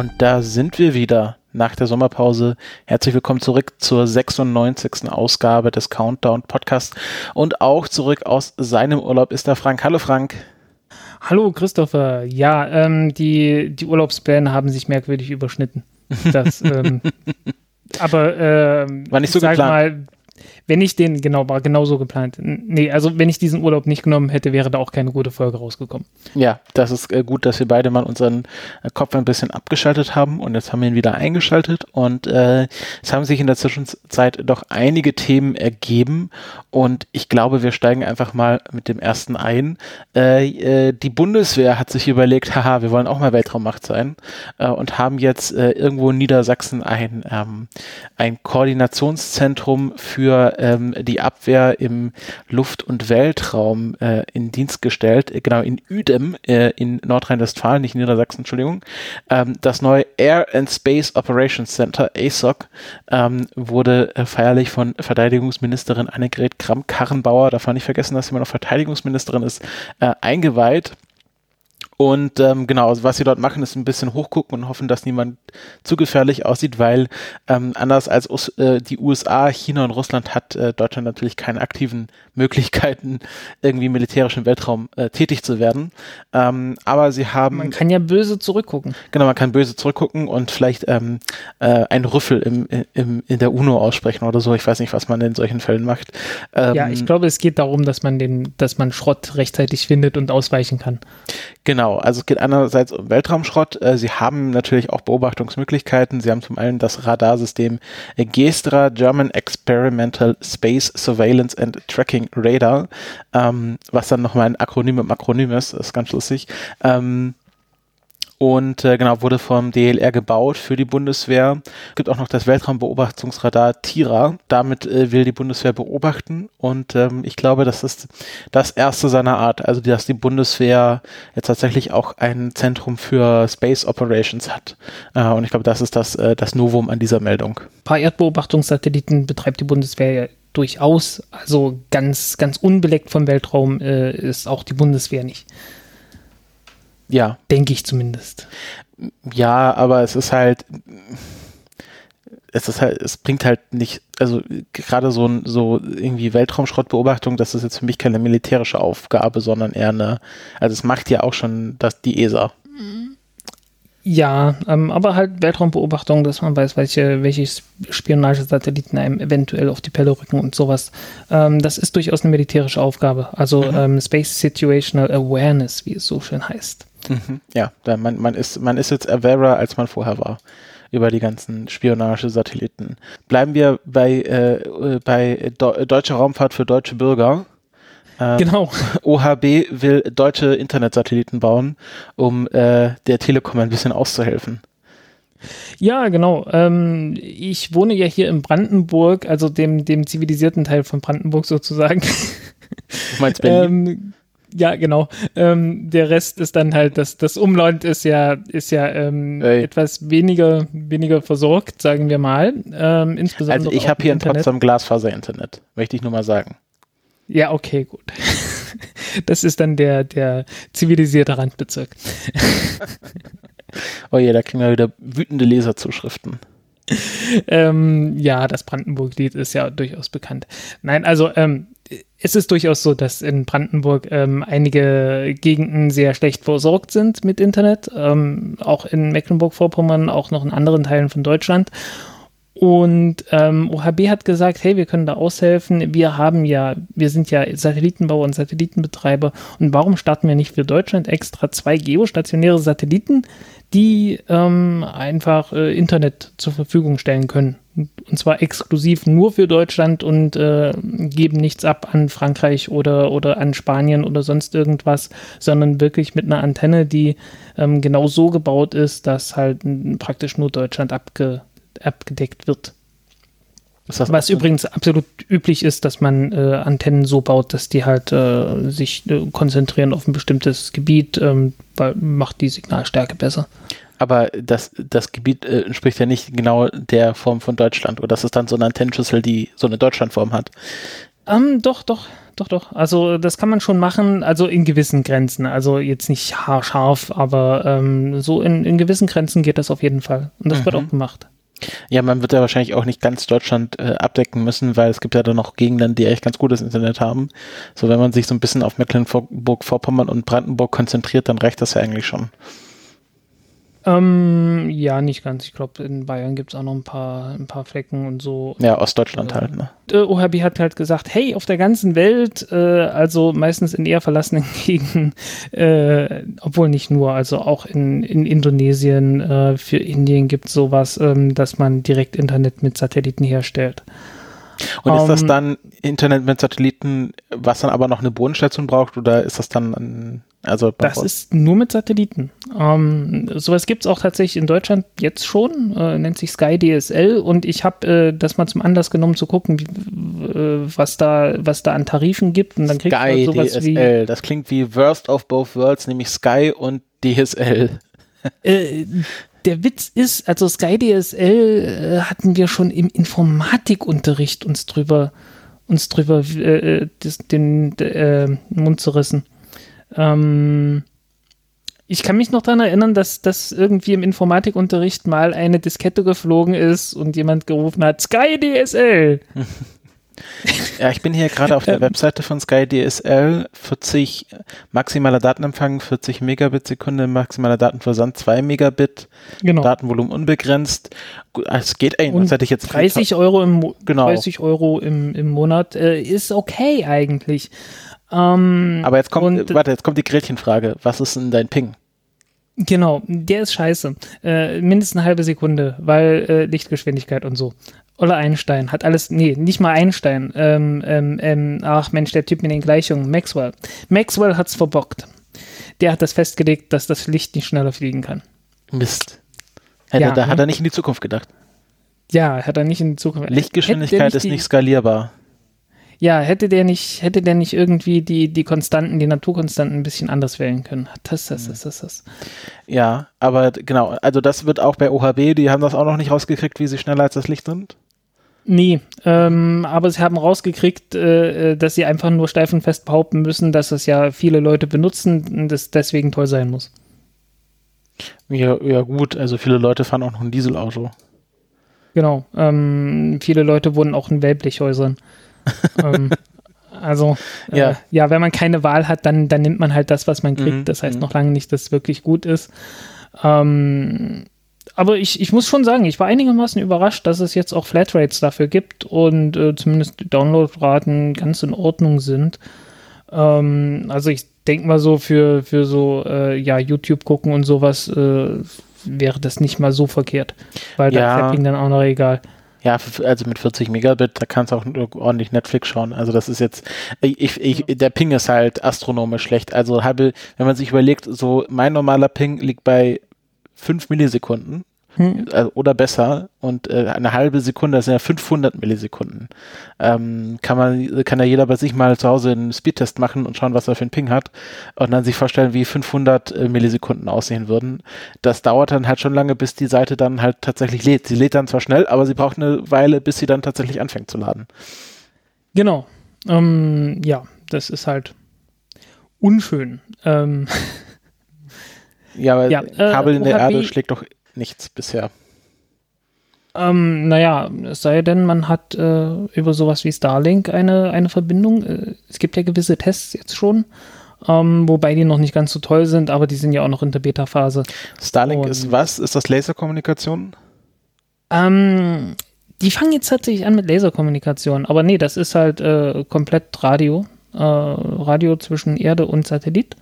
Und da sind wir wieder nach der Sommerpause. Herzlich willkommen zurück zur 96. Ausgabe des Countdown Podcasts und auch zurück aus seinem Urlaub ist der Frank. Hallo Frank. Hallo Christopher. Ja, ähm, die, die Urlaubspläne haben sich merkwürdig überschnitten. Das, ähm, aber ähm, war nicht so geplant. Mal, wenn ich den, genau, war genauso geplant. Nee, also wenn ich diesen Urlaub nicht genommen hätte, wäre da auch keine gute Folge rausgekommen. Ja, das ist äh, gut, dass wir beide mal unseren äh, Kopf ein bisschen abgeschaltet haben und jetzt haben wir ihn wieder eingeschaltet und äh, es haben sich in der Zwischenzeit doch einige Themen ergeben und ich glaube, wir steigen einfach mal mit dem ersten ein. Äh, die Bundeswehr hat sich überlegt, haha, wir wollen auch mal Weltraummacht sein und haben jetzt irgendwo in Niedersachsen ein, ähm, ein Koordinationszentrum für ähm, die Abwehr im Luft- und Weltraum äh, in Dienst gestellt, äh, genau in Uedem äh, in Nordrhein-Westfalen, nicht in Niedersachsen, Entschuldigung. Ähm, das neue Air and Space Operations Center, ASOC, ähm, wurde äh, feierlich von Verteidigungsministerin Annegret Kramp-Karrenbauer, darf man nicht vergessen, dass sie immer noch Verteidigungsministerin ist, äh, eingeweiht. Und ähm, genau, also was sie dort machen, ist ein bisschen hochgucken und hoffen, dass niemand zu gefährlich aussieht, weil ähm, anders als äh, die USA, China und Russland hat äh, Deutschland natürlich keine aktiven Möglichkeiten, irgendwie militärisch im Weltraum äh, tätig zu werden. Ähm, aber sie haben. Man kann ja böse zurückgucken. Genau, man kann böse zurückgucken und vielleicht ähm, äh, ein Rüffel im, im, in der UNO aussprechen oder so. Ich weiß nicht, was man in solchen Fällen macht. Ähm, ja, ich glaube, es geht darum, dass man den, dass man Schrott rechtzeitig findet und ausweichen kann. Genau, also es geht einerseits um Weltraumschrott. Äh, sie haben natürlich auch Beobachtungsmöglichkeiten. Sie haben zum einen das Radarsystem GESTRA, German Experimental Space Surveillance and Tracking Radar, ähm, was dann nochmal ein Akronym im Akronym ist, das ist ganz lustig. Ähm, und äh, genau wurde vom DLR gebaut für die Bundeswehr. Es gibt auch noch das Weltraumbeobachtungsradar TIRA. Damit äh, will die Bundeswehr beobachten und ähm, ich glaube, das ist das erste seiner Art, also dass die Bundeswehr jetzt tatsächlich auch ein Zentrum für Space Operations hat. Äh, und ich glaube, das ist das, äh, das Novum an dieser Meldung. Ein paar Erdbeobachtungssatelliten betreibt die Bundeswehr ja durchaus. Also ganz, ganz unbeleckt vom Weltraum äh, ist auch die Bundeswehr nicht. Ja. Denke ich zumindest. Ja, aber es ist halt, es ist halt, es bringt halt nicht, also gerade so ein, so irgendwie Weltraumschrottbeobachtung, das ist jetzt für mich keine militärische Aufgabe, sondern eher eine, also es macht ja auch schon das, die ESA. Ja, ähm, aber halt Weltraumbeobachtung, dass man weiß, welche, welche Spionagesatelliten einem eventuell auf die Pelle rücken und sowas. Ähm, das ist durchaus eine militärische Aufgabe. Also mhm. ähm, Space Situational Awareness, wie es so schön heißt. Mhm. Ja, man, man, ist, man ist jetzt awarer, als man vorher war über die ganzen Spionagesatelliten. Bleiben wir bei, äh, bei Do Deutsche Raumfahrt für deutsche Bürger. Ähm, genau. OHB will deutsche Internetsatelliten bauen, um äh, der Telekom ein bisschen auszuhelfen. Ja, genau. Ähm, ich wohne ja hier in Brandenburg, also dem, dem zivilisierten Teil von Brandenburg sozusagen. Du meinst Berlin? ähm, ja, genau. Ähm, der Rest ist dann halt, das, das Umland ist ja, ist ja ähm, etwas weniger, weniger versorgt, sagen wir mal. Ähm, insbesondere also ich habe hier in Potsdam Glasfaser-Internet, möchte ich nur mal sagen. Ja, okay, gut. Das ist dann der, der zivilisierte Randbezirk. oh je, da kriegen wir wieder wütende Leserzuschriften. ähm, ja, das Brandenburg-Lied ist ja durchaus bekannt. Nein, also ähm, es ist durchaus so, dass in Brandenburg ähm, einige Gegenden sehr schlecht versorgt sind mit Internet, ähm, auch in Mecklenburg-Vorpommern, auch noch in anderen Teilen von Deutschland. Und ähm, OHB hat gesagt, hey, wir können da aushelfen. Wir haben ja, wir sind ja Satellitenbauer und Satellitenbetreiber. Und warum starten wir nicht für Deutschland extra zwei geostationäre Satelliten, die ähm, einfach äh, Internet zur Verfügung stellen können? Und zwar exklusiv nur für Deutschland und äh, geben nichts ab an Frankreich oder, oder an Spanien oder sonst irgendwas, sondern wirklich mit einer Antenne, die ähm, genau so gebaut ist, dass halt praktisch nur Deutschland abge abgedeckt wird. Was übrigens absolut üblich ist, dass man äh, Antennen so baut, dass die halt äh, sich äh, konzentrieren auf ein bestimmtes Gebiet, ähm, weil macht die Signalstärke besser. Aber das, das Gebiet äh, entspricht ja nicht genau der Form von Deutschland, oder das ist dann so eine Antennenschüssel, die so eine Deutschlandform hat. Ähm, doch, doch, doch, doch. Also das kann man schon machen, also in gewissen Grenzen. Also jetzt nicht haarscharf, aber ähm, so in, in gewissen Grenzen geht das auf jeden Fall. Und das mhm. wird auch gemacht. Ja, man wird ja wahrscheinlich auch nicht ganz Deutschland äh, abdecken müssen, weil es gibt ja dann noch Gegenden, die echt ganz gutes Internet haben. So, wenn man sich so ein bisschen auf Mecklenburg-Vorpommern und Brandenburg konzentriert, dann reicht das ja eigentlich schon. Ähm, ja, nicht ganz. Ich glaube, in Bayern gibt es auch noch ein paar, ein paar Flecken und so. Ja, Ostdeutschland äh, halt, ne? OHB hat halt gesagt, hey, auf der ganzen Welt, äh, also meistens in eher verlassenen Gegenden, äh, obwohl nicht nur, also auch in, in Indonesien, äh, für Indien gibt es sowas, ähm, dass man direkt Internet mit Satelliten herstellt. Und ist das ähm, dann Internet mit Satelliten, was dann aber noch eine Bodenstation braucht, oder ist das dann ein also das ist nur mit Satelliten. Ähm, sowas gibt es auch tatsächlich in Deutschland jetzt schon, äh, nennt sich Sky DSL und ich habe äh, das mal zum Anlass genommen zu gucken, wie, äh, was, da, was da an Tarifen gibt und dann kriegt Sky man sowas DSL, wie, das klingt wie Worst of Both Worlds, nämlich Sky und DSL. Äh, der Witz ist, also Sky DSL äh, hatten wir schon im Informatikunterricht uns drüber uns drüber äh, das, den Mund zerrissen. Ähm, ich kann mich noch daran erinnern, dass, dass irgendwie im Informatikunterricht mal eine Diskette geflogen ist und jemand gerufen hat, Sky DSL. Ja, ich bin hier gerade auf der ähm. Webseite von Sky DSL. 40 maximaler Datenempfang, 40 Megabit Sekunde, maximaler Datenversand 2 Megabit, genau. Datenvolumen unbegrenzt. Es geht eigentlich, was hätte ich jetzt 30 Euro im, genau. 30 Euro im, im Monat äh, ist okay eigentlich. Ähm, Aber jetzt kommt, und, warte, jetzt kommt die Gretchenfrage. Was ist denn dein Ping? Genau, der ist scheiße. Äh, mindestens eine halbe Sekunde, weil äh, Lichtgeschwindigkeit und so. Oder Einstein hat alles, nee, nicht mal Einstein. Ähm, ähm, ähm, ach Mensch, der Typ mit den Gleichungen, Maxwell. Maxwell hat's verbockt. Der hat das festgelegt, dass das Licht nicht schneller fliegen kann. Mist. Hätte, ja, da ne? hat er nicht in die Zukunft gedacht. Ja, hat er nicht in die Zukunft. Lichtgeschwindigkeit nicht ist nicht skalierbar ja, hätte der nicht, hätte der nicht irgendwie die, die Konstanten, die Naturkonstanten ein bisschen anders wählen können. Das, das, das, das, das. Ja, aber genau, also das wird auch bei OHB, die haben das auch noch nicht rausgekriegt, wie sie schneller als das Licht sind. Nee, ähm, aber sie haben rausgekriegt, äh, dass sie einfach nur steif und fest behaupten müssen, dass es ja viele Leute benutzen und das deswegen toll sein muss. Ja, ja gut, also viele Leute fahren auch noch ein Dieselauto. Genau, ähm, viele Leute wohnen auch in Wellblechhäusern ähm, also, äh, ja. ja, wenn man keine Wahl hat, dann, dann nimmt man halt das, was man kriegt. Mhm. Das heißt mhm. noch lange nicht, dass es wirklich gut ist. Ähm, aber ich, ich muss schon sagen, ich war einigermaßen überrascht, dass es jetzt auch Flatrates dafür gibt und äh, zumindest die Downloadraten ganz in Ordnung sind. Ähm, also ich denke mal so für, für so äh, ja, YouTube gucken und sowas äh, wäre das nicht mal so verkehrt, weil ja. da Zapping dann auch noch egal. Ja, also mit 40 Megabit, da kannst du auch ordentlich Netflix schauen. Also das ist jetzt, ich, ich, der Ping ist halt astronomisch schlecht. Also habe, wenn man sich überlegt, so mein normaler Ping liegt bei 5 Millisekunden hm. Äh, oder besser und äh, eine halbe Sekunde, das sind ja 500 Millisekunden. Ähm, kann man, kann ja jeder bei sich mal zu Hause einen Speedtest machen und schauen, was er für einen Ping hat und dann sich vorstellen, wie 500 äh, Millisekunden aussehen würden. Das dauert dann halt schon lange, bis die Seite dann halt tatsächlich lädt. Sie lädt dann zwar schnell, aber sie braucht eine Weile, bis sie dann tatsächlich anfängt zu laden. Genau. Ähm, ja, das ist halt unschön. Ähm. Ja, aber ja, Kabel äh, in der Erde schlägt doch nichts bisher. Ähm, naja, es sei denn, man hat äh, über sowas wie Starlink eine, eine Verbindung. Äh, es gibt ja gewisse Tests jetzt schon, ähm, wobei die noch nicht ganz so toll sind, aber die sind ja auch noch in der Beta-Phase. Starlink Und, ist was? Ist das Laserkommunikation? Ähm, die fangen jetzt tatsächlich an mit Laserkommunikation, aber nee, das ist halt äh, komplett Radio. Äh, Radio zwischen Erde und Satellit.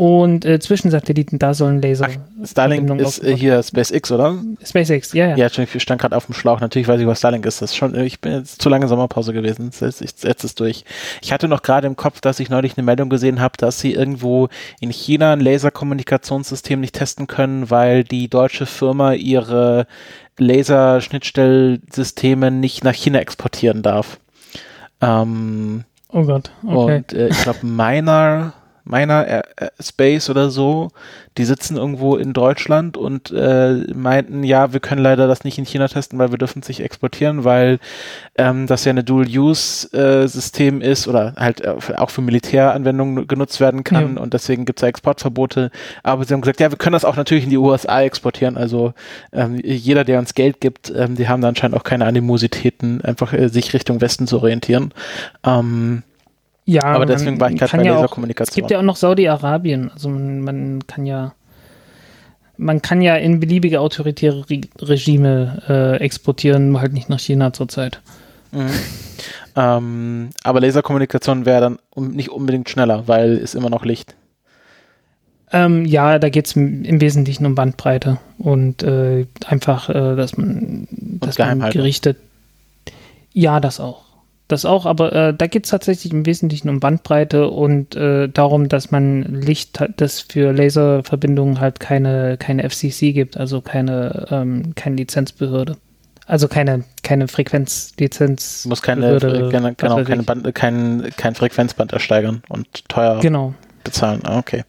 Und äh, zwischen Satelliten, da sollen Laser. Ach, Starlink ist äh, hier SpaceX, oder? SpaceX, ja, ja. Ja, ich stand gerade auf dem Schlauch. Natürlich weiß ich, was Starlink ist. Das ist schon, ich bin jetzt zu lange Sommerpause gewesen. Jetzt, ich setze es durch. Ich hatte noch gerade im Kopf, dass ich neulich eine Meldung gesehen habe, dass sie irgendwo in China ein Laserkommunikationssystem nicht testen können, weil die deutsche Firma ihre Laserschnittstellsysteme nicht nach China exportieren darf. Ähm, oh Gott. Okay. Und äh, ich glaube, meiner meiner äh, äh, Space oder so, die sitzen irgendwo in Deutschland und äh, meinten, ja, wir können leider das nicht in China testen, weil wir dürfen es nicht exportieren, weil ähm, das ja eine Dual-Use-System äh, ist oder halt äh, auch für Militäranwendungen genutzt werden kann ja. und deswegen gibt es Exportverbote. Aber sie haben gesagt, ja, wir können das auch natürlich in die USA exportieren. Also ähm, jeder, der uns Geld gibt, ähm, die haben da anscheinend auch keine Animositäten, einfach äh, sich Richtung Westen zu orientieren. Ähm, ja, aber deswegen war ich gerade bei ja dieser auch, Kommunikation. Es gibt ja auch noch Saudi-Arabien. Also man, man, kann ja man kann ja in beliebige autoritäre Re Regime äh, exportieren, halt nicht nach China zurzeit. Mhm. ähm, aber Laserkommunikation wäre dann um, nicht unbedingt schneller, weil es immer noch Licht. Ähm, ja, da geht es im Wesentlichen um Bandbreite und äh, einfach, äh, dass man, dass man gerichtet. Ja, das auch. Das auch, aber äh, da geht es tatsächlich im Wesentlichen um Bandbreite und äh, darum, dass man Licht, das für Laserverbindungen halt keine, keine FCC gibt, also keine, ähm, keine Lizenzbehörde. Also keine, keine Frequenzlizenz. Muss keine, genau, genau keine Band, kein, kein Frequenzband ersteigern und teuer genau. bezahlen. Ah, okay.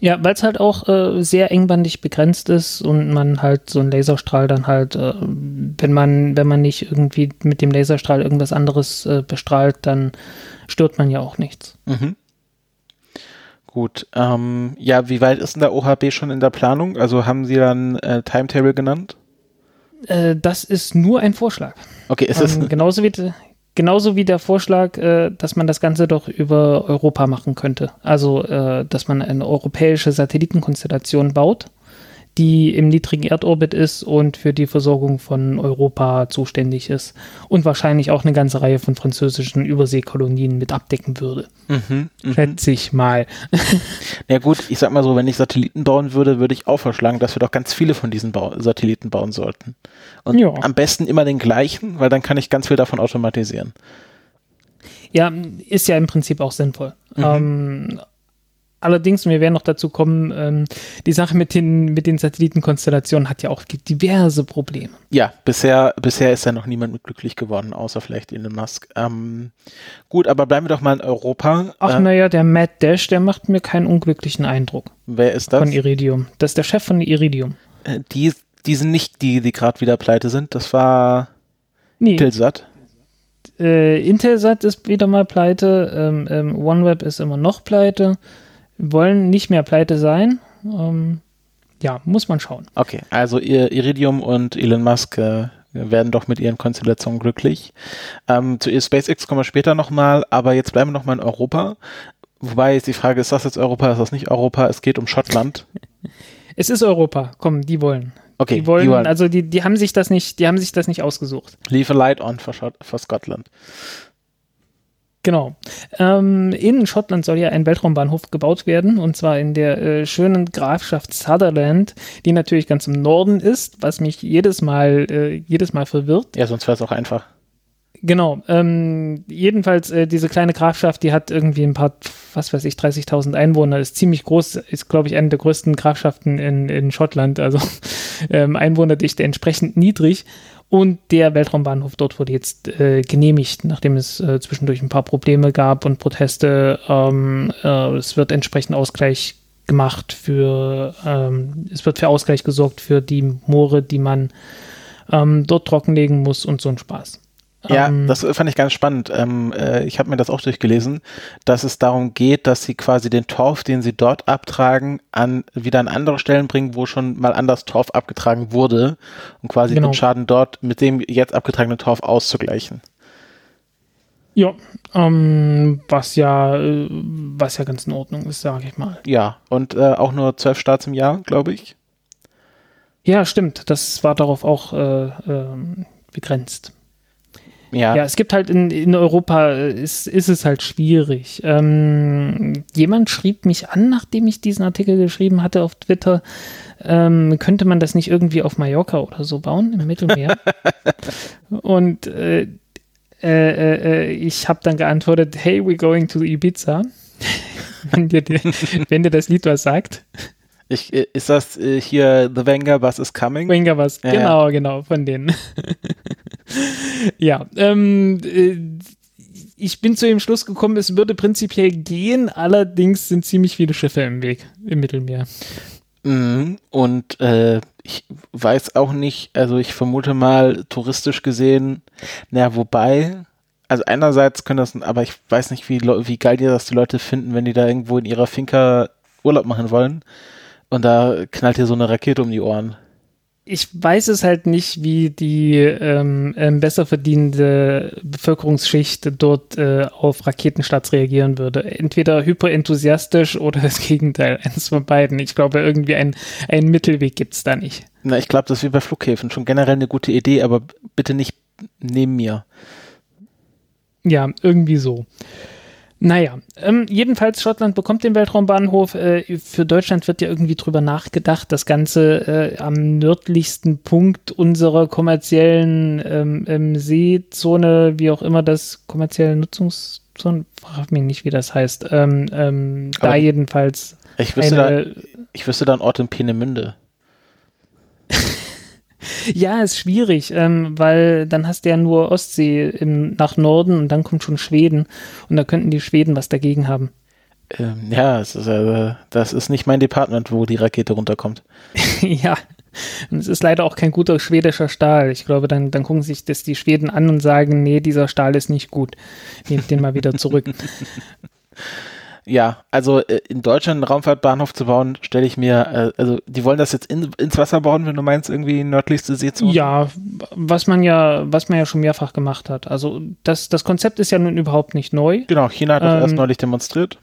Ja, weil es halt auch äh, sehr engbandig begrenzt ist und man halt so einen Laserstrahl dann halt, äh, wenn man, wenn man nicht irgendwie mit dem Laserstrahl irgendwas anderes äh, bestrahlt, dann stört man ja auch nichts. Mhm. Gut. Ähm, ja, wie weit ist denn der OHB schon in der Planung? Also haben Sie dann äh, Timetable genannt? Äh, das ist nur ein Vorschlag. Okay, ist es ähm, genauso wie Genauso wie der Vorschlag, äh, dass man das Ganze doch über Europa machen könnte. Also, äh, dass man eine europäische Satellitenkonstellation baut die im niedrigen Erdorbit ist und für die Versorgung von Europa zuständig ist und wahrscheinlich auch eine ganze Reihe von französischen Überseekolonien mit abdecken würde. Mhm, mhm. Schätze ich mal. Ja gut, ich sag mal so, wenn ich Satelliten bauen würde, würde ich auch vorschlagen, dass wir doch ganz viele von diesen Bau Satelliten bauen sollten. Und ja. am besten immer den gleichen, weil dann kann ich ganz viel davon automatisieren. Ja, ist ja im Prinzip auch sinnvoll. Mhm. Ähm, Allerdings, wir werden noch dazu kommen, ähm, die Sache mit den, mit den Satellitenkonstellationen hat ja auch diverse Probleme. Ja, bisher, bisher ist ja noch niemand mit glücklich geworden, außer vielleicht Elon Musk. Ähm, gut, aber bleiben wir doch mal in Europa. Ach, äh, naja, der Matt Dash, der macht mir keinen unglücklichen Eindruck. Wer ist das? Von Iridium. Das ist der Chef von Iridium. Äh, die, die sind nicht die, die gerade wieder pleite sind. Das war nee. Intelsat. Äh, Intelsat ist wieder mal pleite. Ähm, ähm, OneWeb ist immer noch pleite wollen nicht mehr pleite sein. Ähm, ja, muss man schauen. Okay, also Iridium und Elon Musk äh, werden doch mit ihren Konstellationen glücklich. Ähm, zu SpaceX kommen wir später nochmal, aber jetzt bleiben wir nochmal in Europa. Wobei ist die Frage, ist das jetzt Europa, ist das nicht Europa? Es geht um Schottland. es ist Europa, komm, die wollen. Okay, die wollen, die wollen. also die, die haben sich das nicht, die haben sich das nicht ausgesucht. Leave a light on for, for Scotland. Genau. Ähm, in Schottland soll ja ein Weltraumbahnhof gebaut werden, und zwar in der äh, schönen Grafschaft Sutherland, die natürlich ganz im Norden ist, was mich jedes Mal, äh, jedes Mal verwirrt. Ja, sonst wäre es auch einfach. Genau. Ähm, jedenfalls, äh, diese kleine Grafschaft, die hat irgendwie ein paar, was weiß ich, 30.000 Einwohner, ist ziemlich groß, ist, glaube ich, eine der größten Grafschaften in, in Schottland, also ähm, Einwohnerdichte entsprechend niedrig. Und der Weltraumbahnhof dort wurde jetzt äh, genehmigt, nachdem es äh, zwischendurch ein paar Probleme gab und Proteste. Ähm, äh, es wird entsprechend Ausgleich gemacht für, ähm, es wird für Ausgleich gesorgt für die Moore, die man ähm, dort trockenlegen muss und so ein Spaß. Ja, ähm, das fand ich ganz spannend. Ähm, äh, ich habe mir das auch durchgelesen, dass es darum geht, dass sie quasi den Torf, den sie dort abtragen, an wieder an andere Stellen bringen, wo schon mal anders Torf abgetragen wurde, um quasi genau. den Schaden dort mit dem jetzt abgetragenen Torf auszugleichen. Ja, ähm, was ja, äh, was ja ganz in Ordnung ist, sage ich mal. Ja, und äh, auch nur zwölf Starts im Jahr, glaube ich. Ja, stimmt. Das war darauf auch äh, ähm, begrenzt. Ja. Ja, es gibt halt in, in Europa, äh, ist, ist es halt schwierig. Ähm, jemand schrieb mich an, nachdem ich diesen Artikel geschrieben hatte auf Twitter, ähm, könnte man das nicht irgendwie auf Mallorca oder so bauen, im Mittelmeer? Und äh, äh, äh, ich habe dann geantwortet, hey, we're going to Ibiza. wenn, dir, wenn dir das Lied was sagt. Ich, äh, ist das äh, hier The Wenger Bus is Coming? Winger was. Ja, genau, genau, von denen. ja, ähm, äh, ich bin zu dem Schluss gekommen, es würde prinzipiell gehen, allerdings sind ziemlich viele Schiffe im Weg, im Mittelmeer. Mhm. Und äh, ich weiß auch nicht, also ich vermute mal touristisch gesehen, naja, wobei, also einerseits können das, aber ich weiß nicht, wie, wie geil die das die Leute finden, wenn die da irgendwo in ihrer Finca Urlaub machen wollen und da knallt hier so eine Rakete um die Ohren. Ich weiß es halt nicht, wie die ähm, ähm, besser verdienende Bevölkerungsschicht dort äh, auf Raketenstarts reagieren würde. Entweder hyperenthusiastisch oder das Gegenteil, eines von beiden. Ich glaube, irgendwie ein, einen Mittelweg gibt es da nicht. Na, ich glaube, das ist wie bei Flughäfen. Schon generell eine gute Idee, aber bitte nicht neben mir. Ja, irgendwie so. Naja, ähm, jedenfalls Schottland bekommt den Weltraumbahnhof. Äh, für Deutschland wird ja irgendwie drüber nachgedacht, das Ganze äh, am nördlichsten Punkt unserer kommerziellen ähm, ähm, Seezone, wie auch immer das kommerzielle Nutzungszone, frag mich nicht, wie das heißt, ähm, ähm, da jedenfalls Ich wüsste, da, eine, ich wüsste da einen Ort in Peenemünde. ja, ist schwierig, ähm, weil dann hast du ja nur Ostsee im, nach Norden und dann kommt schon Schweden und da könnten die Schweden was dagegen haben. Ähm, ja, ist, äh, das ist nicht mein Department, wo die Rakete runterkommt. ja. Und es ist leider auch kein guter schwedischer Stahl. Ich glaube, dann, dann gucken sich das die Schweden an und sagen, nee, dieser Stahl ist nicht gut. Nehmt den mal wieder zurück. Ja, also äh, in Deutschland einen Raumfahrtbahnhof zu bauen, stelle ich mir, äh, also die wollen das jetzt in, ins Wasser bauen, wenn du meinst, irgendwie nördlichste Seezone. ja, was man ja, was man ja schon mehrfach gemacht hat. Also das, das Konzept ist ja nun überhaupt nicht neu. Genau, China hat das Ähm, erst neulich demonstriert.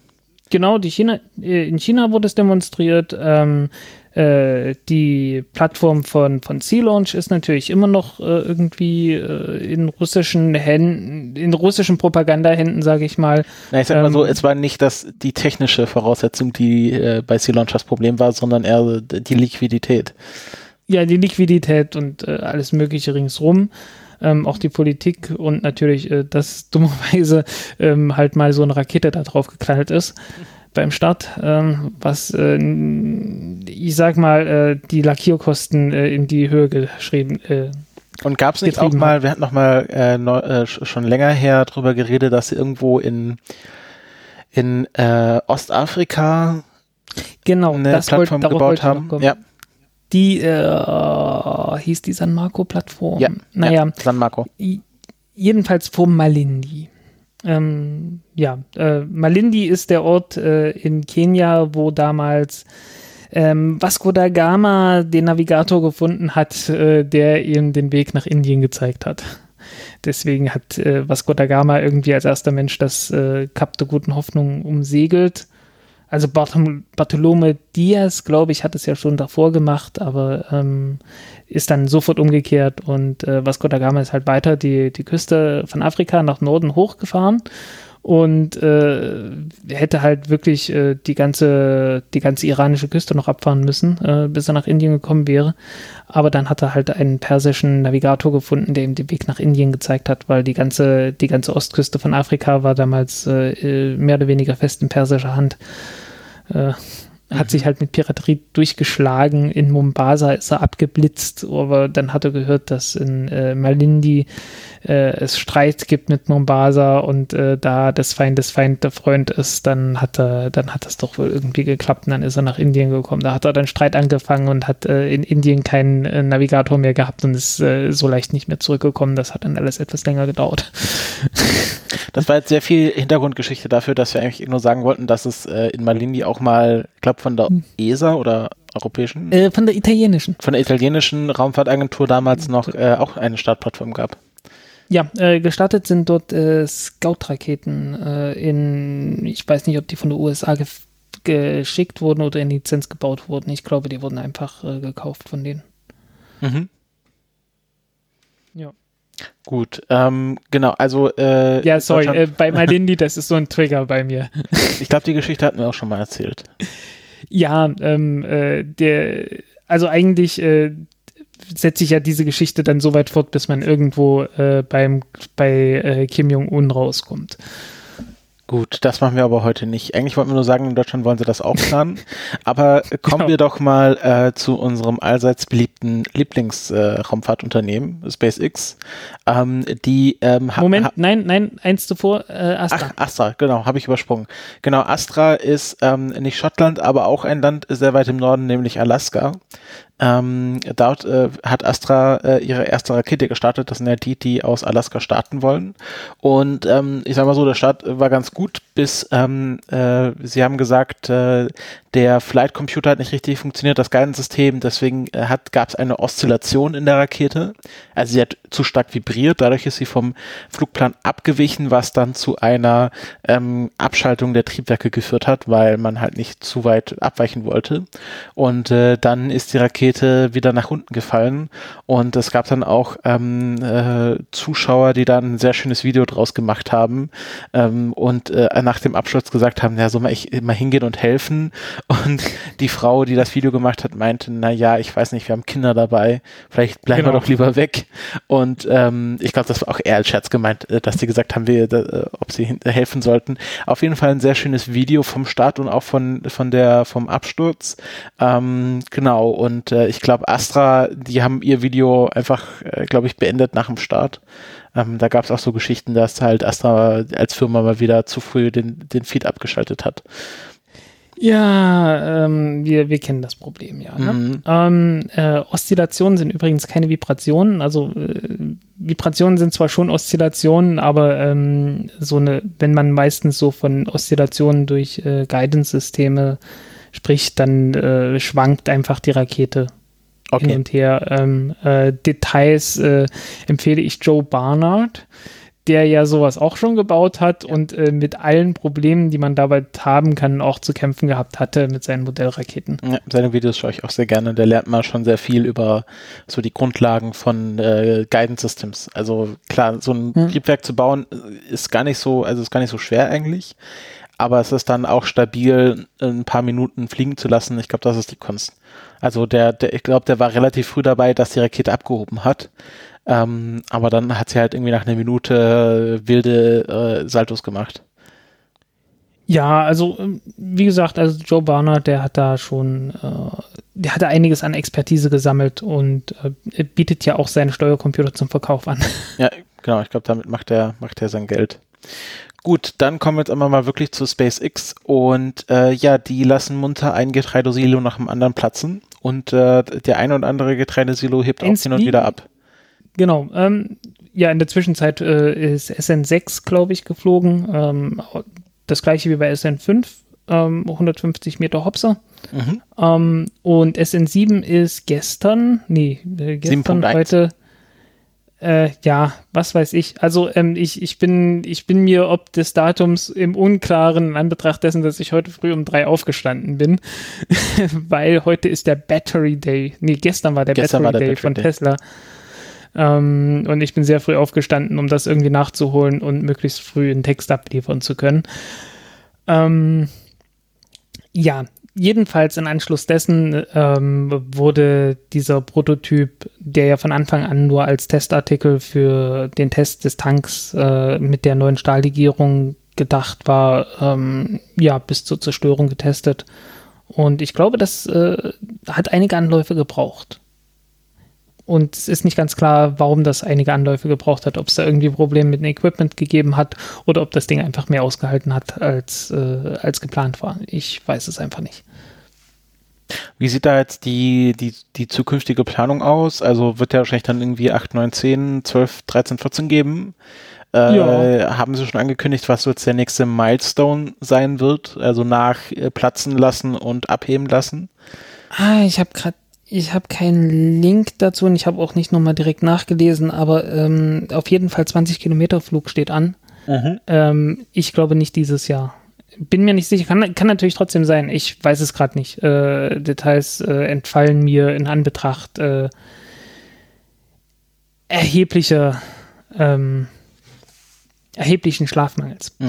Genau, die China, äh, in China wurde es demonstriert. Ähm, äh, die Plattform von, von Sea-Launch ist natürlich immer noch äh, irgendwie äh, in russischen Händen, in russischen Propagandahänden, sage ich mal. Na, ich sag mal so, ähm, es war nicht das, die technische Voraussetzung, die äh, bei Sea Launch das Problem war, sondern eher die Liquidität. Ja, die Liquidität und äh, alles Mögliche ringsrum. Ähm, auch die Politik und natürlich, äh, dass dummerweise ähm, halt mal so eine Rakete da drauf geknallt ist beim Start, ähm, was äh, ich sag mal, äh, die Lackierkosten äh, in die Höhe geschrieben. Äh, Und gab es nicht auch mal, wir hatten noch mal sch- schon länger her drüber geredet, dass irgendwo in, in Ostafrika genau, eine das Plattform darauf gebaut haben. Ja, Die hieß die San Marco-Plattform. ja, Naja, ja, San Marco. Jedenfalls vor Malindi. Ähm, ja, äh, Malindi ist der Ort äh, in Kenia, wo damals ähm, Vasco da Gama den Navigator gefunden hat, äh, der ihm den Weg nach Indien gezeigt hat. Deswegen hat äh, Vasco da Gama irgendwie als erster Mensch das äh, Kap der guten Hoffnung umsegelt. Also Barthol Bartolome Diaz, glaube ich, hat es ja schon davor gemacht, aber ähm, ist dann sofort umgekehrt und äh, Vasco da Gama ist halt weiter die, die Küste von Afrika nach Norden hochgefahren und äh, hätte halt wirklich äh, die ganze die ganze iranische Küste noch abfahren müssen, äh, bis er nach Indien gekommen wäre. Aber dann hat er halt einen persischen Navigator gefunden, der ihm den Weg nach Indien gezeigt hat, weil die ganze die ganze Ostküste von Afrika war damals äh, äh, mehr oder weniger fest in persischer Hand. Äh, hat sich halt mit Piraterie durchgeschlagen. In Mombasa ist er abgeblitzt, aber dann hat er gehört, dass in äh, Malindi äh, es Streit gibt mit Mombasa und äh, da des Feind der Freund ist, dann hat er, dann hat das doch wohl irgendwie geklappt und dann ist er nach Indien gekommen. Da hat er dann Streit angefangen und hat äh, in Indien keinen äh, Navigator mehr gehabt und ist äh, so leicht nicht mehr zurückgekommen. Das hat dann alles etwas länger gedauert. Das war jetzt sehr viel Hintergrundgeschichte dafür, dass wir eigentlich nur sagen wollten, dass es äh, in Malindi auch mal, ich glaube von der ESA oder europäischen, Äh, von der italienischen. von der italienischen Raumfahrtagentur damals noch äh, auch eine Startplattform gab. Ja, äh, gestartet sind dort äh, Scout-Raketen äh, in, ich weiß nicht, ob die von der USA gef- geschickt wurden oder in Lizenz gebaut wurden. Ich glaube, die wurden einfach äh, gekauft von denen. Mhm. Gut, ähm, genau, also äh, Ja, sorry, äh, bei Malindi, das ist so ein Trigger bei mir. ich glaube, die Geschichte hatten wir auch schon mal erzählt. Ja, ähm, äh, der, also eigentlich äh, setze ich ja diese Geschichte dann so weit fort, bis man irgendwo äh, beim, bei äh, Kim Jong-un rauskommt. Gut, das machen wir aber heute nicht. Eigentlich wollten wir nur sagen, in Deutschland wollen sie das auch planen. aber kommen genau. wir doch mal äh, zu unserem allseits beliebten Lieblingsraumfahrtunternehmen, äh, SpaceX. Ähm, die ähm, Moment, nein, nein, eins zuvor, äh, Astra. Ach, Astra, genau, habe ich übersprungen. Genau, Astra ist ähm, nicht Schottland, aber auch ein Land sehr weit im Norden, nämlich Alaska. Ähm, dort äh, hat Astra äh, ihre erste Rakete gestartet. Das sind ja die, die aus Alaska starten wollen. Und ähm, ich sag mal so, der Start war ganz gut, bis ähm, äh, sie haben gesagt, äh, der Flight Computer hat nicht richtig funktioniert, das Guidance-System, deswegen äh, gab es eine Oszillation in der Rakete. Also sie hat zu stark vibriert, dadurch ist sie vom Flugplan abgewichen, was dann zu einer ähm, Abschaltung der Triebwerke geführt hat, weil man halt nicht zu weit abweichen wollte. Und äh, dann ist die Rakete wieder nach unten gefallen und es gab dann auch ähm, äh, Zuschauer, die dann ein sehr schönes Video draus gemacht haben ähm, und äh, nach dem Absturz gesagt haben, ja, soll mal ich mal hingehen und helfen und die Frau, die das Video gemacht hat, meinte, na ja, ich weiß nicht, wir haben Kinder dabei, vielleicht bleiben genau. wir doch lieber weg. Und ähm, ich glaube, das war auch eher als Scherz gemeint, äh, dass die gesagt haben, wir, äh, ob sie helfen sollten. Auf jeden Fall ein sehr schönes Video vom Start und auch von von der vom Absturz. Ähm, genau. Und äh, ich glaube, Astra, die haben ihr Video einfach, äh, glaube ich, beendet nach dem Start. Ähm, da gab es auch so Geschichten, dass halt Astra als Firma mal wieder zu früh den, den Feed abgeschaltet hat. Ja, ähm, wir, wir kennen das Problem, ja. Ne? Mhm. Ähm, äh, Oszillationen sind übrigens keine Vibrationen. Also äh, Vibrationen sind zwar schon Oszillationen, aber ähm, so eine, wenn man meistens so von Oszillationen durch äh, Guidance-Systeme spricht, dann äh, schwankt einfach die Rakete okay. hin und her. Ähm, äh, Details äh, empfehle ich Joe Barnard der ja sowas auch schon gebaut hat ja. und äh, mit allen Problemen, die man dabei haben kann, auch zu kämpfen gehabt hatte mit seinen Modellraketen. Ja, seine Videos schaue ich auch sehr gerne. Der lernt man schon sehr viel über so die Grundlagen von äh, Guidance Systems. Also klar, so ein hm. Triebwerk zu bauen äh, ist gar nicht so, also ist gar nicht so schwer eigentlich. Aber es ist dann auch stabil, ein paar Minuten fliegen zu lassen. Ich glaube, das ist die Kunst. Also der, der ich glaube, der war relativ früh dabei, dass die Rakete abgehoben hat. Ähm, aber dann hat sie halt irgendwie nach einer Minute wilde äh, Saltos gemacht. Ja, also ähm, wie gesagt, also Joe Barnard, der hat da schon, äh, der hat da einiges an Expertise gesammelt und äh, bietet ja auch seinen Steuercomputer zum Verkauf an. Ja, genau, ich glaube, damit macht er macht er sein Geld. Gut, dann kommen wir jetzt einmal mal wirklich zu SpaceX und äh, ja, die lassen munter ein Getreidesilo nach dem anderen platzen und äh, der ein oder andere Getreidesilo hebt auch hin und wieder ab. Genau. Ähm, ja, in der Zwischenzeit äh, ist SN6, glaube ich, geflogen. Ähm, das gleiche wie bei SN5, ähm, 150 Meter Hopser. Mhm. Ähm, und SN7 ist gestern, nee, äh, gestern, heute, äh, ja, was weiß ich. Also ähm, ich, ich, bin, ich bin mir ob des Datums im Unklaren in Anbetracht dessen, dass ich heute früh um drei aufgestanden bin, weil heute ist der Battery Day. Nee, gestern war der gestern Battery war der Day Battery von Day. Tesla. Ähm, und ich bin sehr früh aufgestanden, um das irgendwie nachzuholen und möglichst früh einen Text abliefern zu können. Ähm, ja, jedenfalls in Anschluss dessen ähm, wurde dieser Prototyp, der ja von Anfang an nur als Testartikel für den Test des Tanks äh, mit der neuen Stahllegierung gedacht war, ähm, ja, bis zur Zerstörung getestet. Und ich glaube, das äh, hat einige Anläufe gebraucht. Und es ist nicht ganz klar, warum das einige Anläufe gebraucht hat, ob es da irgendwie Probleme mit dem Equipment gegeben hat oder ob das Ding einfach mehr ausgehalten hat, als, äh, als geplant war. Ich weiß es einfach nicht. Wie sieht da jetzt die, die, die zukünftige Planung aus? Also wird ja wahrscheinlich dann irgendwie 8, 9, 10, 12, 13, 14 geben. Äh, ja. Haben Sie schon angekündigt, was jetzt der nächste Milestone sein wird? Also nach äh, platzen lassen und abheben lassen? Ah, ich habe gerade ich habe keinen Link dazu und ich habe auch nicht nochmal direkt nachgelesen, aber ähm, auf jeden Fall 20 Kilometer Flug steht an. Mhm. Ähm, ich glaube nicht dieses Jahr. Bin mir nicht sicher, kann, kann natürlich trotzdem sein. Ich weiß es gerade nicht. Äh, Details äh, entfallen mir in Anbetracht äh, erheblicher ähm, erheblichen Schlafmangels. Mhm.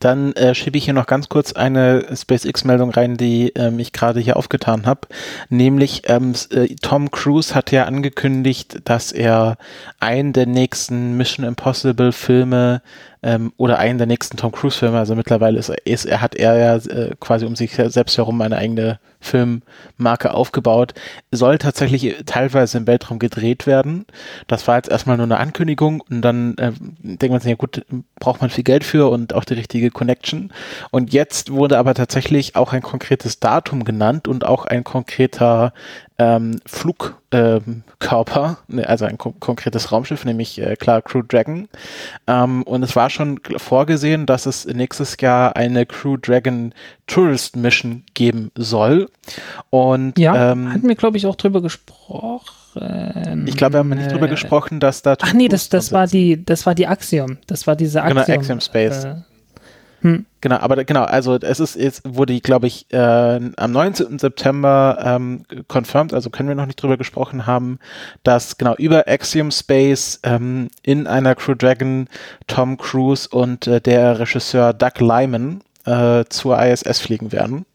Dann äh, schiebe ich hier noch ganz kurz eine SpaceX-Meldung rein, die ähm, ich gerade hier aufgetan habe. Nämlich ähm, äh, Tom Cruise hat ja angekündigt, dass er einen der nächsten Mission Impossible Filme ähm, oder einen der nächsten Tom Cruise Filme, also mittlerweile ist, ist er hat er ja äh, quasi um sich selbst herum eine eigene Filmmarke aufgebaut, soll tatsächlich teilweise im Weltraum gedreht werden. Das war jetzt erstmal nur eine Ankündigung und dann äh, denkt man sich, ja gut, braucht man viel Geld für und auch die richtige Connection. Und jetzt wurde aber tatsächlich auch ein konkretes Datum genannt und auch ein konkreter ähm, Flugkörper, ähm, also ein ko konkretes Raumschiff, nämlich äh, klar Crew Dragon. Ähm, und es war schon vorgesehen, dass es nächstes Jahr eine Crew Dragon Tourist Mission geben soll. Und ja, ähm, hatten wir glaube ich auch drüber gesprochen. Ich glaube, wir haben nicht drüber gesprochen, dass da. Ach nee, das, das war die, das war die Axiom. Das war diese Axiom. Genau, Axiom Space. Äh, hm. Genau, aber genau, also es ist jetzt wurde glaube ich äh, am 19. September ähm, confirmed, also können wir noch nicht drüber gesprochen haben, dass genau über Axiom Space ähm, in einer Crew Dragon Tom Cruise und äh, der Regisseur Doug Lyman äh, zur ISS fliegen werden.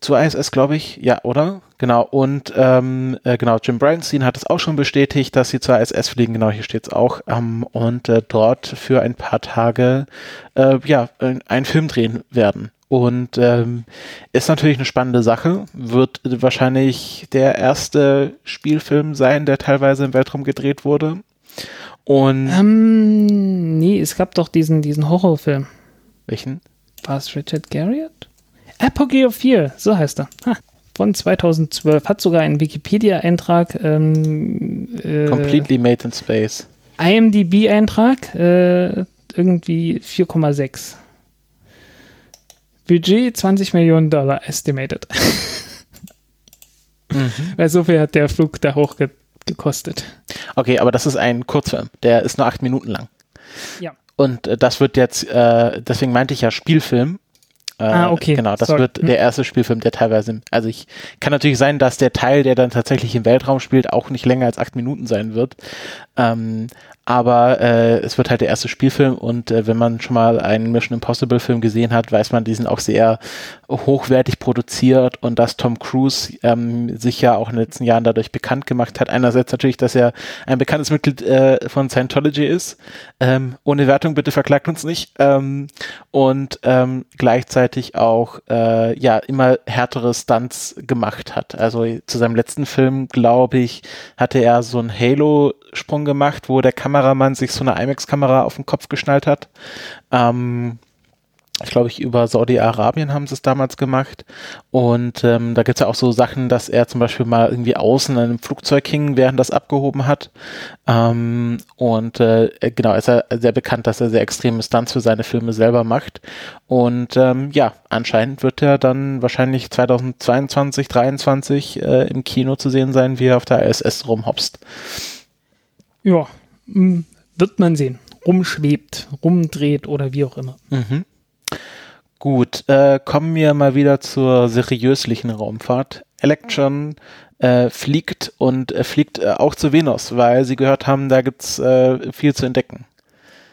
Zur ISS, glaube ich, ja, oder? Genau, und ähm, äh, genau, Jim Bryanstein hat es auch schon bestätigt, dass sie zur ISS fliegen, genau, hier steht es auch, ähm, und äh, dort für ein paar Tage äh, ja, einen Film drehen werden. Und ähm, ist natürlich eine spannende Sache, wird wahrscheinlich der erste Spielfilm sein, der teilweise im Weltraum gedreht wurde. Und ähm, nee, es gab doch diesen, diesen Horrorfilm. Welchen? War es Richard Garriott? Apogee of Fear, so heißt er. Ha, von 2012. Hat sogar einen Wikipedia-Eintrag. Ähm, äh, Completely made in space. IMDb-Eintrag, äh, irgendwie 4,6. Budget 20 Millionen Dollar estimated. mhm. Weil so viel hat der Flug da hoch ge gekostet. Okay, aber das ist ein Kurzfilm. Der ist nur acht Minuten lang. Ja. Und äh, das wird jetzt, äh, deswegen meinte ich ja Spielfilm, äh, ah, okay. Genau, das Sorry. wird hm. der erste Spielfilm, der teilweise, also ich kann natürlich sein, dass der Teil, der dann tatsächlich im Weltraum spielt, auch nicht länger als acht Minuten sein wird. Ähm, aber äh, es wird halt der erste Spielfilm und äh, wenn man schon mal einen Mission Impossible Film gesehen hat, weiß man, die sind auch sehr hochwertig produziert und dass Tom Cruise ähm, sich ja auch in den letzten Jahren dadurch bekannt gemacht hat. Einerseits natürlich, dass er ein bekanntes Mitglied äh, von Scientology ist. Ähm, ohne Wertung, bitte verklagt uns nicht. Ähm, und ähm, gleichzeitig auch äh, ja immer härtere Stunts gemacht hat. Also zu seinem letzten Film, glaube ich, hatte er so einen Halo-Sprung gemacht, wo der Kamera Kameramann sich so eine IMAX-Kamera auf den Kopf geschnallt hat. Ähm, ich glaube, ich über Saudi-Arabien haben sie es damals gemacht. Und ähm, da gibt es ja auch so Sachen, dass er zum Beispiel mal irgendwie außen in einem Flugzeug hing, während das abgehoben hat. Ähm, und äh, genau, ist er sehr bekannt, dass er sehr extreme Stunts für seine Filme selber macht. Und ähm, ja, anscheinend wird er dann wahrscheinlich 2022, 2023 äh, im Kino zu sehen sein, wie er auf der ISS rumhopst. Ja, hm, wird man sehen. Rumschwebt, rumdreht oder wie auch immer. Mhm. Gut, äh, kommen wir mal wieder zur seriöslichen Raumfahrt. Electron äh, fliegt und äh, fliegt äh, auch zu Venus, weil sie gehört haben, da gibt's äh, viel zu entdecken.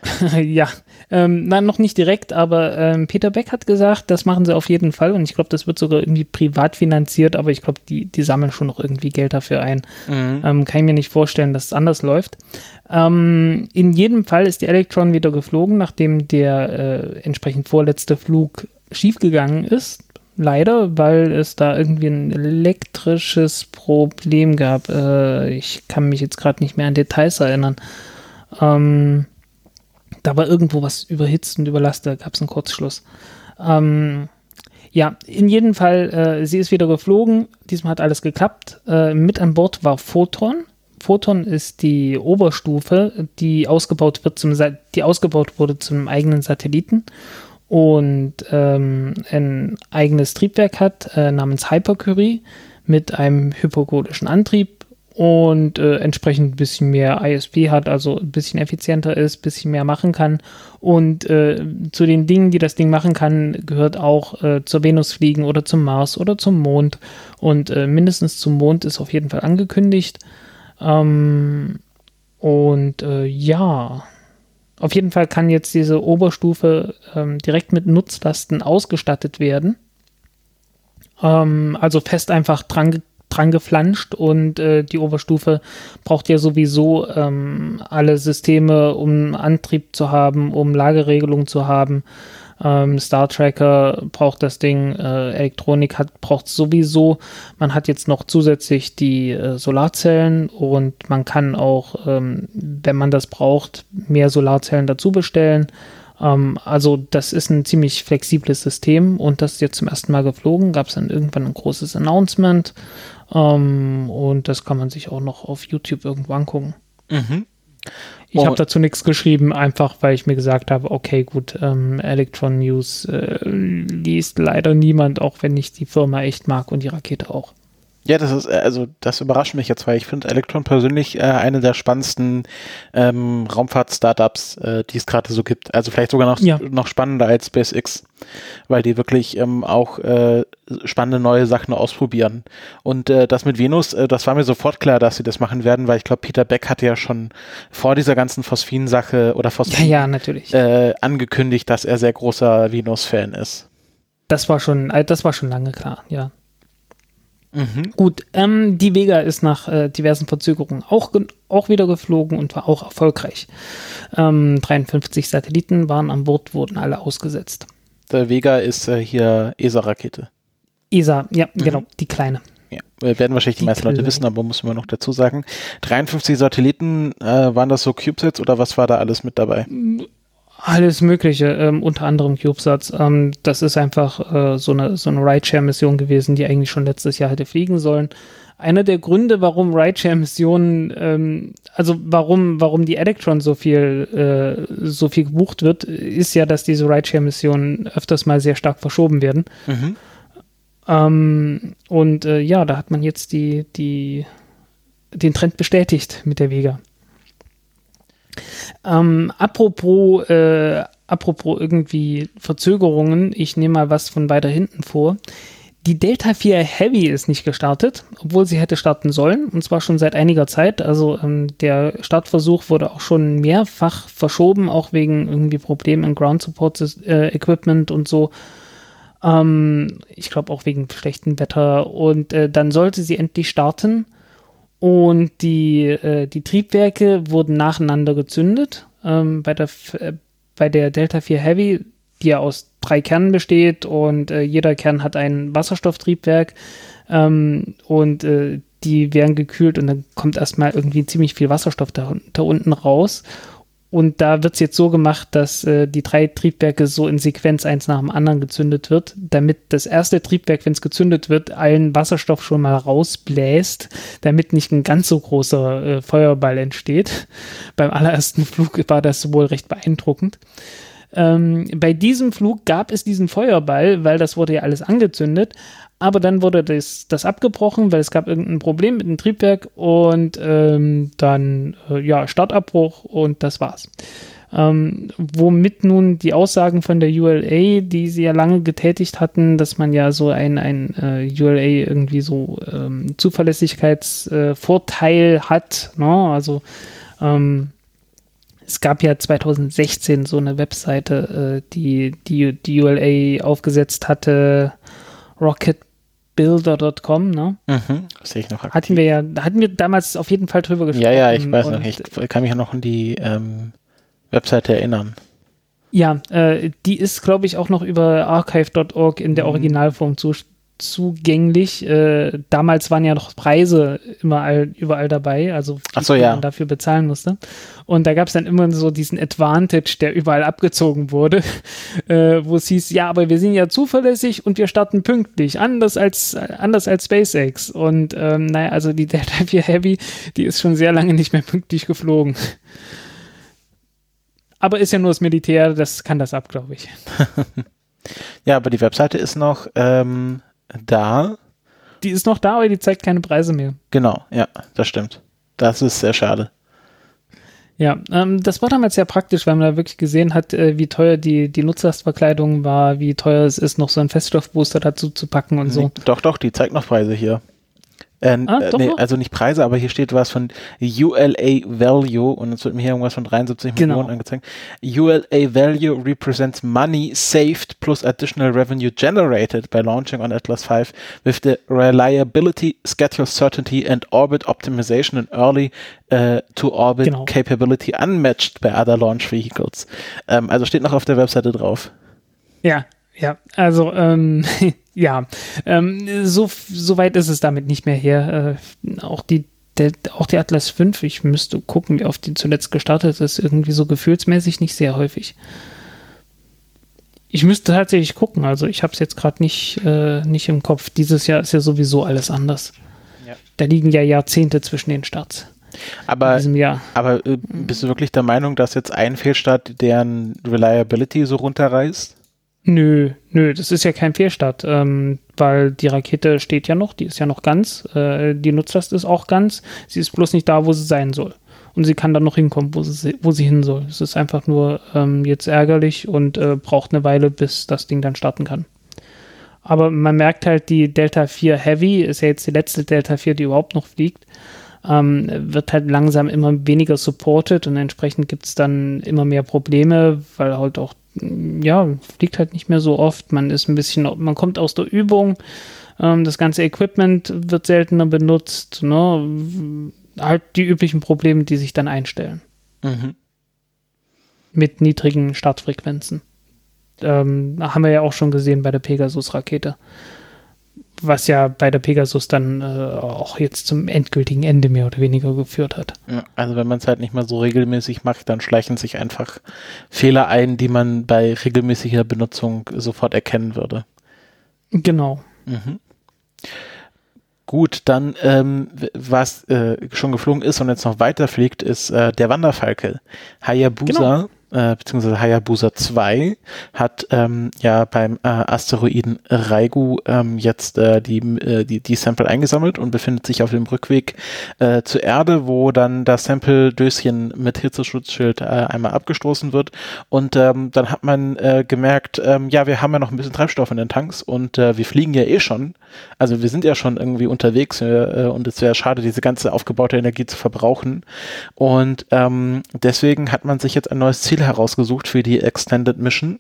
ja, ähm, nein, noch nicht direkt, aber ähm, Peter Beck hat gesagt, das machen sie auf jeden Fall und ich glaube, das wird sogar irgendwie privat finanziert, aber ich glaube, die, die sammeln schon noch irgendwie Geld dafür ein. Mhm. Ähm, kann ich mir nicht vorstellen, dass es anders läuft. Ähm, in jedem Fall ist die Electron wieder geflogen, nachdem der äh, entsprechend vorletzte Flug schiefgegangen ist. Leider, weil es da irgendwie ein elektrisches Problem gab. Äh, ich kann mich jetzt gerade nicht mehr an Details erinnern. Ähm, da war irgendwo was überhitzt und überlastet, da gab es einen Kurzschluss. Ähm, ja, in jedem Fall, äh, sie ist wieder geflogen. Diesmal hat alles geklappt. Äh, mit an Bord war Photon. Photon ist die Oberstufe, die ausgebaut wird zum, die ausgebaut wurde zum eigenen Satelliten und ähm, ein eigenes Triebwerk hat äh, namens Hypercurie mit einem hypergolischen Antrieb und äh, entsprechend ein bisschen mehr ISP hat, also ein bisschen effizienter ist, ein bisschen mehr machen kann. Und äh, zu den Dingen, die das Ding machen kann, gehört auch äh, zur Venus fliegen oder zum Mars oder zum Mond. Und äh, mindestens zum Mond ist auf jeden Fall angekündigt. Ähm, Und äh, ja, auf jeden Fall kann jetzt diese Oberstufe ähm, direkt mit Nutzlasten ausgestattet werden. Ähm, also fest einfach dran, dran geflanscht und äh, die Oberstufe braucht ja sowieso ähm, alle Systeme, um Antrieb zu haben, um Lageregelung zu haben. Ähm, Star Tracker braucht das Ding, äh, Elektronik hat braucht sowieso. Man hat jetzt noch zusätzlich die äh, Solarzellen und man kann auch, ähm, wenn man das braucht, mehr Solarzellen dazu bestellen. Ähm, also das ist ein ziemlich flexibles System und das ist jetzt zum ersten Mal geflogen. Gab es dann irgendwann ein großes Announcement ähm, und das kann man sich auch noch auf YouTube irgendwo angucken. Mhm. Ich oh. habe dazu nichts geschrieben, einfach weil ich mir gesagt habe, okay, gut, ähm, Electron News äh, liest leider niemand, auch wenn ich die Firma echt mag und die Rakete auch. Ja, das ist, äh, also das überrascht mich jetzt, weil ich finde Electron persönlich äh, eine der spannendsten ähm, Raumfahrt-Startups, äh, die es gerade so gibt. Also vielleicht sogar noch, ja. noch spannender als SpaceX, weil die wirklich ähm, auch äh, spannende neue Sachen ausprobieren. Und äh, das mit Venus, äh, das war mir sofort klar, dass sie das machen werden, weil ich glaube, Peter Beck hatte ja schon vor dieser ganzen Phosphin-Sache oder Phosphin ja, ja, natürlich. Äh, angekündigt, dass er sehr großer Venus-Fan ist. Das war schon, äh, das war schon lange klar, ja. Mhm. Gut, ähm, die Vega ist nach äh, diversen Verzögerungen auch, auch wieder geflogen und war auch erfolgreich. Ähm, 53 Satelliten waren an Bord, wurden alle ausgesetzt. Der Vega ist äh, hier ESA-Rakete. ESA, ja, mhm. genau, die kleine. Ja, werden wahrscheinlich die, die meisten Leute wissen, aber muss man noch dazu sagen. 53 Satelliten, äh, waren das so CubeSats oder was war da alles mit dabei? Alles Mögliche, ähm, unter anderem CubeSats. Ähm, das ist einfach äh, so eine, so eine Rideshare-Mission gewesen, die eigentlich schon letztes Jahr hätte fliegen sollen. Einer der Gründe, warum Rideshare-Missionen, ähm, also warum, warum die Electron so viel, äh, so viel gebucht wird, ist ja, dass diese Rideshare-Missionen öfters mal sehr stark verschoben werden. Mhm. Ähm, und äh, ja, da hat man jetzt die, die, den Trend bestätigt mit der Vega. Ähm, apropos, äh, apropos irgendwie Verzögerungen, ich nehme mal was von weiter hinten vor. Die Delta 4 Heavy ist nicht gestartet, obwohl sie hätte starten sollen, und zwar schon seit einiger Zeit. Also ähm, der Startversuch wurde auch schon mehrfach verschoben, auch wegen irgendwie Problemen im Ground Support äh, Equipment und so. Ähm, ich glaube auch wegen schlechtem Wetter. Und äh, dann sollte sie endlich starten. Und die, äh, die Triebwerke wurden nacheinander gezündet. Ähm, bei, der, äh, bei der Delta 4 Heavy, die ja aus drei Kernen besteht und äh, jeder Kern hat ein Wasserstofftriebwerk. Ähm, und äh, die werden gekühlt und dann kommt erstmal irgendwie ziemlich viel Wasserstoff da, da unten raus. Und da wird es jetzt so gemacht, dass äh, die drei Triebwerke so in Sequenz eins nach dem anderen gezündet wird, damit das erste Triebwerk, wenn es gezündet wird, allen Wasserstoff schon mal rausbläst, damit nicht ein ganz so großer äh, Feuerball entsteht. Beim allerersten Flug war das wohl recht beeindruckend. Ähm, bei diesem Flug gab es diesen Feuerball, weil das wurde ja alles angezündet, aber dann wurde das, das abgebrochen, weil es gab irgendein Problem mit dem Triebwerk und ähm, dann äh, ja Startabbruch und das war's. Ähm, womit nun die Aussagen von der ULA, die sie ja lange getätigt hatten, dass man ja so ein, ein äh, ULA irgendwie so ähm, Zuverlässigkeitsvorteil äh, hat, ne? also ähm, es gab ja 2016 so eine Webseite, äh, die, die die ULA aufgesetzt hatte, rocketbuilder.com, ne? Mhm, sehe ich noch. Aktiv. Hatten wir ja, hatten wir damals auf jeden Fall drüber gesprochen. Ja, ja, ich weiß noch, ich kann mich ja noch an die ähm, Webseite erinnern. Ja, äh, die ist, glaube ich, auch noch über archive.org in der mhm. Originalform zu, zugänglich. Äh, damals waren ja noch Preise immer überall dabei, also so, ja. man dafür bezahlen musste. Und da gab es dann immer so diesen Advantage, der überall abgezogen wurde, äh, wo es hieß, ja, aber wir sind ja zuverlässig und wir starten pünktlich, anders als anders als SpaceX. Und ähm, naja, also die Delta 4 Heavy, die ist schon sehr lange nicht mehr pünktlich geflogen. Aber ist ja nur das Militär, das kann das ab, glaube ich. ja, aber die Webseite ist noch ähm, da. Die ist noch da, aber die zeigt keine Preise mehr. Genau, ja, das stimmt. Das ist sehr schade. Ja, ähm, das war damals sehr praktisch, weil man da wirklich gesehen hat, äh, wie teuer die, die Nutzlastverkleidung war, wie teuer es ist, noch so einen Feststoffbooster dazu zu packen und so. Doch, doch, die zeigt noch Preise hier. Äh, ah, äh, nee, also nicht Preise, aber hier steht was von ULA Value und es wird mir hier irgendwas von 73 genau. Millionen angezeigt. ULA Value represents money saved plus additional revenue generated by launching on Atlas 5 with the reliability, schedule certainty and orbit optimization and early uh, to orbit genau. capability unmatched by other launch vehicles. Ähm, also steht noch auf der Webseite drauf. Ja, ja, also ähm, ja, ähm, so, so weit ist es damit nicht mehr her. Äh, auch die der, auch die Atlas 5, ich müsste gucken, wie oft die zuletzt gestartet ist, irgendwie so gefühlsmäßig nicht sehr häufig. Ich müsste tatsächlich gucken, also ich habe es jetzt gerade nicht, äh, nicht im Kopf. Dieses Jahr ist ja sowieso alles anders. Ja. Da liegen ja Jahrzehnte zwischen den Starts. Aber, aber äh, bist du wirklich der Meinung, dass jetzt ein Fehlstart deren Reliability so runterreißt? Nö, nö, das ist ja kein Fehlstart, ähm, weil die Rakete steht ja noch, die ist ja noch ganz, äh, die Nutzlast ist auch ganz, sie ist bloß nicht da, wo sie sein soll. Und sie kann dann noch hinkommen, wo sie, wo sie hin soll. Es ist einfach nur ähm, jetzt ärgerlich und äh, braucht eine Weile, bis das Ding dann starten kann. Aber man merkt halt, die Delta 4 Heavy ist ja jetzt die letzte Delta 4, die überhaupt noch fliegt. Ähm, wird halt langsam immer weniger supported und entsprechend gibt es dann immer mehr Probleme, weil halt auch ja, fliegt halt nicht mehr so oft. Man ist ein bisschen, man kommt aus der Übung. Ähm, das ganze Equipment wird seltener benutzt. Ne? Halt die üblichen Probleme, die sich dann einstellen. Mhm. Mit niedrigen Startfrequenzen. Ähm, haben wir ja auch schon gesehen bei der Pegasus-Rakete was ja bei der Pegasus dann äh, auch jetzt zum endgültigen Ende mehr oder weniger geführt hat. Also wenn man es halt nicht mehr so regelmäßig macht, dann schleichen sich einfach Fehler ein, die man bei regelmäßiger Benutzung sofort erkennen würde. Genau. Mhm. Gut, dann ähm, was äh, schon geflogen ist und jetzt noch weiter fliegt, ist äh, der Wanderfalke. Hayabusa genau äh, beziehungsweise Hayabusa 2 hat ähm, ja beim äh, Asteroiden Raigu ähm, jetzt äh, die, äh, die, die Sample eingesammelt und befindet sich auf dem Rückweg äh, zur Erde, wo dann das Sample-Döschen mit Hitzeschutzschild äh, einmal abgestoßen wird. Und ähm, dann hat man äh, gemerkt, ähm, ja, wir haben ja noch ein bisschen Treibstoff in den Tanks und äh, wir fliegen ja eh schon. Also wir sind ja schon irgendwie unterwegs äh, und es wäre schade, diese ganze aufgebaute Energie zu verbrauchen. Und ähm, deswegen hat man sich jetzt ein neues Ziel herausgesucht für die Extended Mission.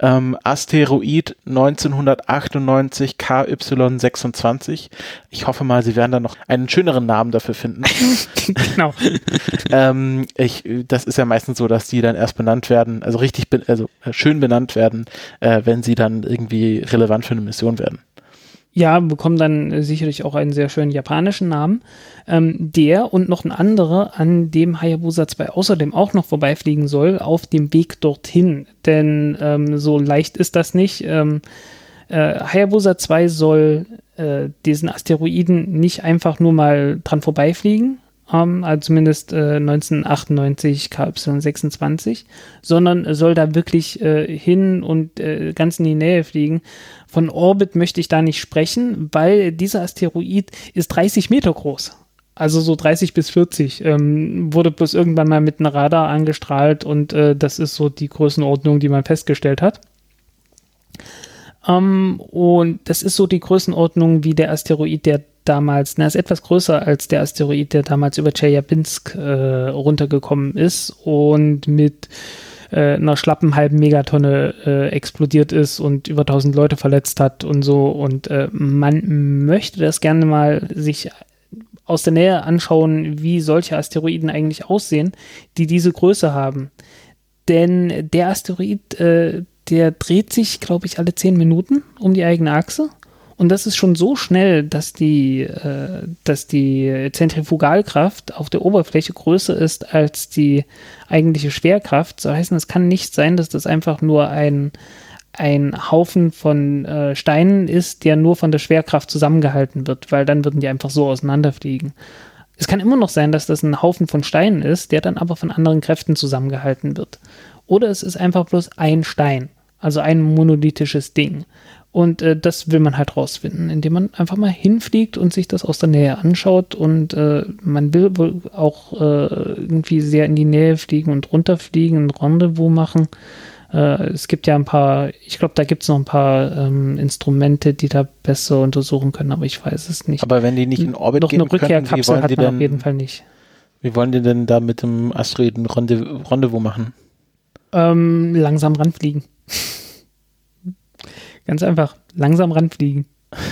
Ähm, Asteroid 1998 KY26. Ich hoffe mal, sie werden da noch einen schöneren Namen dafür finden. genau. ähm, ich, das ist ja meistens so, dass die dann erst benannt werden, also richtig, also äh, schön benannt werden, äh, wenn sie dann irgendwie relevant für eine Mission werden. Ja, bekommen dann äh, sicherlich auch einen sehr schönen japanischen Namen. Ähm, der und noch ein anderer, an dem Hayabusa 2 außerdem auch noch vorbeifliegen soll, auf dem Weg dorthin. Denn ähm, so leicht ist das nicht. Ähm, äh, Hayabusa 2 soll äh, diesen Asteroiden nicht einfach nur mal dran vorbeifliegen, ähm, also zumindest äh, 1998 KY26, sondern soll da wirklich äh, hin und äh, ganz in die Nähe fliegen. Von Orbit möchte ich da nicht sprechen, weil dieser Asteroid ist 30 Meter groß. Also so 30 bis 40. Ähm, wurde bloß irgendwann mal mit einem Radar angestrahlt und äh, das ist so die Größenordnung, die man festgestellt hat. Ähm, und das ist so die Größenordnung wie der Asteroid, der damals, na, ist etwas größer als der Asteroid, der damals über Chelyabinsk äh, runtergekommen ist und mit äh, einer schlappen halben Megatonne äh, explodiert ist und über 1000 Leute verletzt hat und so. Und äh, man möchte das gerne mal sich aus der Nähe anschauen, wie solche Asteroiden eigentlich aussehen, die diese Größe haben. Denn der Asteroid, äh, der dreht sich, glaube ich, alle 10 Minuten um die eigene Achse und das ist schon so schnell, dass die, äh, dass die Zentrifugalkraft auf der Oberfläche größer ist als die eigentliche Schwerkraft. So heißt es kann nicht sein, dass das einfach nur ein, ein Haufen von äh, Steinen ist, der nur von der Schwerkraft zusammengehalten wird, weil dann würden die einfach so auseinanderfliegen. Es kann immer noch sein, dass das ein Haufen von Steinen ist, der dann aber von anderen Kräften zusammengehalten wird. Oder es ist einfach bloß ein Stein, also ein monolithisches Ding. Und äh, das will man halt rausfinden, indem man einfach mal hinfliegt und sich das aus der Nähe anschaut. Und äh, man will wohl auch äh, irgendwie sehr in die Nähe fliegen und runterfliegen, ein Rendezvous machen. Äh, es gibt ja ein paar, ich glaube, da gibt es noch ein paar ähm, Instrumente, die da besser untersuchen können, aber ich weiß es nicht. Aber wenn die nicht in Orbit noch gehen eine Rückkehrkapsel können, hat man wollen auf jeden denn, Fall nicht. wie wollen die denn da mit dem Asteroiden Rendez Rendezvous machen? Ähm, langsam ranfliegen. Ganz einfach, langsam ranfliegen.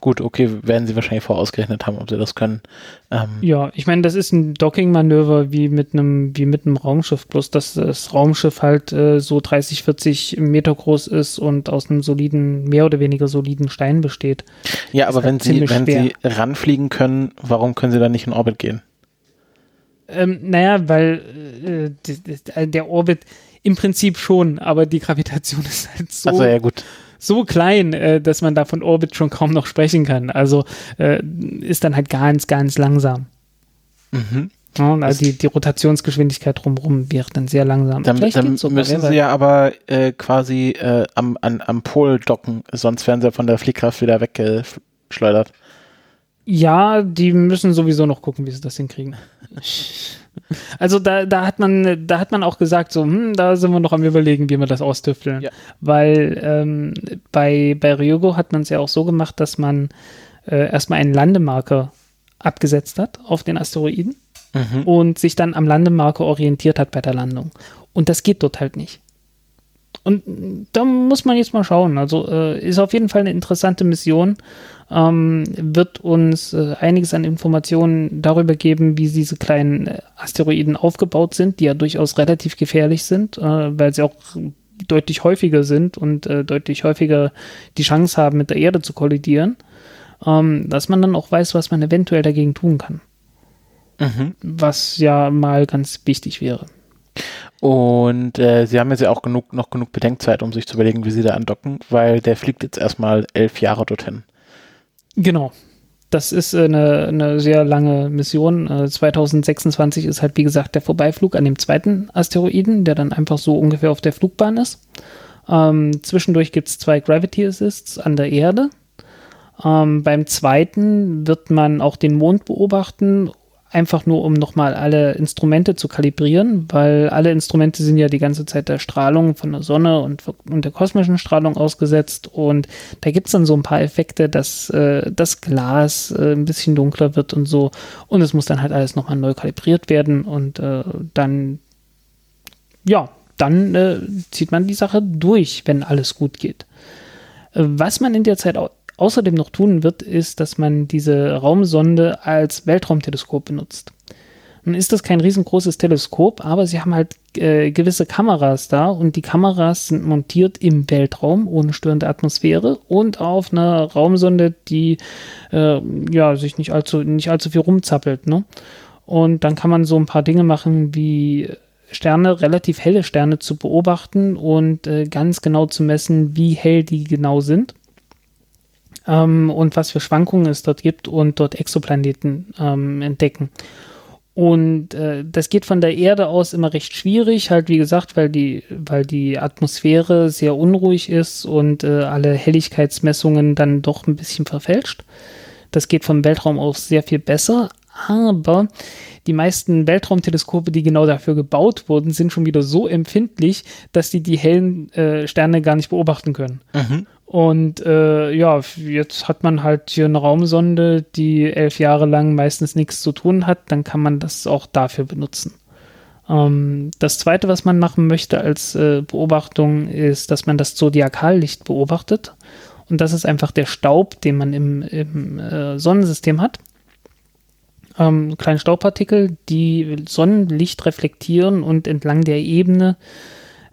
Gut, okay, werden sie wahrscheinlich vorausgerechnet haben, ob sie das können. Ähm, Ja, ich meine, das ist ein Docking-Manöver wie mit einem wie mit einem Raumschiff, bloß dass das Raumschiff halt äh, so 30, 40 Meter groß ist und aus einem soliden, mehr oder weniger soliden Stein besteht. ja, aber halt wenn sie, wenn schwer. sie ranfliegen können, warum können sie dann nicht in Orbit gehen? Ähm, naja, weil äh, der Orbit im Prinzip schon, aber die Gravitation ist halt so, Also ja gut. so klein, äh, dass man da von Orbit schon kaum noch sprechen kann. Also äh, ist dann halt ganz, ganz langsam. Mhm. Ja, also die, die Rotationsgeschwindigkeit drumherum wäre dann sehr langsam. Dann, dann sogar, müssen sie ja aber äh, quasi äh, am, an, am Pol docken, sonst werden sie von der Fliehkraft wieder weggeschleudert. Ja, die müssen sowieso noch gucken, wie sie das hinkriegen. Also da, da hat man, da hat man auch gesagt, so, hm, da sind wir noch am überlegen, wie wir das austüfteln. Ja. Weil ähm, bei, bei Ryogo hat man es ja auch so gemacht, dass man äh, erstmal einen Landemarker abgesetzt hat auf den Asteroiden Mhm. und sich dann am Landemarker orientiert hat bei der Landung. Und das geht dort halt nicht. Und mm, da muss man jetzt mal schauen. Also äh, ist auf jeden Fall eine interessante Mission. Ähm, wird uns äh, einiges an Informationen darüber geben, wie diese kleinen äh, Asteroiden aufgebaut sind, die ja durchaus relativ gefährlich sind, äh, weil sie auch deutlich häufiger sind und äh, deutlich häufiger die Chance haben, mit der Erde zu kollidieren. Ähm, dass man dann auch weiß, was man eventuell dagegen tun kann. Mhm. Was ja mal ganz wichtig wäre. Und äh, sie haben jetzt ja auch genug, noch genug Bedenkzeit, um sich zu überlegen, wie sie da andocken, weil der fliegt jetzt erstmal elf Jahre dorthin. Genau. Das ist äh, eine, eine sehr lange Mission. Äh, 2026 ist halt, wie gesagt, der Vorbeiflug an dem zweiten Asteroiden, der dann einfach so ungefähr auf der Flugbahn ist. Ähm, zwischendurch gibt es zwei Gravity Assists an der Erde. Ähm, beim zweiten wird man auch den Mond beobachten, einfach nur um nochmal alle Instrumente zu kalibrieren, weil alle Instrumente sind ja die ganze Zeit der Strahlung von der Sonne und, und der kosmischen Strahlung ausgesetzt. Und da gibt es dann so ein paar Effekte, dass äh, das Glas äh, ein bisschen dunkler wird und so. Und es muss dann halt alles nochmal neu kalibriert werden und äh, dann, ja, dann äh, zieht man die Sache durch, wenn alles gut geht. Äh, Was man in der Zeit au außerdem noch tun wird, ist, dass man diese Raumsonde als Weltraumteleskop benutzt. Nun ist das kein riesengroßes Teleskop, aber sie haben halt äh, gewisse Kameras da und die Kameras sind montiert im Weltraum ohne störende Atmosphäre und auf einer Raumsonde, die äh, ja sich nicht allzu nicht allzu viel rumzappelt. Ne? Und dann kann man so ein paar Dinge machen wie Sterne, relativ helle Sterne zu beobachten und äh, ganz genau zu messen, wie hell die genau sind ähm, und was für Schwankungen es dort gibt und dort Exoplaneten ähm, entdecken. Und äh, das geht von der Erde aus immer recht schwierig, halt wie gesagt, weil die, weil die Atmosphäre sehr unruhig ist und äh, alle Helligkeitsmessungen dann doch ein bisschen verfälscht. Das geht vom Weltraum aus sehr viel besser, aber die meisten Weltraumteleskope, die genau dafür gebaut wurden, sind schon wieder so empfindlich, dass die die hellen äh, Sterne gar nicht beobachten können. Und äh, ja, jetzt hat man halt hier eine Raumsonde, die elf Jahre lang meistens nichts zu tun hat, dann kann man das auch dafür benutzen. Ähm, das zweite, was man machen möchte als äh, Beobachtung, ist, dass man das Zodiakallicht beobachtet. Und das ist einfach der Staub, den man im, im äh, Sonnensystem hat. Ähm, kleine Staubpartikel, die Sonnenlicht reflektieren und entlang der Ebene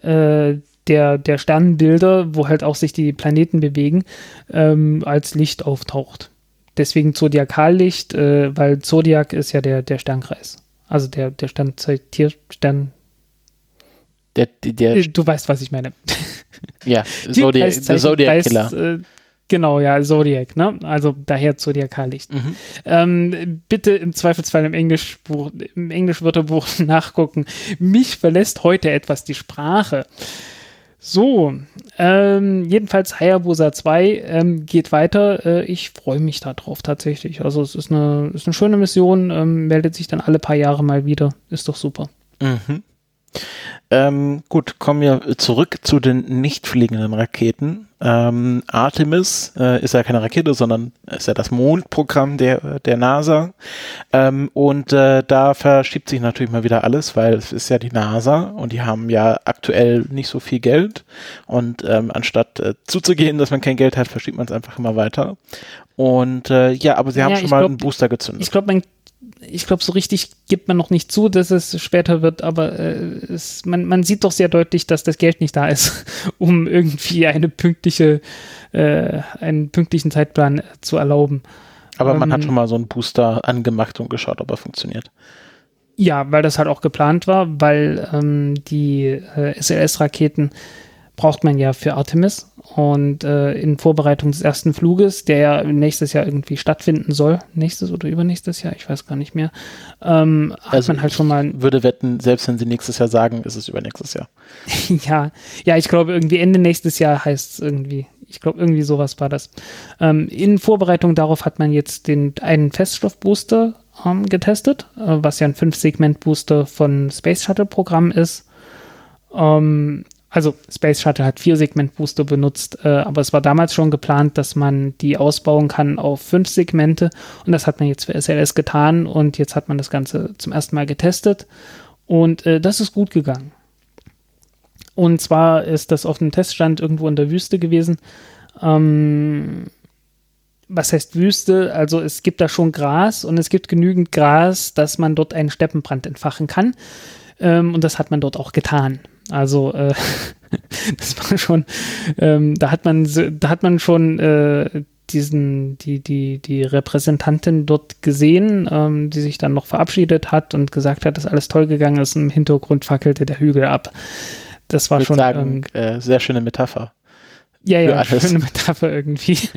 äh, der, der Sternbilder, wo halt auch sich die Planeten bewegen, ähm, als Licht auftaucht. Deswegen Zodiakallicht, äh, weil Zodiac ist ja der, der Sternkreis. Also der, der Sternzeit-Tier, Stern. Der, der, Äh, Du weißt, was ich meine. ja, Zodiac, der Zodiac äh, Genau, ja, Zodiac, ne? Also daher Zodiakallicht. Mhm. Ähm, bitte im Zweifelsfall im Englischbuch, im Englischwörterbuch nachgucken. Mich verlässt heute etwas die Sprache. So, ähm, jedenfalls Hayabusa 2 ähm, geht weiter. Äh, ich freue mich darauf tatsächlich. Also es ist eine, ist eine schöne Mission, ähm, meldet sich dann alle paar Jahre mal wieder. Ist doch super. Mhm. Ähm, gut, kommen wir zurück zu den nicht fliegenden Raketen. Ähm, Artemis äh, ist ja keine Rakete, sondern ist ja das Mondprogramm der, der NASA. Ähm, und äh, da verschiebt sich natürlich mal wieder alles, weil es ist ja die NASA und die haben ja aktuell nicht so viel Geld. Und ähm, anstatt äh, zuzugehen, dass man kein Geld hat, verschiebt man es einfach immer weiter. Und äh, ja, aber sie haben schon mal glaub, einen Booster gezündet. Ich glaube, man ich glaube, so richtig gibt man noch nicht zu, dass es später wird, aber äh, es, man, man sieht doch sehr deutlich, dass das Geld nicht da ist, um irgendwie eine pünktliche, äh, einen pünktlichen Zeitplan zu erlauben. Aber man hat ähm, schon mal so einen Booster angemacht und geschaut, ob er funktioniert. Ja, weil das halt auch geplant war, weil ähm, die äh, SLS-Raketen braucht man ja für Artemis. Und äh, in Vorbereitung des ersten Fluges, der ja nächstes Jahr irgendwie stattfinden soll, nächstes oder übernächstes Jahr, ich weiß gar nicht mehr, ähm, hat also man halt schon mal. würde wetten, selbst wenn sie nächstes Jahr sagen, ist es übernächstes Jahr. ja, ja, ich glaube irgendwie Ende nächstes Jahr heißt es irgendwie. Ich glaube, irgendwie sowas war das. Ähm, in Vorbereitung darauf hat man jetzt den einen Feststoffbooster ähm, getestet, äh, was ja ein Fünf-Segment-Booster von Space Shuttle-Programm ist. Ähm, also Space Shuttle hat vier Segment-Booster benutzt, äh, aber es war damals schon geplant, dass man die ausbauen kann auf fünf Segmente und das hat man jetzt für SLS getan und jetzt hat man das Ganze zum ersten Mal getestet und äh, das ist gut gegangen. Und zwar ist das auf einem Teststand irgendwo in der Wüste gewesen. Ähm, was heißt Wüste? Also es gibt da schon Gras und es gibt genügend Gras, dass man dort einen Steppenbrand entfachen kann. Ähm, und das hat man dort auch getan. Also äh, das war schon, ähm, da hat man, da hat man schon äh, diesen, die, die, die Repräsentantin dort gesehen, ähm, die sich dann noch verabschiedet hat und gesagt hat, dass alles toll gegangen ist. Im Hintergrund fackelte der Hügel ab. Das war ich schon. Sagen, ähm, äh, sehr schöne Metapher. Ja, ja, schöne Metapher irgendwie.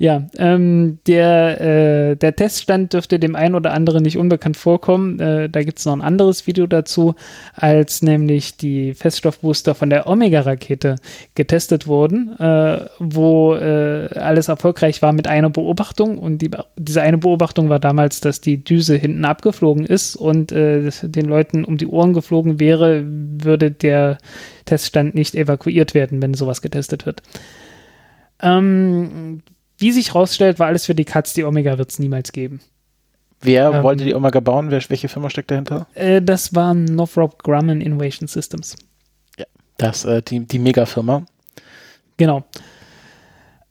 Ja, ähm, der, äh, der Teststand dürfte dem einen oder anderen nicht unbekannt vorkommen. Äh, da gibt es noch ein anderes Video dazu, als nämlich die Feststoffbooster von der Omega-Rakete getestet wurden, äh, wo äh, alles erfolgreich war mit einer Beobachtung. Und die, diese eine Beobachtung war damals, dass die Düse hinten abgeflogen ist und äh, den Leuten um die Ohren geflogen wäre, würde der Teststand nicht evakuiert werden, wenn sowas getestet wird. Ähm, wie sich rausstellt, war alles für die Katz. Die Omega wird es niemals geben. Wer ähm, wollte die Omega bauen? Wer, welche Firma steckt dahinter? Äh, das war Northrop Grumman Innovation Systems. Ja, das äh, die, die Mega-Firma. Genau.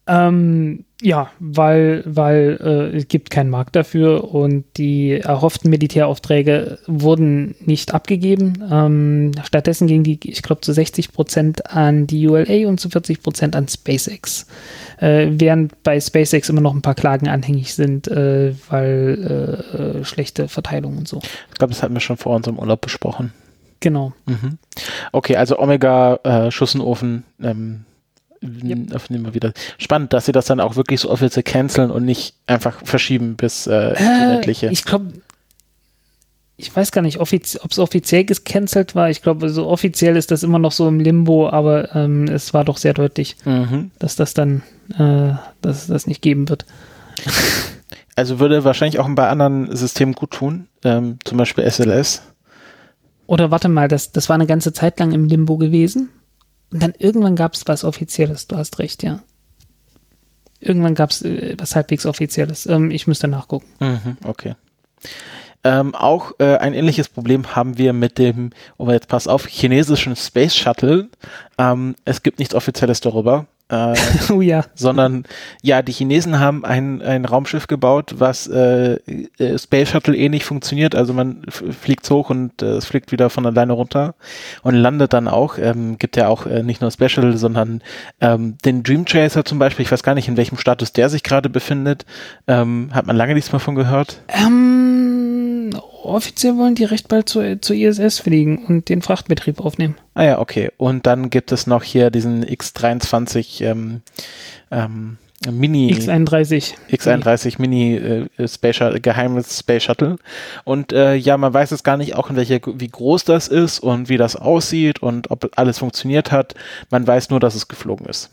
Ähm, ja, weil, weil äh, es gibt keinen Markt dafür und die erhofften Militäraufträge wurden nicht abgegeben. Ähm, stattdessen gingen die, ich glaube, zu 60 Prozent an die ULA und zu 40 Prozent an SpaceX. Äh, während bei SpaceX immer noch ein paar Klagen anhängig sind, äh, weil äh, schlechte Verteilung und so. Ich glaube, das hatten wir schon vor unserem Urlaub besprochen. Genau. Mhm. Okay, also Omega äh, Schussenofen ähm, Yep. Öffnen wir wieder. Spannend, dass sie das dann auch wirklich so offiziell canceln und nicht einfach verschieben bis äh, äh Ich glaube, ich weiß gar nicht, ob es offiziell gecancelt war. Ich glaube, so offiziell ist das immer noch so im Limbo, aber ähm, es war doch sehr deutlich, mhm. dass das dann, äh, dass es das nicht geben wird. Also würde wahrscheinlich auch bei anderen Systemen gut tun, ähm, zum Beispiel SLS. Oder warte mal, das, das war eine ganze Zeit lang im Limbo gewesen. Und dann irgendwann gab es was Offizielles, du hast recht, ja. Irgendwann gab es äh, was halbwegs Offizielles. Ähm, ich müsste nachgucken. Mhm, okay. Ähm, auch äh, ein ähnliches Problem haben wir mit dem, oh jetzt pass auf, chinesischen Space Shuttle. Ähm, es gibt nichts Offizielles darüber. Äh, oh ja. Sondern ja, die Chinesen haben ein, ein Raumschiff gebaut, was äh, äh Space Shuttle ähnlich funktioniert. Also man fliegt hoch und äh, es fliegt wieder von alleine runter und landet dann auch. Ähm, gibt ja auch äh, nicht nur Space Shuttle, sondern ähm, den Dream Chaser zum Beispiel. Ich weiß gar nicht, in welchem Status der sich gerade befindet. Ähm, hat man lange nichts mehr von gehört. Ähm, offiziell wollen die recht bald zur, zur ISS fliegen und den Frachtbetrieb aufnehmen. Ah ja, okay. Und dann gibt es noch hier diesen X23 ähm, ähm, Mini X31 X31 Mini äh, Space Shuttle, geheimes Space Shuttle. Und äh, ja man weiß jetzt gar nicht auch in welcher wie groß das ist und wie das aussieht und ob alles funktioniert hat. Man weiß nur dass es geflogen ist.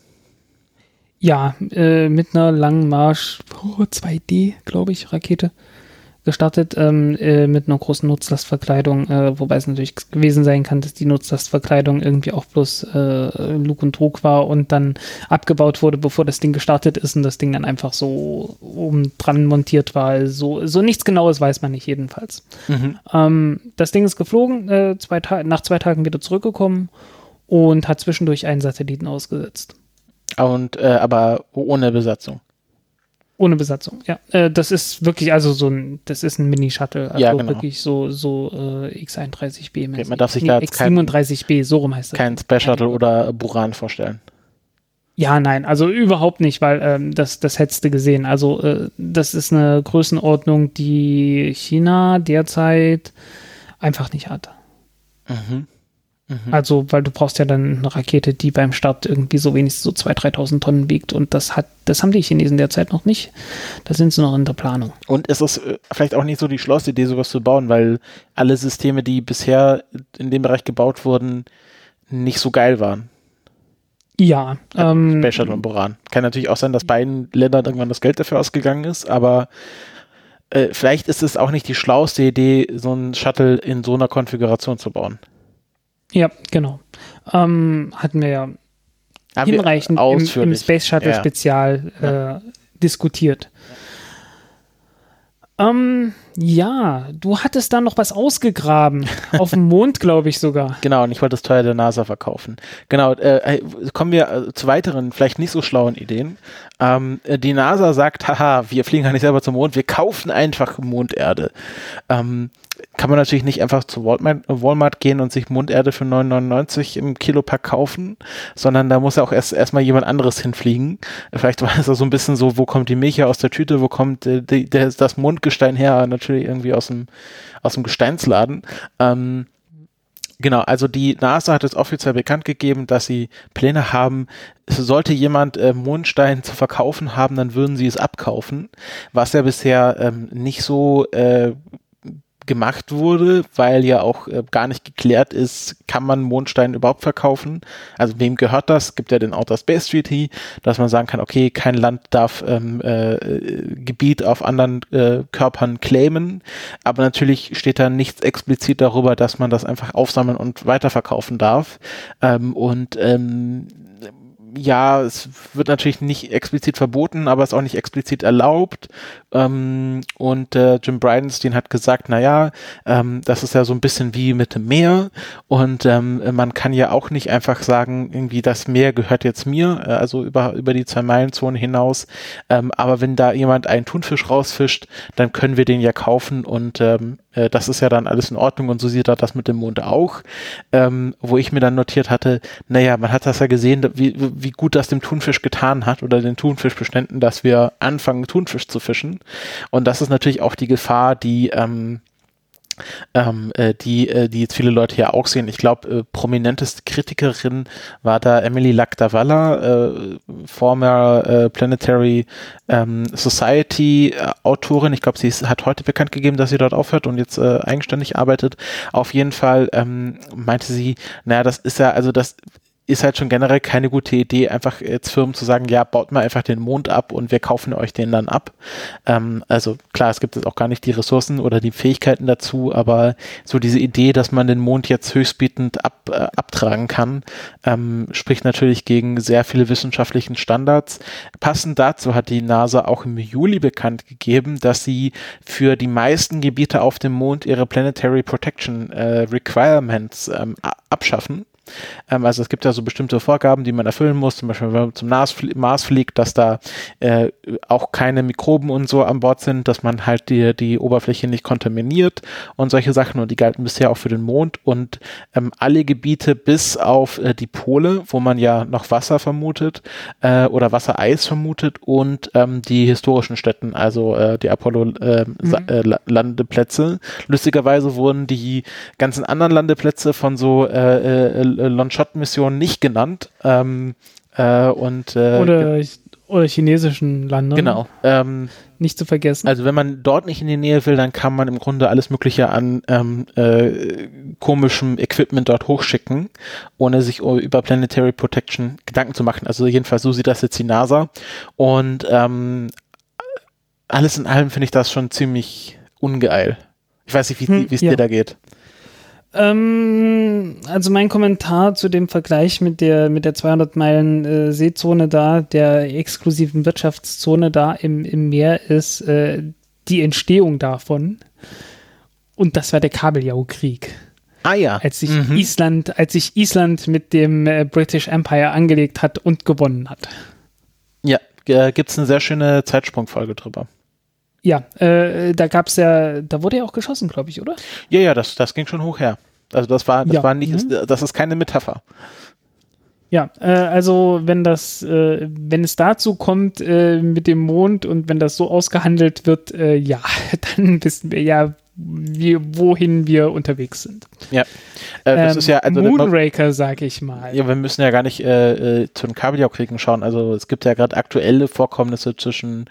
Ja äh, mit einer langen Marsch oh, 2D glaube ich Rakete gestartet ähm, äh, mit einer großen Nutzlastverkleidung, äh, wobei es natürlich gewesen sein kann, dass die Nutzlastverkleidung irgendwie auch bloß äh, Lug und Trug war und dann abgebaut wurde, bevor das Ding gestartet ist und das Ding dann einfach so oben dran montiert war. So, so nichts Genaues weiß man nicht jedenfalls. Mhm. Ähm, das Ding ist geflogen, äh, zwei nach zwei Tagen wieder zurückgekommen und hat zwischendurch einen Satelliten ausgesetzt. Und äh, aber ohne Besatzung. Ohne Besatzung, ja. Äh, das ist wirklich, also so ein, das ist ein Mini-Shuttle. Also ja, genau. wirklich so, so äh, X31B. Okay, man darf sich nee, da X37B, so rum heißt das. Kein Space Shuttle oder Buran vorstellen. Ja, nein, also überhaupt nicht, weil ähm, das, das hättest du gesehen. Also äh, das ist eine Größenordnung, die China derzeit einfach nicht hat. Mhm. Mhm. Also, weil du brauchst ja dann eine Rakete, die beim Start irgendwie so wenigstens so 2.000, 3.000 Tonnen wiegt und das hat, das haben die Chinesen derzeit noch nicht. Da sind sie noch in der Planung. Und ist es äh, vielleicht auch nicht so die schlauste Idee, sowas zu bauen, weil alle Systeme, die bisher in dem Bereich gebaut wurden, nicht so geil waren. Ja. Ähm, Space Shuttle und Boran. Kann natürlich auch sein, dass beiden Ländern irgendwann das Geld dafür ausgegangen ist, aber äh, vielleicht ist es auch nicht die schlauste Idee, so ein Shuttle in so einer Konfiguration zu bauen. Ja, genau. Ähm, hatten wir ja Haben hinreichend im, im, Space Shuttle ja. Spezial äh, ja. diskutiert. Ähm, ja, du hattest da noch was ausgegraben. Auf dem Mond, glaube ich sogar. Genau, und ich wollte das teuer der NASA verkaufen. Genau, äh, kommen wir äh, zu weiteren, vielleicht nicht so schlauen Ideen. Ähm, die NASA sagt, haha, wir fliegen gar nicht selber zum Mond, wir kaufen einfach Monderde. Ähm, kann man natürlich nicht einfach zu Walmart, Walmart gehen und sich Munderde für 9,99 im Kilopack kaufen, sondern da muss ja auch erst erstmal jemand anderes hinfliegen. Vielleicht war es so ein bisschen so, wo kommt die Milch aus der Tüte, wo kommt äh, die, der, das Mundgestein her? Natürlich irgendwie aus dem, aus dem Gesteinsladen. Ähm, Genau, also die NASA hat es offiziell bekannt gegeben, dass sie Pläne haben, sollte jemand äh, Mondstein zu verkaufen haben, dann würden sie es abkaufen, was ja bisher ähm, nicht so äh, gemacht wurde, weil ja auch äh, gar nicht geklärt ist, kann man Mondstein überhaupt verkaufen? Also wem gehört das? Gibt ja den Outer Space Treaty, dass man sagen kann, okay, kein Land darf ähm, äh, Gebiet auf anderen äh, Körpern claimen, aber natürlich steht da nichts explizit darüber, dass man das einfach aufsammeln und weiterverkaufen darf. Ähm, und ähm, ja, es wird natürlich nicht explizit verboten, aber es ist auch nicht explizit erlaubt. Ähm, und äh, Jim Bridenstine hat gesagt, na ja, ähm, das ist ja so ein bisschen wie mit dem Meer und ähm, man kann ja auch nicht einfach sagen, irgendwie das Meer gehört jetzt mir, äh, also über, über die Zwei-Meilen-Zone hinaus. Ähm, aber wenn da jemand einen Thunfisch rausfischt, dann können wir den ja kaufen und ähm, äh, das ist ja dann alles in Ordnung und so sieht er das mit dem Mond auch. Ähm, wo ich mir dann notiert hatte, naja, man hat das ja gesehen, wie, wie gut das dem Thunfisch getan hat oder den Thunfischbeständen, dass wir anfangen, Thunfisch zu fischen. Und das ist natürlich auch die Gefahr, die ähm, ähm, äh, die, äh, die jetzt viele Leute hier auch sehen. Ich glaube, äh, prominenteste Kritikerin war da Emily Lagdawalla, äh, former äh, Planetary ähm, Society äh, Autorin. Ich glaube, sie ist, hat heute bekannt gegeben, dass sie dort aufhört und jetzt äh, eigenständig arbeitet. Auf jeden Fall ähm, meinte sie, naja, das ist ja, also das ist halt schon generell keine gute Idee, einfach jetzt Firmen zu sagen, ja, baut mal einfach den Mond ab und wir kaufen euch den dann ab. Ähm, also klar, es gibt jetzt auch gar nicht die Ressourcen oder die Fähigkeiten dazu, aber so diese Idee, dass man den Mond jetzt höchstbietend ab, äh, abtragen kann, ähm, spricht natürlich gegen sehr viele wissenschaftlichen Standards. Passend dazu hat die NASA auch im Juli bekannt gegeben, dass sie für die meisten Gebiete auf dem Mond ihre Planetary Protection äh, Requirements ähm, abschaffen. Ähm, also es gibt ja so bestimmte Vorgaben, die man erfüllen muss, zum Beispiel wenn man zum Mars, fliegt, dass da äh, auch keine Mikroben und so an Bord sind, dass man halt die, die Oberfläche nicht kontaminiert und solche Sachen und die galten bisher auch für den Mond und ähm, alle Gebiete bis auf äh, die Pole, wo man ja noch Wasser vermutet äh, oder Wassereis vermutet und ähm, die historischen Städten, also äh, die Apollo-Landeplätze. Ähm, mhm. Lustigerweise wurden die ganzen anderen Landeplätze von so äh, äh, äh, Longshot-Mission nicht genannt. Ähm, äh, und, äh, oder, oder chinesischen Ländern. Genau. Ähm, nicht zu vergessen. Also wenn man dort nicht in die Nähe will, dann kann man im Grunde alles Mögliche an ähm, äh, komischem Equipment dort hochschicken, ohne sich über Planetary Protection Gedanken zu machen. Also jedenfalls so sieht das jetzt die NASA. Und ähm, alles in allem finde ich das schon ziemlich ungeil. Ich weiß nicht, wie Hm, es ja. dir da geht. Ähm, also mein Kommentar zu dem Vergleich mit der mit der 200 Meilen äh, Seezone da, der exklusiven Wirtschaftszone da im, im Meer ist äh, die Entstehung davon. Und das war der Kabeljaukrieg, Ah ja. als sich Mhm. Island, als sich Island mit dem äh, British Empire angelegt hat und gewonnen hat. Ja, äh, gibt es eine sehr schöne Zeitsprungfolge drüber. Ja, äh, da gab's ja, da wurde ja auch geschossen, glaube ich, oder? Ja, ja, das, das ging schon hoch her. Also das war, das Ja. war nicht, Mhm. das ist keine Metapher. Ja, äh, also wenn das, äh, wenn es dazu kommt äh, mit dem Mond und wenn das so ausgehandelt wird, äh, ja, dann wissen wir ja, wie, wohin wir unterwegs sind. Ja. Äh, das Ähm, ist ja, also Moonraker, sag ich mal. ja, wir müssen ja gar nicht äh, äh, zu den Kabeljaukriegen schauen. Also es gibt ja gerade aktuelle Vorkommnisse zwischen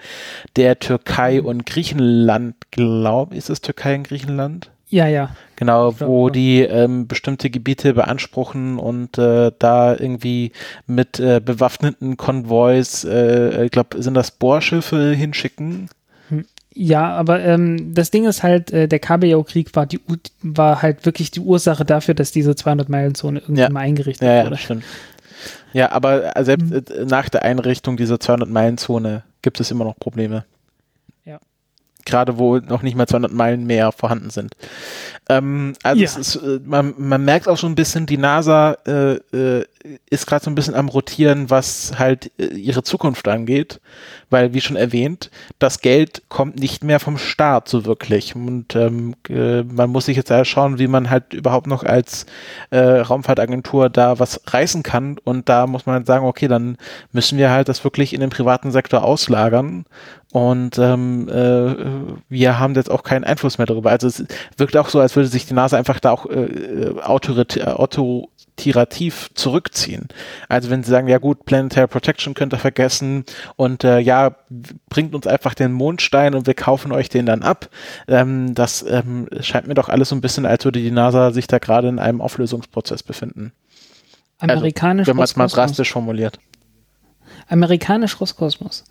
der Türkei Mhm. und Griechenland, glaube ist es Türkei und Griechenland? Ja, ja. Genau, glaub, wo ja. die ähm, bestimmte Gebiete beanspruchen und äh, da irgendwie mit äh, bewaffneten Konvois, äh, ich glaube, sind das Bohrschiffe hinschicken. Ja, aber ähm, das Ding ist halt, äh, der Kabeljaukrieg war, die, war halt wirklich die Ursache dafür, dass diese 200-Meilen-Zone irgendwie Ja. mal eingerichtet Ja, ja, wurde. stimmt. Ja, aber äh, selbst Mhm. äh, nach der Einrichtung dieser 200-Meilen-Zone gibt es immer noch Probleme. Gerade wo noch nicht mal 200 Meilen mehr vorhanden sind. Ähm, also Ja. ist, äh, man, man merkt auch schon ein bisschen, die NASA äh, äh, ist gerade so ein bisschen am Rotieren, was halt äh, ihre Zukunft angeht, weil wie schon erwähnt, das Geld kommt nicht mehr vom Staat so wirklich und ähm, äh, man muss sich jetzt also schauen, wie man halt überhaupt noch als Raumfahrtagentur da was reißen kann und da muss man halt sagen, okay, dann müssen wir halt das wirklich in den privaten Sektor auslagern und ähm, äh, wir haben jetzt auch keinen Einfluss mehr darüber. Also es wirkt auch so, als würde sich die NASA einfach da auch äh, autorit autoritirativ zurückziehen. Also wenn sie sagen, ja gut, Planetary Protection könnt ihr vergessen und äh, ja, bringt uns einfach den Mondstein und wir kaufen euch den dann ab. Ähm, das ähm, scheint mir doch alles so ein bisschen, als würde die NASA sich da gerade in einem Auflösungsprozess befinden. Amerikanisch Also, wenn man es mal drastisch formuliert. Amerikanisch Roskosmos.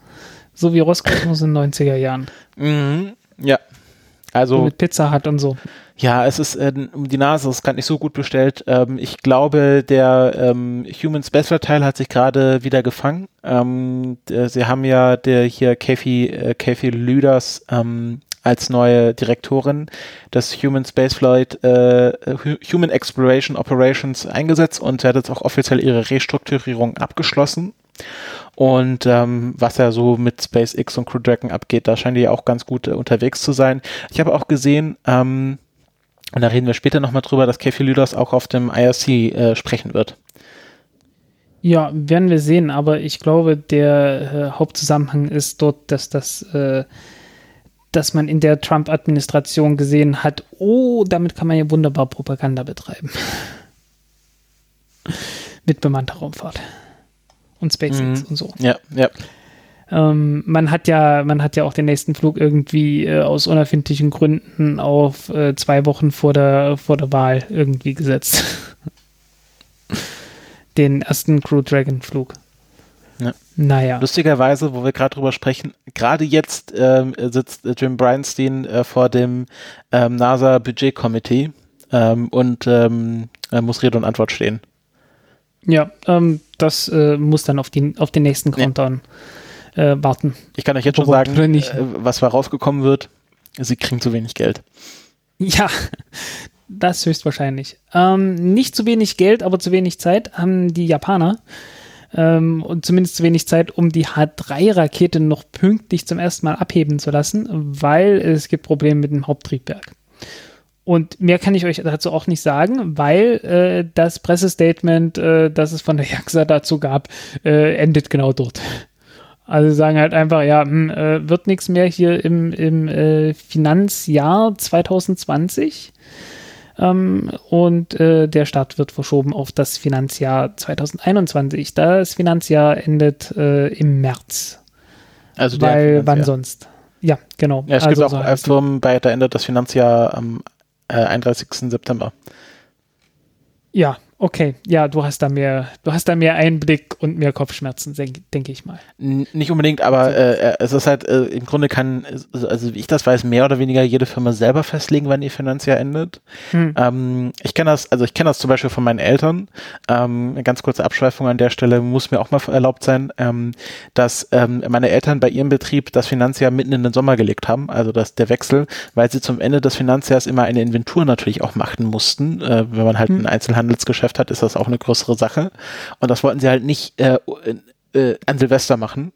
So wie Roskosmos in den 90er Jahren. Mhm. Ja. So. Also Mit Pizza Hut und so. Ja, es ist äh, um die Nase ist gerade nicht so gut bestellt. Ähm, ich glaube, der ähm, Human Spaceflight Teil hat sich gerade wieder gefangen. Ähm, der, sie haben ja der hier Kathy, äh, Kathy Lüders ähm, als neue Direktorin des Human Spaceflight äh, Hu- Human Exploration Operations eingesetzt und sie hat jetzt auch offiziell ihre Restrukturierung abgeschlossen. Und ähm, was ja so mit SpaceX und Crew Dragon abgeht, da scheint die ja auch ganz gut äh, unterwegs zu sein. Ich habe auch gesehen, ähm, und da reden wir später nochmal drüber, dass Kathy Lüders auch auf dem IRC äh, sprechen wird. Ja, werden wir sehen, aber ich glaube, der äh, Hauptzusammenhang ist dort, dass das, äh, dass man in der Trump-Administration gesehen hat, oh, damit kann man ja wunderbar Propaganda betreiben. Mit bemannter Raumfahrt. Und SpaceX Mhm. und so. Ja, ja. Ähm, man hat ja, man hat ja auch den nächsten Flug irgendwie äh, aus unerfindlichen Gründen auf äh, zwei Wochen vor der, vor der Wahl irgendwie gesetzt. den ersten Crew Dragon Flug. Ja. Naja. Lustigerweise, wo wir gerade drüber sprechen, gerade jetzt ähm, sitzt äh, Jim Bryanstein äh, vor dem ähm, NASA Budget Committee ähm, und ähm, äh, muss Rede und Antwort stehen. Ja, ähm, das äh, muss dann auf, die, auf den nächsten Countdown äh, warten. Ich kann euch jetzt schon sagen, nicht? äh, was da rausgekommen wird. Sie kriegen zu wenig Geld. Ja, das höchstwahrscheinlich. Ähm, nicht zu wenig Geld, aber zu wenig Zeit haben die Japaner. Ähm, und zumindest zu wenig Zeit, um die H3-Rakete noch pünktlich zum ersten Mal abheben zu lassen, weil es gibt Probleme mit dem Haupttriebwerk. Und mehr kann ich euch dazu auch nicht sagen, weil äh, das Pressestatement, äh, das es von der JAXA dazu gab, äh, endet genau dort. Also sie sagen halt einfach, ja, hm, äh, wird nichts mehr hier im, im äh, Finanzjahr 2020. Ähm, und äh, der Start wird verschoben auf das Finanzjahr 2021. Das Finanzjahr endet äh, im März. Also der weil wann sonst? Ja, genau. Ja, es Also gibt so auch es. Firmen, bei da endet das Finanzjahr am äh, 31. September. Ja, Okay, ja, du hast da mehr, du hast da mehr Einblick und mehr Kopfschmerzen, denke denk ich mal. Nicht unbedingt, aber äh, es ist halt, äh, im Grunde kann, also wie ich das weiß, mehr oder weniger jede Firma selber festlegen, wann ihr Finanzjahr endet. Hm. Ähm, ich kenne das, also ich kenne das zum Beispiel von meinen Eltern. Ähm, eine ganz kurze Abschweifung an der Stelle muss mir auch mal erlaubt sein, ähm, dass ähm, meine Eltern bei ihrem Betrieb das Finanzjahr mitten in den Sommer gelegt haben, also das der Wechsel, weil sie zum Ende des Finanzjahres immer eine Inventur natürlich auch machen mussten, äh, wenn man halt hm. ein Einzelhandelsgeschäft Geschäft hat, ist das auch eine größere Sache. Und das wollten sie halt nicht äh, äh, an Silvester machen.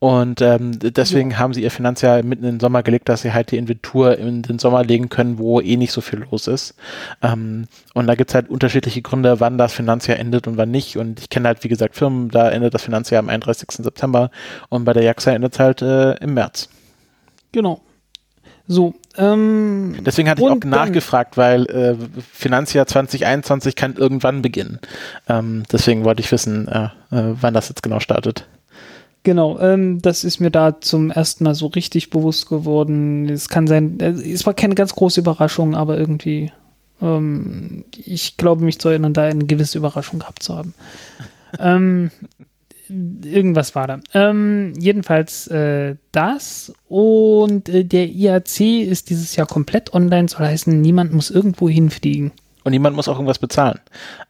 Und ähm, deswegen ja. haben sie ihr Finanzjahr mitten in den Sommer gelegt, dass sie halt die Inventur in den Sommer legen können, wo eh nicht so viel los ist. Ähm, und da gibt's halt unterschiedliche Gründe, wann das Finanzjahr endet und wann nicht. Und ich kenne halt, wie gesagt, Firmen, da endet das Finanzjahr am 31. September und bei der JAXA endet es halt äh, im März. Genau. So, ähm, Deswegen hatte ich auch nachgefragt, weil äh, Finanzjahr 2021 kann irgendwann beginnen. Ähm, deswegen wollte ich wissen, äh, äh, wann das jetzt genau startet. Genau, ähm, das ist mir da zum ersten Mal so richtig bewusst geworden. Es kann sein, äh, es war keine ganz große Überraschung, aber irgendwie, ähm, ich glaube mich zu erinnern, da eine gewisse Überraschung gehabt zu haben. ähm, irgendwas war da. Ähm, jedenfalls äh, das und äh, der IAC ist dieses Jahr komplett online, soll heißen, niemand muss irgendwo hinfliegen. Und niemand muss auch irgendwas bezahlen.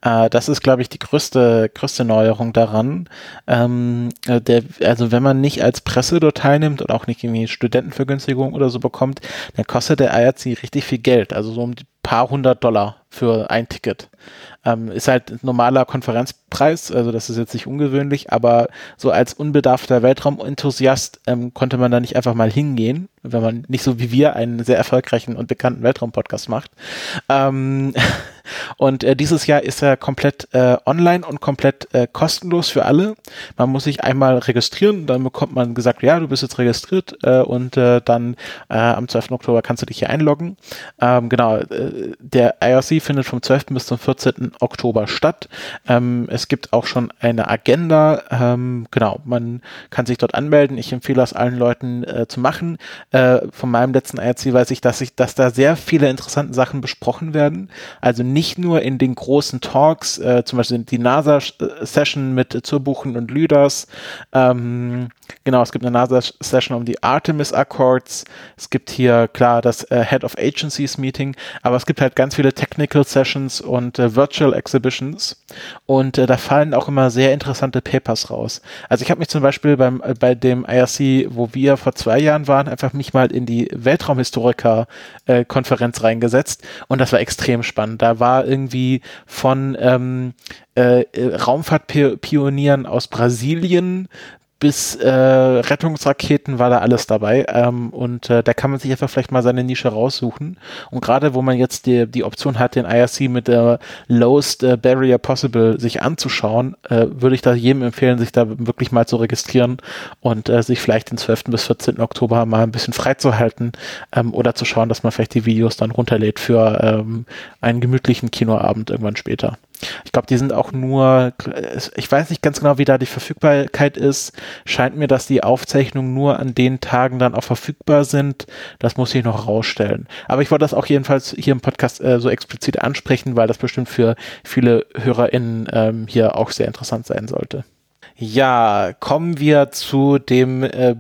Äh, das ist, glaube ich, die größte, größte Neuerung daran. Ähm, äh, also wenn man nicht als Presse dort teilnimmt oder auch nicht irgendwie Studentenvergünstigung oder so bekommt, dann kostet der IRC richtig viel Geld. Also so um die paar hundert Dollar für ein Ticket. Ähm, ist halt ein normaler Konferenzpreis, also das ist jetzt nicht ungewöhnlich, aber so als unbedarfter Weltraumenthusiast ähm, konnte man da nicht einfach mal hingehen, wenn man nicht so wie wir einen sehr erfolgreichen und bekannten Weltraumpodcast macht. Ähm, und äh, dieses Jahr ist er komplett äh, online und komplett äh, kostenlos für alle. Man muss sich einmal registrieren, dann bekommt man gesagt, ja, du bist jetzt registriert äh, und äh, dann äh, am 12. Oktober kannst du dich hier einloggen. Ähm, genau, äh, der IRC findet vom 12. bis zum 14. Oktober statt. Ähm, es gibt auch schon eine Agenda. Ähm, genau, man kann sich dort anmelden. Ich empfehle das allen Leuten äh, zu machen. Äh, von meinem letzten IRC weiß ich, dass ich, dass da sehr viele interessante Sachen besprochen werden. Also nicht nur in den großen Talks, äh, zum Beispiel die NASA-Session mit Zurbuchen und Lüders. Ähm, genau, es gibt eine NASA-Session um die Artemis Accords. Es gibt hier klar das äh, Head of Agencies Meeting, aber es gibt halt ganz viele Technical Sessions und äh, Virtual Exhibitions. Und äh, da fallen auch immer sehr interessante Papers raus. Also ich habe mich zum Beispiel beim äh, bei dem IRC, wo wir vor zwei Jahren waren, einfach mich mal in die Weltraumhistoriker-Konferenz äh, reingesetzt und das war extrem spannend. Da war war irgendwie von ähm, äh, Raumfahrtpionieren aus Brasilien bis äh, Rettungsraketen war da alles dabei ähm, und äh, da kann man sich einfach vielleicht mal seine Nische raussuchen und gerade wo man jetzt die, die Option hat, den IRC mit der lowest äh, barrier possible sich anzuschauen, äh, würde ich da jedem empfehlen, sich da wirklich mal zu registrieren und äh, sich vielleicht den 12. bis 14. Oktober mal ein bisschen freizuhalten ähm, oder zu schauen, dass man vielleicht die Videos dann runterlädt für ähm, einen gemütlichen Kinoabend irgendwann später. Ich glaube, die sind auch nur, ich weiß nicht ganz genau, wie da die Verfügbarkeit ist. Scheint mir, dass die Aufzeichnungen nur an den Tagen dann auch verfügbar sind. Das muss ich noch rausstellen. Aber ich wollte das auch jedenfalls hier im Podcast äh, so explizit ansprechen, weil das bestimmt für viele HörerInnen ähm, hier auch sehr interessant sein sollte. Ja, kommen wir zu dem äh,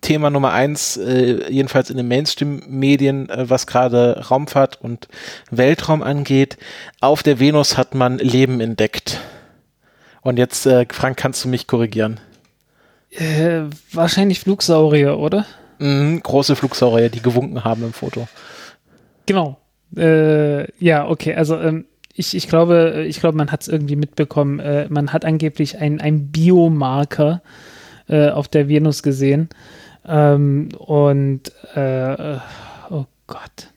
Thema Nummer eins, äh, jedenfalls in den Mainstream-Medien, äh, was gerade Raumfahrt und Weltraum angeht. Auf der Venus hat man Leben entdeckt. Und jetzt, äh, Frank, kannst du mich korrigieren? Äh, wahrscheinlich Flugsaurier, oder? Mhm, große Flugsaurier, die gewunken haben im Foto. Genau. Äh, ja, okay, also ähm, ich, ich glaube, ich glaube, man hat es irgendwie mitbekommen. Äh, man hat angeblich ein Biomarker auf der Venus gesehen. Ähm, und äh, oh Gott.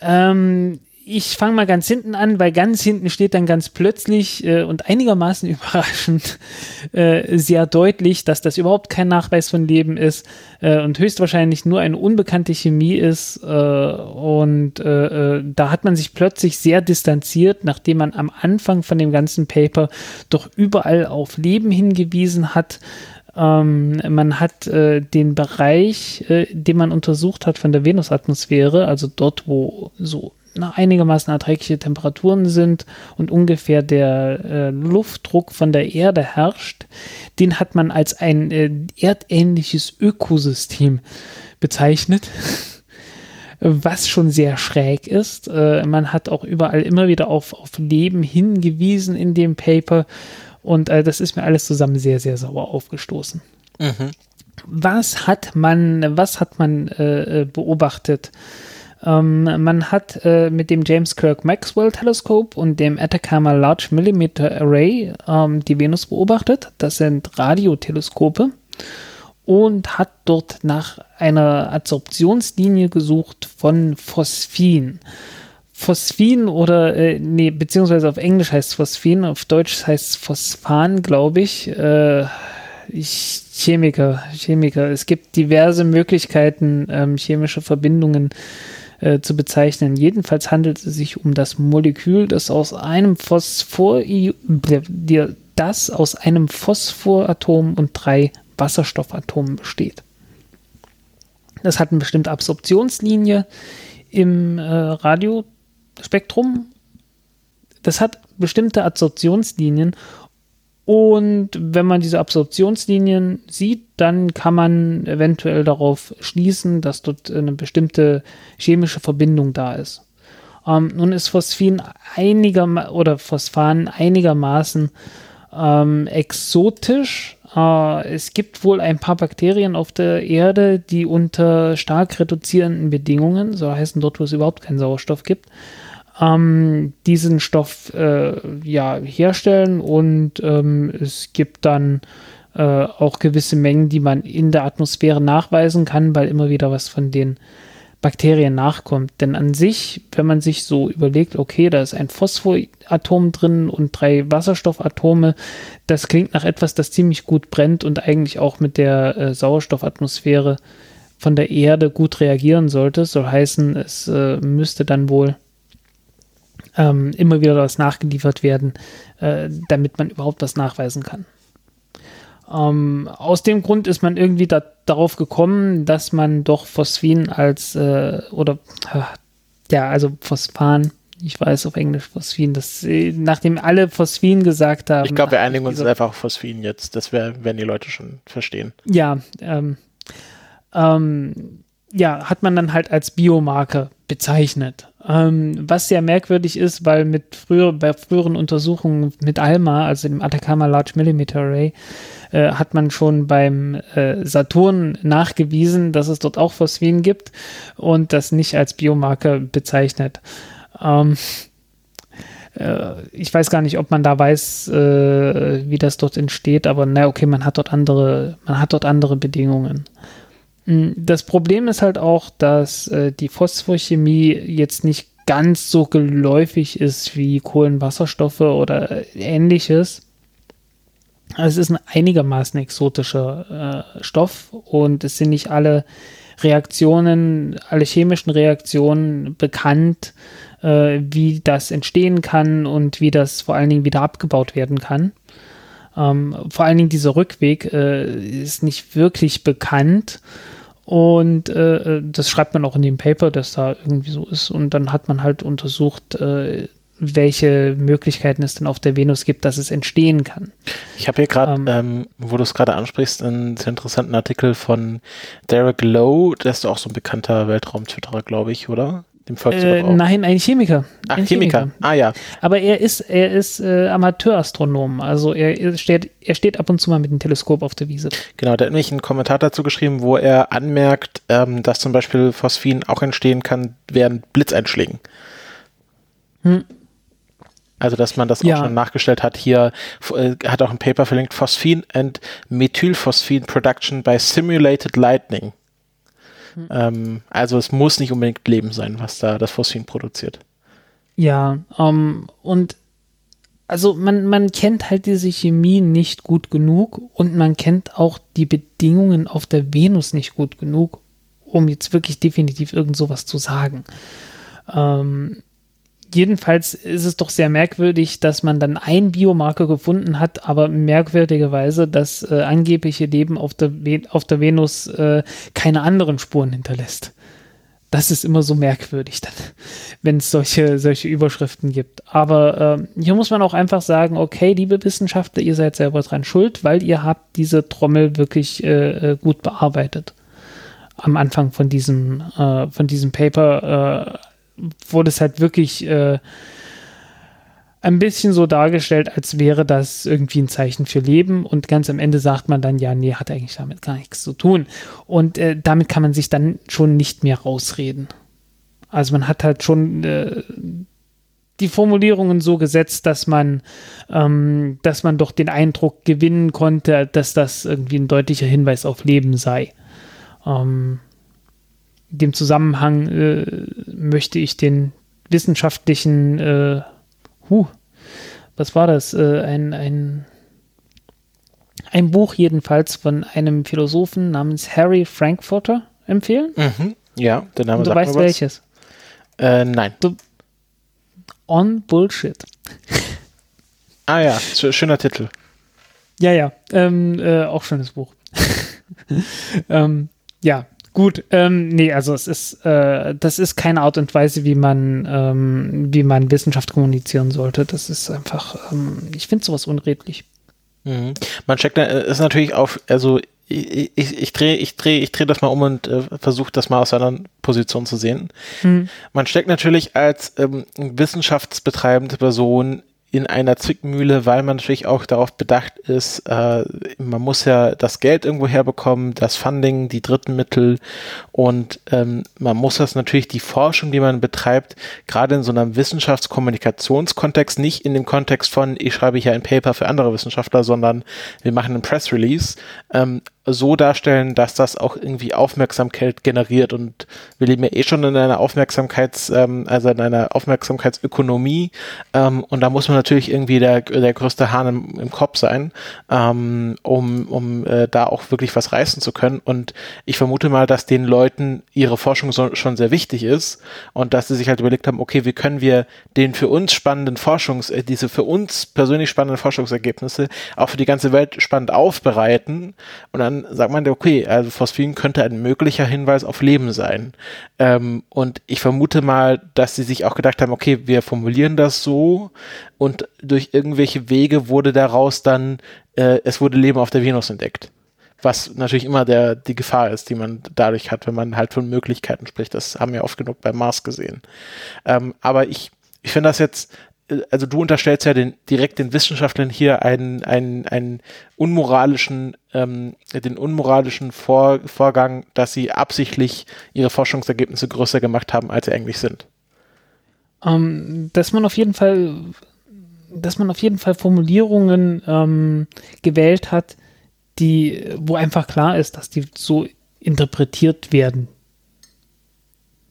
Ähm, ich fange mal ganz hinten an, weil ganz hinten steht dann ganz plötzlich äh, und einigermaßen überraschend äh, sehr deutlich, dass das überhaupt kein Nachweis von Leben ist äh, und höchstwahrscheinlich nur eine unbekannte Chemie ist. Äh, und äh, äh, da hat man sich plötzlich sehr distanziert, nachdem man am Anfang von dem ganzen Paper doch überall auf Leben hingewiesen hat. Ähm, man hat äh, den Bereich, äh, den man untersucht hat von der Venusatmosphäre, also dort, wo so einigermaßen erträgliche Temperaturen sind und ungefähr der äh, Luftdruck von der Erde herrscht, den hat man als ein äh, erdähnliches Ökosystem bezeichnet. was schon sehr schräg ist. Äh, man hat auch überall immer wieder auf, auf Leben hingewiesen in dem Paper und äh, das ist mir alles zusammen sehr, sehr sauer aufgestoßen. Mhm. Was hat man, was hat man äh, äh beobachtet? Ähm, man hat äh, mit dem James Kirk Maxwell Teleskop und dem Atacama Large Millimeter Array ähm, die Venus beobachtet. Das sind Radioteleskope und hat dort nach einer Adsorptionslinie gesucht von Phosphin. Phosphin oder, äh, nee, beziehungsweise auf Englisch heißt es Phosphin, auf Deutsch heißt es Phosphan, glaube ich. Äh, ich. Chemiker, Chemiker. Es gibt diverse Möglichkeiten, ähm, chemische Verbindungen äh, zu bezeichnen. Jedenfalls handelt es sich um das Molekül, das aus einem Phosphor, das aus einem Phosphoratom und drei Wasserstoffatomen besteht. Das hat eine bestimmte Absorptionslinie im äh, Radiospektrum. Das hat bestimmte Absorptionslinien und wenn man diese Absorptionslinien sieht, dann kann man eventuell darauf schließen, dass dort eine bestimmte chemische Verbindung da ist. Ähm, nun ist Phosphin einiger oder Phosphan einigermaßen ähm, exotisch, äh, es gibt wohl ein paar Bakterien auf der Erde, die unter stark reduzierenden Bedingungen, so heißen dort, wo es überhaupt keinen Sauerstoff gibt, ähm, diesen Stoff äh, ja, herstellen und ähm, es gibt dann äh, auch gewisse Mengen, die man in der Atmosphäre nachweisen kann, weil immer wieder was von den Bakterien nachkommt. Denn an sich, wenn man sich so überlegt, okay, da ist ein Phosphoratom drin und drei Wasserstoffatome, das klingt nach etwas, das ziemlich gut brennt und eigentlich auch mit der äh, Sauerstoffatmosphäre von der Erde gut reagieren sollte. Soll heißen, es äh, müsste dann wohl ähm, immer wieder was nachgeliefert werden, äh, damit man überhaupt was nachweisen kann. Ähm, aus dem Grund ist man irgendwie da, darauf gekommen, dass man doch Phosphin als äh, oder äh, ja, also Phosphan, ich weiß auf Englisch Phosphin, das äh, nachdem alle Phosphin gesagt haben. Ich glaube, wir einigen uns einfach auf Phosphin jetzt. Das wäre, wenn die Leute schon verstehen. Ja, ähm, ähm, ja, hat man dann halt als Biomarker bezeichnet. Ähm, was sehr merkwürdig ist, weil mit früher, bei früheren Untersuchungen mit ALMA, also dem Atacama Large Millimeter Array, äh, hat man schon beim äh, Saturn nachgewiesen, dass es dort auch Phosphin gibt und das nicht als Biomarker bezeichnet. Ähm, äh, ich weiß gar nicht, ob man da weiß, äh, wie das dort entsteht, aber na okay, man hat dort andere, man hat dort andere Bedingungen. Hm, das Problem ist halt auch, dass äh, die Phosphorchemie jetzt nicht ganz so geläufig ist wie Kohlenwasserstoffe oder ähnliches. Es ist ein einigermaßen exotischer äh, Stoff und es sind nicht alle Reaktionen, alle chemischen Reaktionen bekannt, äh, wie das entstehen kann und wie das vor allen Dingen wieder abgebaut werden kann. Ähm, vor allen Dingen dieser Rückweg äh, ist nicht wirklich bekannt. Und äh, das schreibt man auch in dem Paper, dass da irgendwie so ist. Und dann hat man halt untersucht, äh, welche Möglichkeiten es denn auf der Venus gibt, dass es entstehen kann. Ich habe hier gerade, ähm, ähm, wo du es gerade ansprichst, einen sehr interessanten Artikel von Derek Lowe, der ist auch so ein bekannter Weltraum-Twitterer, glaube ich, oder? Dem äh, nein, ein Chemiker. Ach, ein Chemiker. Chemiker. Ah ja. Aber er ist, er ist äh, Amateurastronom. Also er steht, er steht ab und zu mal mit dem Teleskop auf der Wiese. Genau, der hat nämlich einen Kommentar dazu geschrieben, wo er anmerkt, ähm, dass zum Beispiel Phosphin auch entstehen kann während Blitzeinschlägen. Hm. Also, dass man das ja. auch schon nachgestellt hat. Hier äh, hat auch ein Paper verlinkt, Phosphin and Methylphosphin Production by Simulated Lightning. Mhm. Ähm, also es muss nicht unbedingt Leben sein, was da das Phosphin produziert. Ja, ähm, und also man, man kennt halt diese Chemie nicht gut genug und man kennt auch die Bedingungen auf der Venus nicht gut genug, um jetzt wirklich definitiv irgend sowas zu sagen. Ähm, jedenfalls ist es doch sehr merkwürdig, dass man dann ein Biomarker gefunden hat, aber merkwürdigerweise das äh, angebliche Leben auf der, auf der Venus äh, keine anderen Spuren hinterlässt. das ist immer so merkwürdig, wenn es solche, solche Überschriften gibt. Aber äh, hier muss man auch einfach sagen, okay, liebe Wissenschaftler, ihr seid selber dran schuld, weil ihr habt diese Trommel wirklich äh, äh gut bearbeitet. Am Anfang von diesem, äh, von diesem Paper äh, wurde es halt wirklich äh, ein bisschen so dargestellt, als wäre das irgendwie ein Zeichen für Leben und ganz am Ende sagt man dann, ja, nee, hat eigentlich damit gar nichts zu tun. Und äh, damit kann man sich dann schon nicht mehr rausreden. Also man hat halt schon äh, die Formulierungen so gesetzt, dass man, ähm, dass man doch den Eindruck gewinnen konnte, dass das irgendwie ein deutlicher Hinweis auf Leben sei. Ähm, dem Zusammenhang äh, möchte ich den wissenschaftlichen äh, huh, was war das? Äh, ein, ein, ein Buch jedenfalls von einem Philosophen namens Harry Frankfurter empfehlen. Mhm. Ja, der Name Und Du weißt welches? Äh, nein. Du, On Bullshit. Ah ja, schöner Titel. Ja, ja, ähm, äh, auch schönes Buch. ähm, ja, Gut, ähm, nee, also es ist, äh, das ist keine Art und Weise, wie man, ähm, wie man Wissenschaft kommunizieren sollte. Das ist einfach, ähm, ich finde sowas unredlich. Mhm. Man checkt, äh, ist natürlich auch, also ich, ich, ich drehe ich dreh, ich dreh das mal um und äh, versuche das mal aus einer Position zu sehen. Mhm. Man steckt natürlich als ähm, wissenschaftsbetreibende Person in einer Zwickmühle, weil man natürlich auch darauf bedacht ist, äh, man muss ja das Geld irgendwo herbekommen, das Funding, die dritten Mittel. Und ähm, man muss das natürlich die Forschung, die man betreibt, gerade in so einem Wissenschaftskommunikationskontext, nicht in dem Kontext von, ich schreibe hier ein Paper für andere Wissenschaftler, sondern wir machen einen Press Release, ähm, so darstellen, dass das auch irgendwie Aufmerksamkeit generiert. Und wir leben ja eh schon in einer Aufmerksamkeits, ähm, also in einer Aufmerksamkeitsökonomie. Ähm, und da muss man natürlich irgendwie der, der größte Hahn im, im Kopf sein, ähm, um, um äh, da auch wirklich was reißen zu können. Und ich vermute mal, dass den Leuten ihre Forschung so, schon sehr wichtig ist und dass sie sich halt überlegt haben, okay, wie können wir den für uns spannenden Forschungs, äh, diese für uns persönlich spannenden Forschungsergebnisse auch für die ganze Welt spannend aufbereiten und dann sagt man, okay, also Phosphin könnte ein möglicher Hinweis auf Leben sein. Ähm, und ich vermute mal, dass sie sich auch gedacht haben, okay, wir formulieren das so und durch irgendwelche Wege wurde daraus dann, äh, es wurde Leben auf der Venus entdeckt. Was natürlich immer der, die Gefahr ist, die man dadurch hat, wenn man halt von Möglichkeiten spricht. Das haben wir oft genug beim Mars gesehen. Ähm, aber ich, ich finde das jetzt also du unterstellst ja den, direkt den Wissenschaftlern hier einen, einen, einen unmoralischen, ähm, den unmoralischen Vor, Vorgang, dass sie absichtlich ihre Forschungsergebnisse größer gemacht haben, als sie eigentlich sind. Ähm, dass man auf jeden Fall, dass man auf jeden Fall Formulierungen ähm, gewählt hat, die, wo einfach klar ist, dass die so interpretiert werden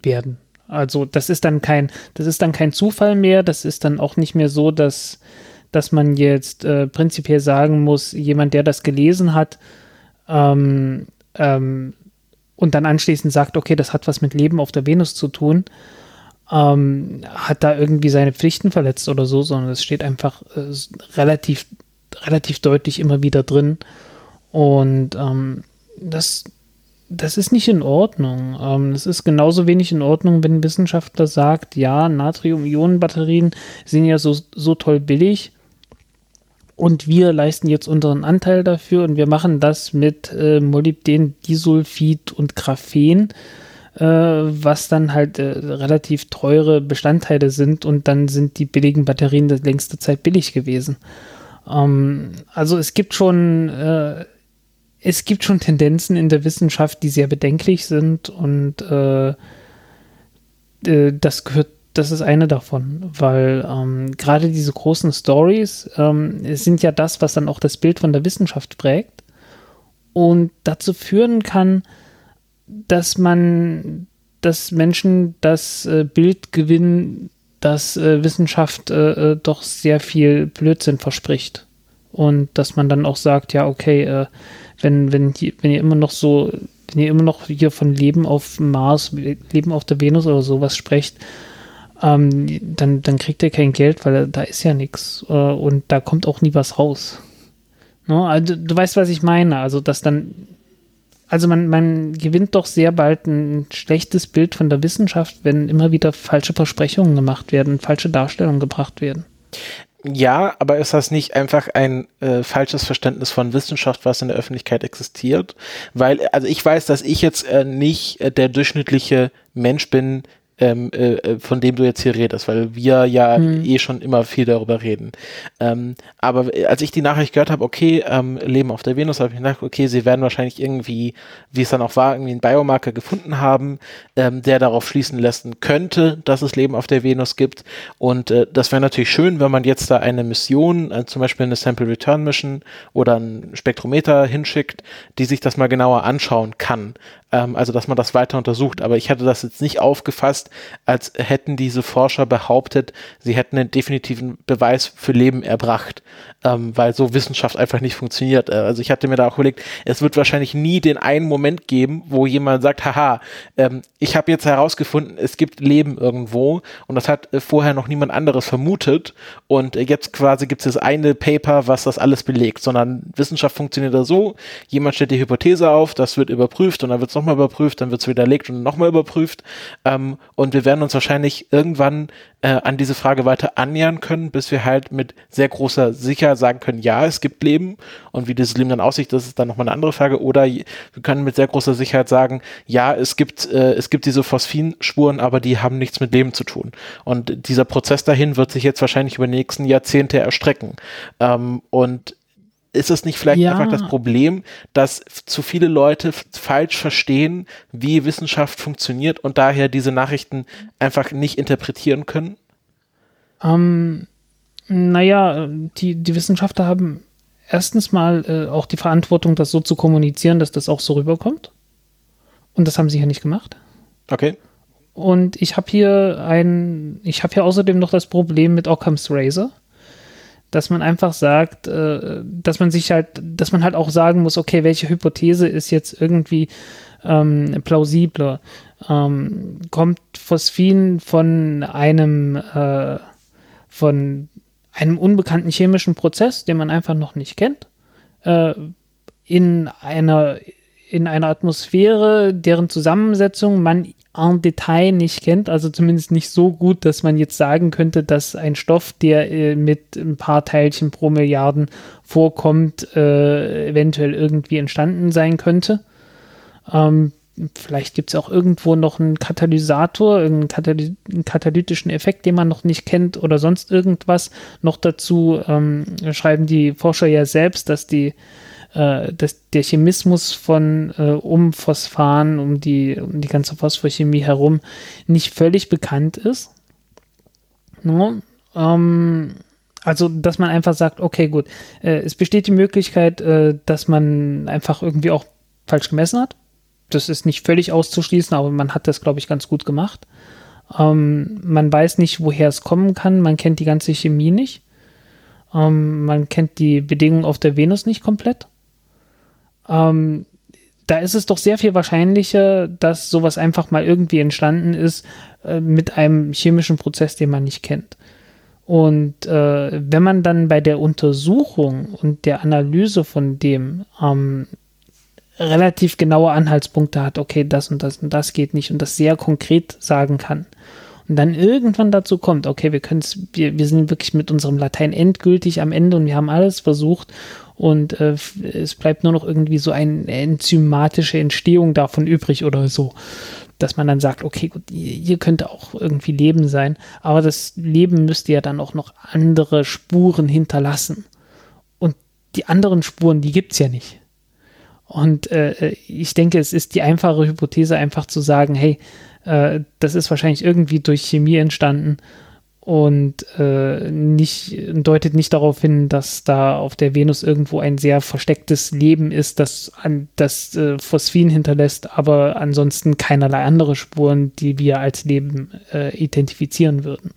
werden. Also das ist dann kein, das ist dann kein Zufall mehr. Das ist dann auch nicht mehr so, dass, dass man jetzt äh, prinzipiell sagen muss, jemand, der das gelesen hat, ähm, ähm, und dann anschließend sagt, okay, das hat was mit Leben auf der Venus zu tun, ähm, hat da irgendwie seine Pflichten verletzt oder so, sondern es steht einfach äh, relativ, relativ deutlich immer wieder drin. Und ähm, das, das ist nicht in Ordnung. Ähm, es ist genauso wenig in Ordnung, wenn ein Wissenschaftler sagt, ja, Natrium-Ionen-Batterien sind ja so, so toll billig und wir leisten jetzt unseren Anteil dafür und wir machen das mit äh, Molybden, Disulfid und Graphen, äh, was dann halt äh, relativ teure Bestandteile sind und dann sind die billigen Batterien die längste Zeit billig gewesen. Ähm, also es gibt schon äh, es gibt schon Tendenzen in der Wissenschaft, die sehr bedenklich sind und äh, äh, das gehört, das ist eine davon, weil ähm, gerade diese großen Stories ähm, sind ja das, was dann auch das Bild von der Wissenschaft prägt und dazu führen kann, dass man, dass Menschen das äh, Bild gewinnen, dass äh, Wissenschaft äh, äh, doch sehr viel Blödsinn verspricht und dass man dann auch sagt, ja okay, äh, wenn, wenn, wenn ihr immer noch so, wenn ihr immer noch hier von Leben auf Mars, Leben auf der Venus oder sowas sprecht, ähm, dann, dann kriegt ihr kein Geld, weil da ist ja nichts äh, und da kommt auch nie was raus. No? Ne? Also, du weißt, was ich meine. Also, dass dann also man, man gewinnt doch sehr bald ein schlechtes Bild von der Wissenschaft, wenn immer wieder falsche Versprechungen gemacht werden, falsche Darstellungen gebracht werden. Ja, aber ist das nicht einfach ein äh, falsches Verständnis von Wissenschaft, was in der Öffentlichkeit existiert? Weil, also ich weiß, dass ich jetzt äh, nicht äh, der durchschnittliche Mensch bin, ähm, äh, äh, von dem du jetzt hier redest, weil wir ja mhm. eh schon immer viel darüber reden. Ähm, aber als ich die Nachricht gehört habe, okay, ähm, Leben auf der Venus, habe ich gedacht, okay, sie werden wahrscheinlich irgendwie, wie es dann auch war, irgendwie einen Biomarker gefunden haben, ähm, der darauf schließen lassen könnte, dass es Leben auf der Venus gibt. Und äh, das wäre natürlich schön, wenn man jetzt da eine Mission, äh, zum Beispiel eine Sample Return Mission oder ein Spektrometer hinschickt, die sich das mal genauer anschauen kann ähm, also dass man das weiter untersucht. Aber ich hatte das jetzt nicht aufgefasst, als hätten diese Forscher behauptet, sie hätten einen definitiven Beweis für Leben erbracht, ähm, weil so Wissenschaft einfach nicht funktioniert. Äh, also ich hatte mir da auch überlegt, es wird wahrscheinlich nie den einen Moment geben, wo jemand sagt, haha, ähm, ich habe jetzt herausgefunden, es gibt Leben irgendwo und das hat äh, vorher noch niemand anderes vermutet und äh, jetzt quasi gibt es das eine Paper, was das alles belegt, sondern Wissenschaft funktioniert da so, jemand stellt die Hypothese auf, das wird überprüft und dann wird es nochmal überprüft, dann wird es widerlegt und nochmal überprüft. Ähm, und wir werden uns wahrscheinlich irgendwann äh, an diese Frage weiter annähern können, bis wir halt mit sehr großer Sicherheit sagen können, ja, es gibt Leben. Und wie dieses Leben dann aussieht, das ist dann nochmal eine andere Frage. Oder wir können mit sehr großer Sicherheit sagen, ja, es gibt, äh, es gibt diese Phosphinspuren, aber die haben nichts mit Leben zu tun. Und dieser Prozess dahin wird sich jetzt wahrscheinlich über die nächsten Jahrzehnte erstrecken. Ähm, und ist es nicht vielleicht ja. einfach das Problem, dass zu viele Leute falsch verstehen, wie Wissenschaft funktioniert und daher diese Nachrichten einfach nicht interpretieren können? Ähm, naja, die, die Wissenschaftler haben erstens mal äh, auch die Verantwortung, das so zu kommunizieren, dass das auch so rüberkommt. Und das haben sie ja nicht gemacht. Okay. Und ich habe hier ein, ich habe hier außerdem noch das Problem mit Occam's Razor dass man einfach sagt, äh, dass man sich halt, dass man halt auch sagen muss, okay, welche Hypothese ist jetzt irgendwie ähm, plausibler? Ähm, kommt Phosphin von einem äh, von einem unbekannten chemischen Prozess, den man einfach noch nicht kennt, äh, in einer in einer Atmosphäre, deren Zusammensetzung man en Detail nicht kennt, also zumindest nicht so gut, dass man jetzt sagen könnte, dass ein Stoff, der äh, mit ein paar Teilchen pro Milliarden vorkommt, äh, eventuell irgendwie entstanden sein könnte. Ähm, vielleicht gibt es auch irgendwo noch einen Katalysator, einen, Kataly einen, katalytischen Effekt, den man noch nicht kennt oder sonst irgendwas. Noch dazu ähm, schreiben die Forscher ja selbst, dass die äh, dass der Chemismus von äh, um Phosphan, um die, um die ganze Phosphorchemie herum nicht völlig bekannt ist. No? Ähm, also, dass man einfach sagt, okay, gut, äh, es besteht die Möglichkeit, äh, dass man einfach irgendwie auch falsch gemessen hat. Das ist nicht völlig auszuschließen, aber man hat das, glaube ich, ganz gut gemacht. Ähm, man weiß nicht, woher es kommen kann. Man kennt die ganze Chemie nicht. Ähm, man kennt die Bedingungen auf der Venus nicht komplett ähm, da ist es doch sehr viel wahrscheinlicher, dass sowas einfach mal irgendwie entstanden ist äh, mit einem chemischen Prozess, den man nicht kennt. Und äh, wenn man dann bei der Untersuchung und der Analyse von dem ähm, relativ genaue Anhaltspunkte hat, okay, das und das und das geht nicht und das sehr konkret sagen kann. Und dann irgendwann dazu kommt, okay, wir können wir, wir sind wirklich mit unserem Latein endgültig am Ende und wir haben alles versucht und äh, es bleibt nur noch irgendwie so eine enzymatische Entstehung davon übrig oder so. Dass man dann sagt, okay, gut, hier könnte auch irgendwie Leben sein, aber das Leben müsste ja dann auch noch andere Spuren hinterlassen. Und die anderen Spuren, die gibt es ja nicht. Und äh, ich denke, es ist die einfache Hypothese, einfach zu sagen, hey, äh, das ist wahrscheinlich irgendwie durch Chemie entstanden und äh, nicht, deutet nicht darauf hin, dass da auf der Venus irgendwo ein sehr verstecktes Leben ist, das, an, das äh, Phosphin hinterlässt, aber ansonsten keinerlei andere Spuren, die wir als Leben äh, identifizieren würden.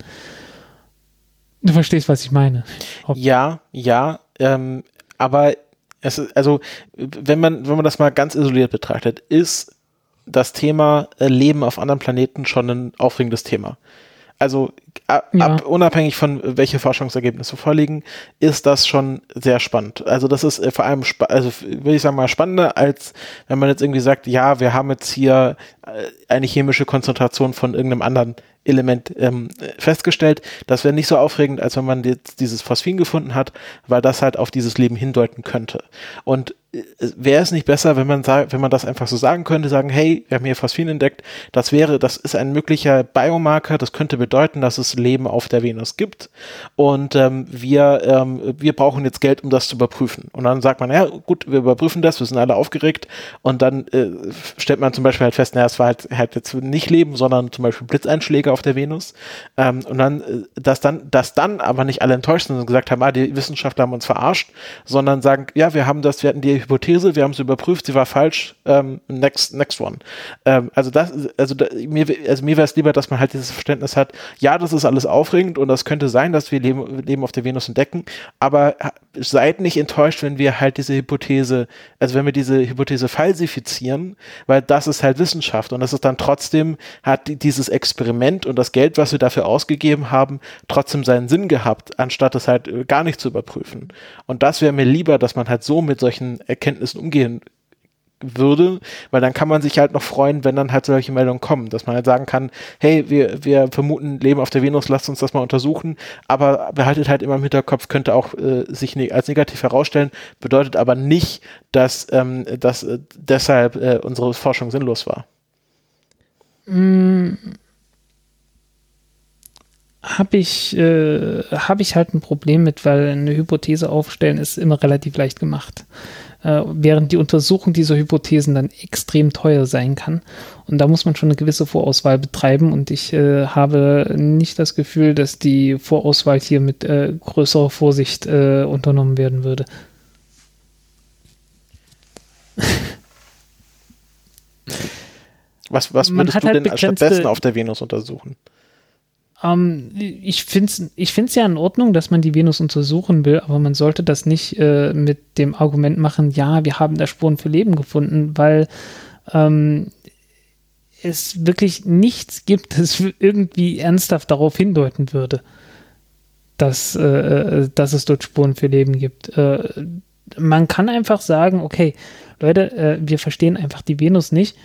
Du verstehst, was ich meine. Ob ja, ja, ähm, aber es ist, also, wenn man, wenn man das mal ganz isoliert betrachtet, ist das Thema äh, Leben auf anderen Planeten schon ein aufregendes Thema also ab, ja. unabhängig von welche Forschungsergebnisse vorliegen, ist das schon sehr spannend. Also das ist äh, vor allem, also würde ich sagen mal spannender, als wenn man jetzt irgendwie sagt, ja, wir haben jetzt hier äh, eine chemische Konzentration von irgendeinem anderen Element ähm, festgestellt. Das wäre nicht so aufregend, als wenn man jetzt dieses Phosphin gefunden hat, weil das halt auf dieses Leben hindeuten könnte. Und äh, wäre es nicht besser, wenn man sagt, wenn man das einfach so sagen könnte, sagen, hey, wir haben hier Phosphin entdeckt, das wäre, das ist ein möglicher Biomarker, das könnte bedeuten, dass es Leben auf der Venus gibt und ähm, wir, ähm, wir brauchen jetzt Geld, um das zu überprüfen. Und dann sagt man, ja gut, wir überprüfen das, wir sind alle aufgeregt und dann äh, stellt man zum Beispiel halt fest, naja, es war halt, halt jetzt nicht Leben, sondern zum Beispiel Blitzeinschläge auf der Venus ähm, und dann, äh, dass dann, dass dann aber nicht alle enttäuscht sind und gesagt haben, ah, die Wissenschaftler haben uns verarscht, sondern sagen, ja, wir haben das, wir hatten die Hypothese, wir haben es überprüft, sie war falsch, ähm, next, next one. Ähm, also das, also da, mir, also mir wäre es lieber, dass man halt dieses Verständnis hat, ja, das ist alles aufregend und das könnte sein, dass wir Leben, Leben auf der Venus entdecken, aber seid nicht enttäuscht, wenn wir halt diese Hypothese, also wenn wir diese Hypothese falsifizieren, weil das ist halt Wissenschaft und das ist dann trotzdem, hat dieses Experiment und das Geld, was wir dafür ausgegeben haben, trotzdem seinen Sinn gehabt, anstatt es halt äh, gar nicht zu überprüfen. Und das wäre mir lieber, dass man halt so mit solchen Erkenntnissen umgehen würde, weil dann kann man sich halt noch freuen, wenn dann halt solche Meldungen kommen, dass man halt sagen kann, hey, wir, wir vermuten Leben auf der Venus, lasst uns das mal untersuchen, aber behaltet halt immer im Hinterkopf, könnte auch äh, sich ne als negativ herausstellen, bedeutet aber nicht, dass, ähm, dass äh, deshalb äh, unsere Forschung sinnlos war. Mm habe ich, äh, hab ich halt ein Problem mit, weil eine Hypothese aufstellen ist immer relativ leicht gemacht. Äh, während die Untersuchung dieser Hypothesen dann extrem teuer sein kann. Und da muss man schon eine gewisse Vorauswahl betreiben. Und ich äh, habe nicht das Gefühl, dass die Vorauswahl hier mit äh, größerer Vorsicht äh, unternommen werden würde. Was, was würdest du halt denn stattdessen auf der Venus untersuchen? Ähm, ich finde es ich find's ja in Ordnung, dass man die Venus untersuchen will, aber man sollte das nicht äh, mit dem Argument machen, ja, wir haben da Spuren für Leben gefunden, weil ähm, es wirklich nichts gibt, das irgendwie ernsthaft darauf hindeuten würde, dass, äh, äh, dass es dort Spuren für Leben gibt. Äh, man kann einfach sagen, okay, Leute, äh, wir verstehen einfach die Venus nicht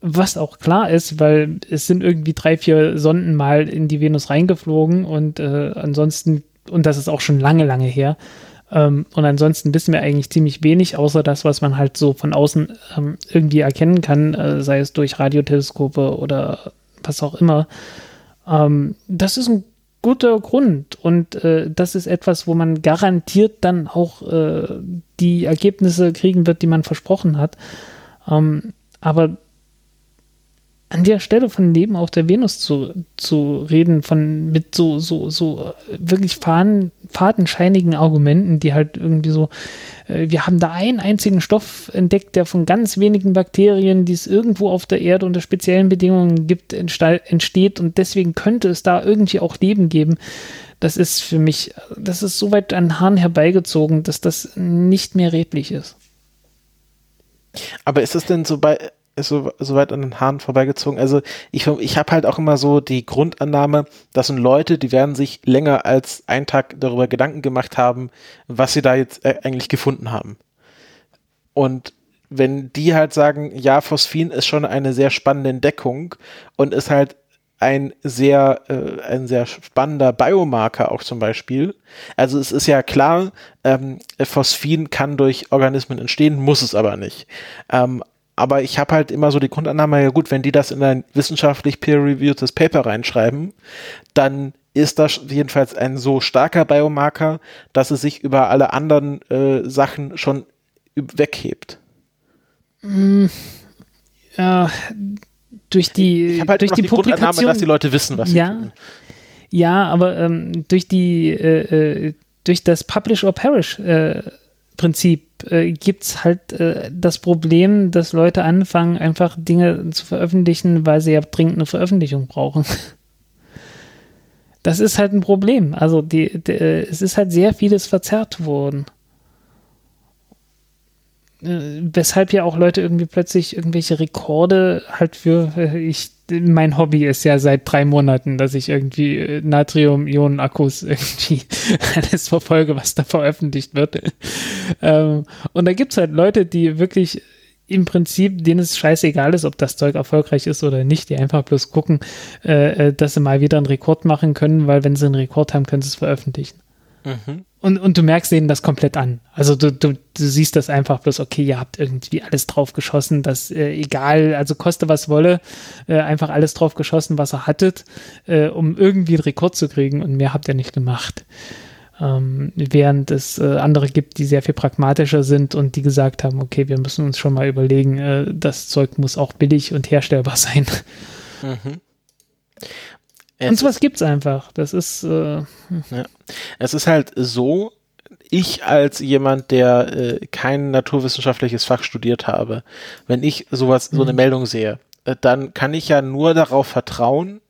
was auch klar ist, weil es sind irgendwie drei, vier Sonden mal in die Venus reingeflogen und äh, ansonsten, und das ist auch schon lange, lange her. Ähm, und ansonsten wissen wir eigentlich ziemlich wenig, außer das, was man halt so von außen ähm, irgendwie erkennen kann, äh, sei es durch Radioteleskope oder was auch immer. Ähm, das ist ein guter Grund und äh, das ist etwas, wo man garantiert dann auch äh, die Ergebnisse kriegen wird, die man versprochen hat. Ähm, aber an der Stelle von Leben auf der Venus zu, zu reden, von mit so, so, so wirklich faden, fadenscheinigen Argumenten, die halt irgendwie so, äh, wir haben da einen einzigen Stoff entdeckt, der von ganz wenigen Bakterien, die es irgendwo auf der Erde unter speziellen Bedingungen gibt, entsteht und deswegen könnte es da irgendwie auch Leben geben. Das ist für mich, das ist so weit an Haaren herbeigezogen, dass das nicht mehr redlich ist. Aber ist es denn so bei, ist so, so weit an den Haaren vorbeigezogen. Also ich, ich habe halt auch immer so die Grundannahme, das sind Leute, die werden sich länger als einen Tag darüber Gedanken gemacht haben, was sie da jetzt äh, eigentlich gefunden haben. Und wenn die halt sagen, ja, Phosphin ist schon eine sehr spannende Entdeckung und ist halt ein sehr, äh, ein sehr spannender Biomarker auch zum Beispiel. Also es ist ja klar, ähm, Phosphin kann durch Organismen entstehen, muss es aber nicht. Ähm, aber ich habe halt immer so die Grundannahme, ja gut, wenn die das in ein wissenschaftlich peer-reviewtes Paper reinschreiben, dann ist das jedenfalls ein so starker Biomarker, dass es sich über alle anderen äh, Sachen schon weghebt. Mm, ja, durch die, ich halt durch die, die Publikation, dass die Leute wissen, was ja, sie tun. Ja, aber ähm, durch die äh, äh, durch das Publish or Perish äh, Prinzip äh, gibt es halt äh, das Problem, dass Leute anfangen, einfach Dinge zu veröffentlichen, weil sie ja dringend eine Veröffentlichung brauchen. Das ist halt ein Problem. Also die, die, es ist halt sehr vieles verzerrt worden. Äh, weshalb ja auch Leute irgendwie plötzlich irgendwelche Rekorde halt für äh, ich mein Hobby ist ja seit drei Monaten, dass ich irgendwie äh, Natrium-Ionen-Akkus irgendwie alles verfolge, was da veröffentlicht wird. ähm, und da gibt's halt Leute, die wirklich im Prinzip, denen es scheißegal ist, ob das Zeug erfolgreich ist oder nicht, die einfach bloß gucken, dass sie mal wieder einen Rekord machen können, weil wenn sie einen Rekord haben, können sie es veröffentlichen. Mhm. Und, und du merkst denen das komplett an. Also du, du, du siehst das einfach bloß, okay, ihr habt irgendwie alles drauf geschossen, dass äh, egal, also koste was wolle, äh, einfach alles drauf geschossen, was ihr hattet, äh, um irgendwie einen Rekord zu kriegen und mehr habt ihr nicht gemacht. Ähm, während es äh, andere gibt, die sehr viel pragmatischer sind und die gesagt haben, okay, wir müssen uns schon mal überlegen, äh, das Zeug muss auch billig und herstellbar sein. Mhm. Und sowas gibt es einfach. Das ist. Äh, hm. ja. Es ist halt so, ich als jemand, der äh, kein naturwissenschaftliches Fach studiert habe, wenn ich sowas, so eine mhm. Meldung sehe, äh, dann kann ich ja nur darauf vertrauen,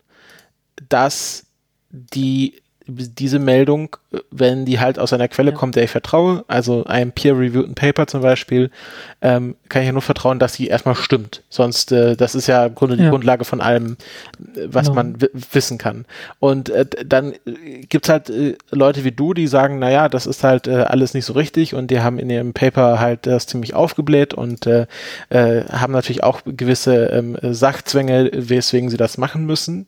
dass die diese Meldung, wenn die halt aus einer Quelle ja. kommt, der ich vertraue, also einem peer-reviewten Paper zum Beispiel, ähm, kann ich ja nur vertrauen, dass sie erstmal stimmt. Sonst, äh, das ist ja im Grunde die ja. Grundlage von allem, was genau. man wissen kann. Und äh, dann äh, gibt's halt äh, Leute wie du, die sagen, naja, das ist halt äh, alles nicht so richtig und die haben in ihrem Paper halt das ziemlich aufgebläht und äh, äh, haben natürlich auch gewisse ähm, Sachzwänge, weswegen sie das machen müssen.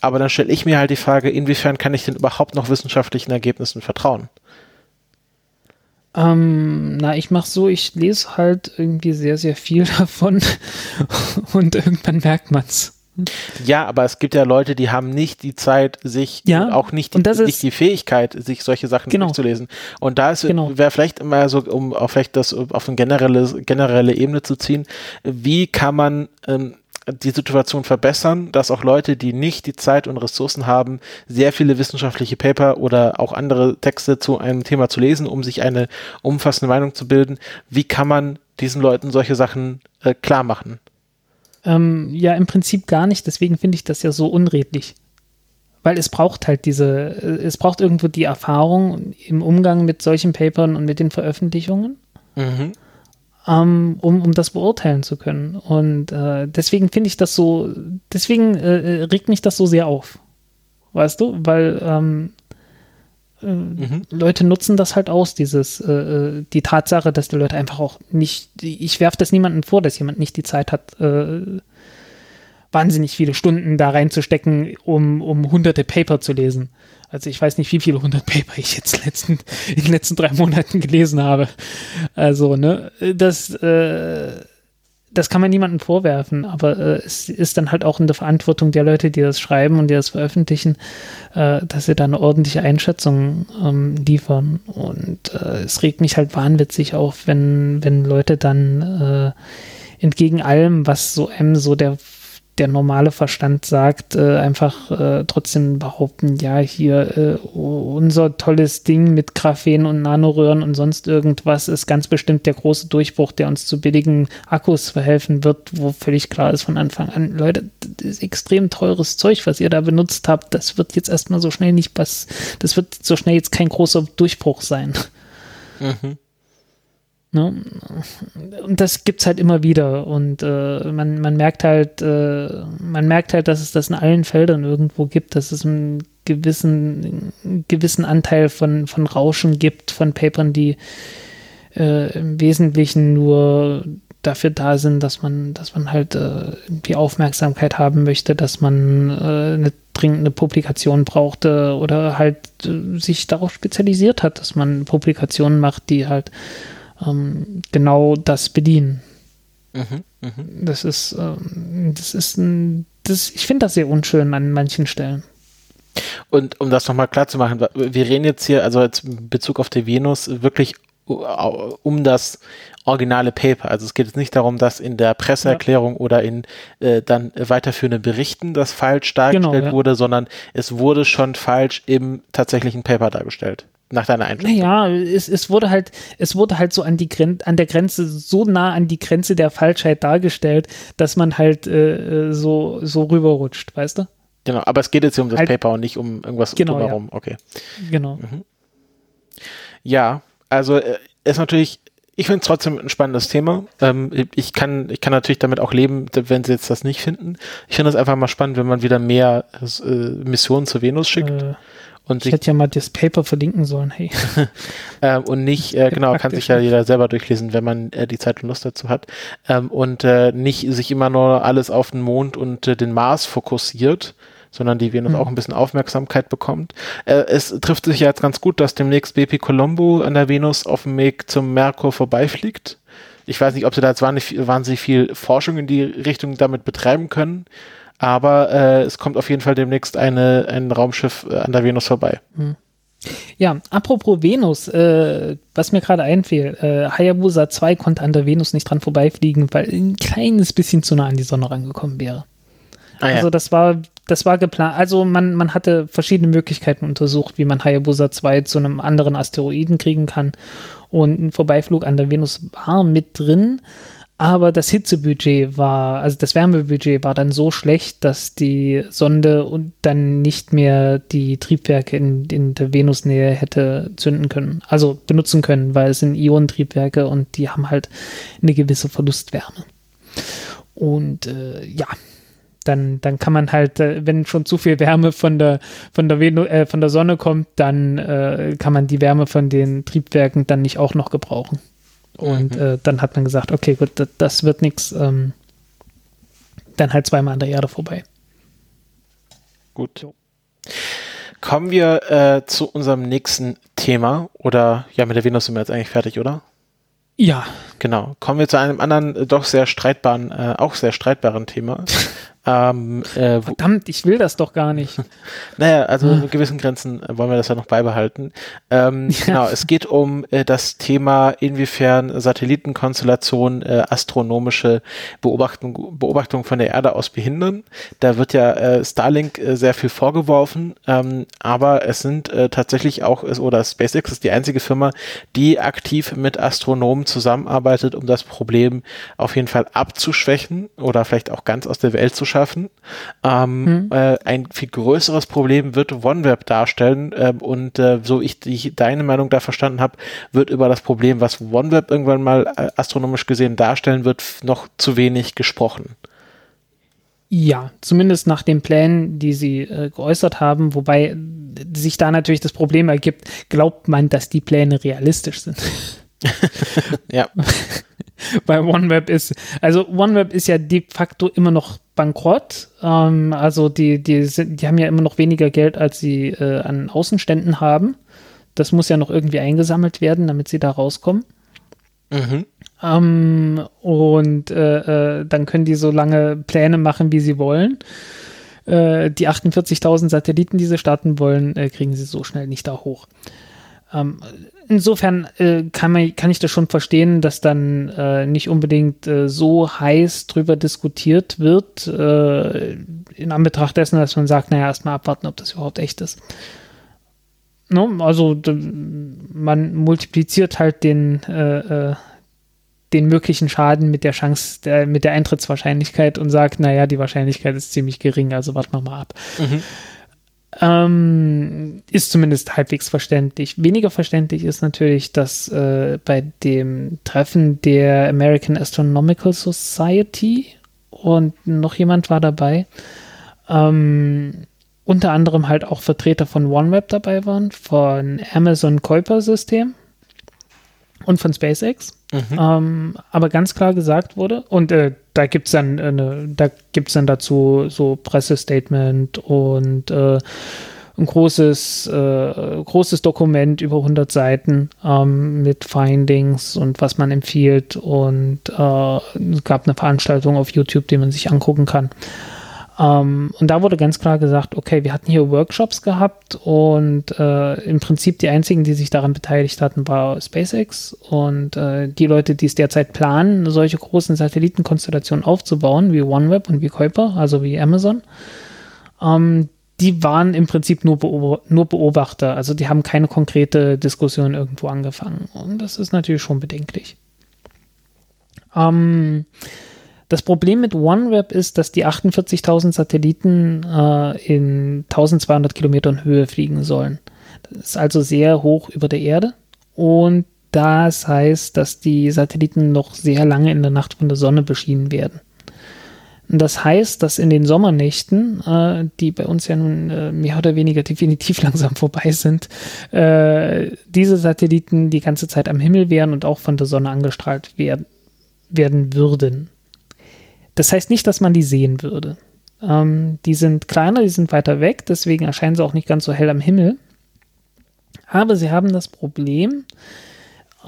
Aber dann stelle ich mir halt die Frage, inwiefern kann ich denn überhaupt noch wissenschaftlichen Ergebnissen vertrauen? Ähm, na, ich mache so, ich lese halt irgendwie sehr, sehr viel davon und irgendwann merkt man's. Ja, aber es gibt ja Leute, die haben nicht die Zeit, sich ja, auch nicht die, nicht die Fähigkeit, sich solche Sachen genau. durchzulesen. Und da ist genau. wäre vielleicht immer so, um auch vielleicht das auf eine generelle generelle Ebene zu ziehen, wie kann man ähm, die Situation verbessern, dass auch Leute, die nicht die Zeit und Ressourcen haben, sehr viele wissenschaftliche Paper oder auch andere Texte zu einem Thema zu lesen, um sich eine umfassende Meinung zu bilden. Wie kann man diesen Leuten solche Sachen äh, klar machen? Ähm, ja, im Prinzip gar nicht. Deswegen finde ich das ja so unredlich. Weil es braucht halt diese, äh, es braucht irgendwo die Erfahrung im Umgang mit solchen Papern und mit den Veröffentlichungen. Mhm um, um das beurteilen zu können. Und äh, deswegen finde ich das so, deswegen äh, äh, regt mich das so sehr auf. Weißt du? Weil ähm, äh, mhm. Leute nutzen das halt aus, dieses, äh, äh, die Tatsache, dass die Leute einfach auch nicht, ich werfe das niemandem vor, dass jemand nicht die Zeit hat, wahnsinnig viele Stunden da reinzustecken, um, um hunderte Paper zu lesen. Also ich weiß nicht, wie viele hundert Paper ich jetzt letzten, in den letzten drei Monaten gelesen habe. Also, ne, das, äh, das kann man niemandem vorwerfen, aber äh, es ist dann halt auch in der Verantwortung der Leute, die das schreiben und die das veröffentlichen, äh, dass sie da eine ordentliche Einschätzung ähm, liefern. Und äh, es regt mich halt wahnwitzig auf, wenn, wenn Leute dann äh, entgegen allem, was so einem so der der normale Verstand sagt, äh, einfach äh, trotzdem behaupten, ja, hier äh, unser tolles Ding mit Graphen und Nanoröhren und sonst irgendwas ist ganz bestimmt der große Durchbruch, der uns zu billigen Akkus verhelfen wird, wo völlig klar ist von Anfang an, Leute, das ist extrem teures Zeug, was ihr da benutzt habt, das wird jetzt erstmal so schnell nicht was, das wird so schnell jetzt kein großer Durchbruch sein. Mhm. Ne? Und das gibt es halt immer wieder. Und äh, man, man merkt halt, äh, man merkt halt, dass es das in allen Feldern irgendwo gibt, dass es einen gewissen, einen gewissen Anteil von, von Rauschen gibt, von Papern, die äh, im Wesentlichen nur dafür da sind, dass man, dass man halt äh, die Aufmerksamkeit haben möchte, dass man äh, eine dringende Publikation brauchte oder halt äh, sich darauf spezialisiert hat, dass man Publikationen macht, die halt ähm, genau das bedienen. Mhm, mh. Das ist, ähm, das ist ein, das, ich finde das sehr unschön an manchen Stellen. Und um das nochmal klar zu machen, wir reden jetzt hier, also jetzt in Bezug auf die Venus, wirklich um das originale Paper. Also es geht jetzt nicht darum, dass in der Presseerklärung ja. oder in äh, dann weiterführenden Berichten das falsch dargestellt genau, ja. wurde, sondern es wurde schon falsch im tatsächlichen Paper dargestellt nach deiner Einschätzung? Naja, es, es wurde halt, es wurde halt so an die Gren an der Grenze, so nah an die Grenze der Falschheit dargestellt, dass man halt äh, so, so rüberrutscht, weißt du? Genau, aber es geht jetzt hier um das halt, Paper und nicht um irgendwas genau, drumherum. Ja. Okay. Genau. Mhm. Ja, also äh, ist natürlich ich finde es trotzdem ein spannendes Thema. Ähm, ich, kann, ich kann natürlich damit auch leben, wenn sie jetzt das nicht finden. Ich finde es einfach mal spannend, wenn man wieder mehr äh, Missionen zur Venus schickt. Äh, und ich hätte ja mal das Paper verlinken sollen, hey. ähm, und nicht, äh, genau, kann sich ja jeder selber durchlesen, wenn man äh, die Zeit und Lust dazu hat. Ähm, und äh, nicht sich immer nur alles auf den Mond und äh, den Mars fokussiert, sondern die Venus mhm. auch ein bisschen Aufmerksamkeit bekommt. Äh, es trifft sich ja jetzt ganz gut, dass demnächst BP Colombo an der Venus auf dem Weg zum Merkur vorbeifliegt. Ich weiß nicht, ob sie da jetzt wahnsinnig viel Forschung in die Richtung damit betreiben können, aber äh, es kommt auf jeden Fall demnächst eine, ein Raumschiff äh, an der Venus vorbei. Mhm. Ja, apropos Venus, äh, was mir gerade einfiel, äh, Hayabusa 2 konnte an der Venus nicht dran vorbeifliegen, weil ein kleines bisschen zu nah an die Sonne rangekommen wäre. Ah, ja. Also das war, das war geplant. Also man, man hatte verschiedene Möglichkeiten untersucht, wie man Hayabusa 2 zu einem anderen Asteroiden kriegen kann. Und ein Vorbeiflug an der Venus war mit drin, aber das Hitzebudget war, also das Wärmebudget war dann so schlecht, dass die Sonde und dann nicht mehr die Triebwerke in, in der Venusnähe hätte zünden können, also benutzen können, weil es sind Ionentriebwerke und die haben halt eine gewisse Verlustwärme. Und äh, ja, dann, dann kann man halt, äh, wenn schon zu viel Wärme von der, von der, Venu, äh, von der Sonne kommt, dann äh, kann man die Wärme von den Triebwerken dann nicht auch noch gebrauchen. Und mhm. äh, dann hat man gesagt, okay, gut, das, das wird nichts. Ähm, dann halt zweimal an der Erde vorbei. Gut. Jo. Kommen wir äh, zu unserem nächsten Thema. Oder ja, mit der Venus sind wir jetzt eigentlich fertig, oder? Ja. Genau. Kommen wir zu einem anderen, äh, doch sehr streitbaren, äh, auch sehr streitbaren Thema. Ähm, äh, Verdammt, ich will das doch gar nicht. naja, also in gewissen Grenzen wollen wir das ja noch beibehalten. Ähm, ja. Genau, es geht um äh, das Thema, inwiefern Satellitenkonstellationen äh, astronomische Beobachtung, Beobachtung von der Erde aus behindern. Da wird ja äh, Starlink äh, sehr viel vorgeworfen, ähm, aber es sind äh, tatsächlich auch, oder SpaceX ist die einzige Firma, die aktiv mit Astronomen zusammenarbeitet, um das Problem auf jeden Fall abzuschwächen oder vielleicht auch ganz aus der Welt zu schaffen. Ähm, hm. äh, ein viel größeres Problem wird OneWeb darstellen äh, und äh, so ich die, deine Meinung da verstanden habe, wird über das Problem, was OneWeb irgendwann mal äh, astronomisch gesehen darstellen wird, noch zu wenig gesprochen. Ja, zumindest nach den Plänen, die sie äh, geäußert haben, wobei sich da natürlich das Problem ergibt, glaubt man, dass die Pläne realistisch sind. Ja. Bei OneWeb ist, also OneWeb ist ja de facto immer noch bankrott. Ähm, also die, die, sind, die haben ja immer noch weniger Geld, als sie äh, an Außenständen haben. Das muss ja noch irgendwie eingesammelt werden, damit sie da rauskommen. Mhm. Ähm, und äh, äh, dann können die so lange Pläne machen, wie sie wollen. Äh, die 48.000 Satelliten, die sie starten wollen, äh, kriegen sie so schnell nicht da hoch. Ähm, insofern äh, kann, man, kann ich das schon verstehen, dass dann äh, nicht unbedingt äh, so heiß drüber diskutiert wird, äh, in Anbetracht dessen, dass man sagt, naja, erstmal abwarten, ob das überhaupt echt ist. No, also man multipliziert halt den, äh, äh, den möglichen Schaden mit der Chance, der, mit der Eintrittswahrscheinlichkeit und sagt, naja, die Wahrscheinlichkeit ist ziemlich gering, also warten wir mal ab. Mhm. Ähm, ist zumindest halbwegs verständlich. Weniger verständlich ist natürlich, dass äh, bei dem Treffen der American Astronomical Society und noch jemand war dabei, ähm, unter anderem halt auch Vertreter von OneWeb dabei waren, von Amazon Kuiper System und von SpaceX. Mhm. Ähm, aber ganz klar gesagt wurde, und äh, da gibt es dann eine, da gibt's dann dazu so Pressestatement und äh, ein großes, äh, großes Dokument über 100 Seiten ähm, mit Findings und was man empfiehlt. Und äh, es gab eine Veranstaltung auf YouTube, die man sich angucken kann. Ähm, und da wurde ganz klar gesagt, okay, wir hatten hier Workshops gehabt und äh, im Prinzip die einzigen, die sich daran beteiligt hatten, war SpaceX und äh, die Leute, die es derzeit planen, solche großen Satellitenkonstellationen aufzubauen, wie OneWeb und wie Kuiper, also wie Amazon, ähm, die waren im Prinzip nur, Beob nur Beobachter, also die haben keine konkrete Diskussion irgendwo angefangen und das ist natürlich schon bedenklich. Ähm, das Problem mit OneWeb ist, dass die 48.000 Satelliten äh, in 1200 Kilometern Höhe fliegen sollen. Das ist also sehr hoch über der Erde. Und Das heißt, dass die Satelliten noch sehr lange in der Nacht von der Sonne beschienen werden. Das heißt, dass in den Sommernächten, äh, die bei uns ja nun äh, mehr oder weniger definitiv langsam vorbei sind, äh, diese Satelliten die ganze Zeit am Himmel wären und auch von der Sonne angestrahlt werden, werden würden. Das heißt nicht, dass man die sehen würde. Ähm, die sind kleiner, die sind weiter weg, deswegen erscheinen sie auch nicht ganz so hell am Himmel. Aber sie haben das Problem,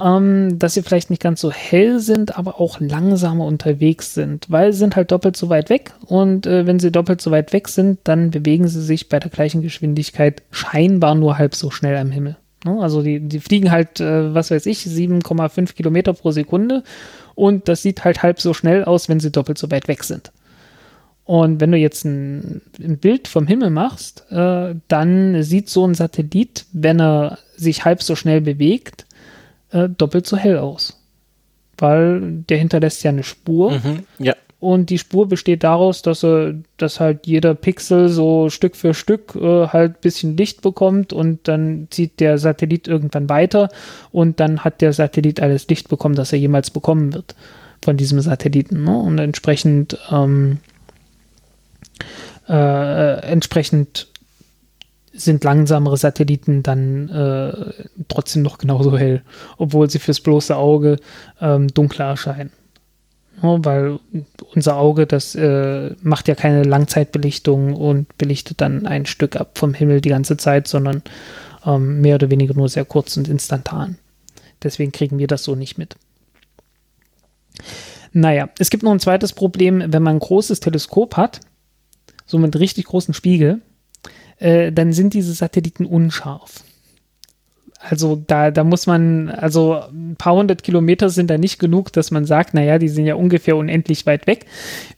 ähm, dass sie vielleicht nicht ganz so hell sind, aber auch langsamer unterwegs sind, weil sie sind halt doppelt so weit weg und äh, wenn sie doppelt so weit weg sind, dann bewegen sie sich bei der gleichen Geschwindigkeit scheinbar nur halb so schnell am Himmel. Ne? Also die, die fliegen halt, äh, was weiß ich, 7,5 Kilometer pro Sekunde und das sieht halt halb so schnell aus, wenn sie doppelt so weit weg sind. Und wenn du jetzt ein, ein Bild vom Himmel machst, äh, dann sieht so ein Satellit, wenn er sich halb so schnell bewegt, äh, doppelt so hell aus. Weil der hinterlässt ja eine Spur. Mhm, ja. Und die Spur besteht daraus, dass, er, dass halt jeder Pixel so Stück für Stück äh, halt ein bisschen Licht bekommt und dann zieht der Satellit irgendwann weiter und dann hat der Satellit alles Licht bekommen, das er jemals bekommen wird von diesem Satelliten. Ne? Und entsprechend, ähm, äh, entsprechend sind langsamere Satelliten dann äh, trotzdem noch genauso hell, obwohl sie fürs bloße Auge ähm, dunkler erscheinen. Ja, weil unser Auge, das äh, macht ja keine Langzeitbelichtung und belichtet dann ein Stück ab vom Himmel die ganze Zeit, sondern ähm, mehr oder weniger nur sehr kurz und instantan. Deswegen kriegen wir das so nicht mit. Naja, es gibt noch ein zweites Problem, wenn man ein großes Teleskop hat, so mit richtig großen Spiegel, äh, dann sind diese Satelliten unscharf. Also da, da muss man, also ein paar hundert Kilometer sind da nicht genug, dass man sagt, naja, die sind ja ungefähr unendlich weit weg,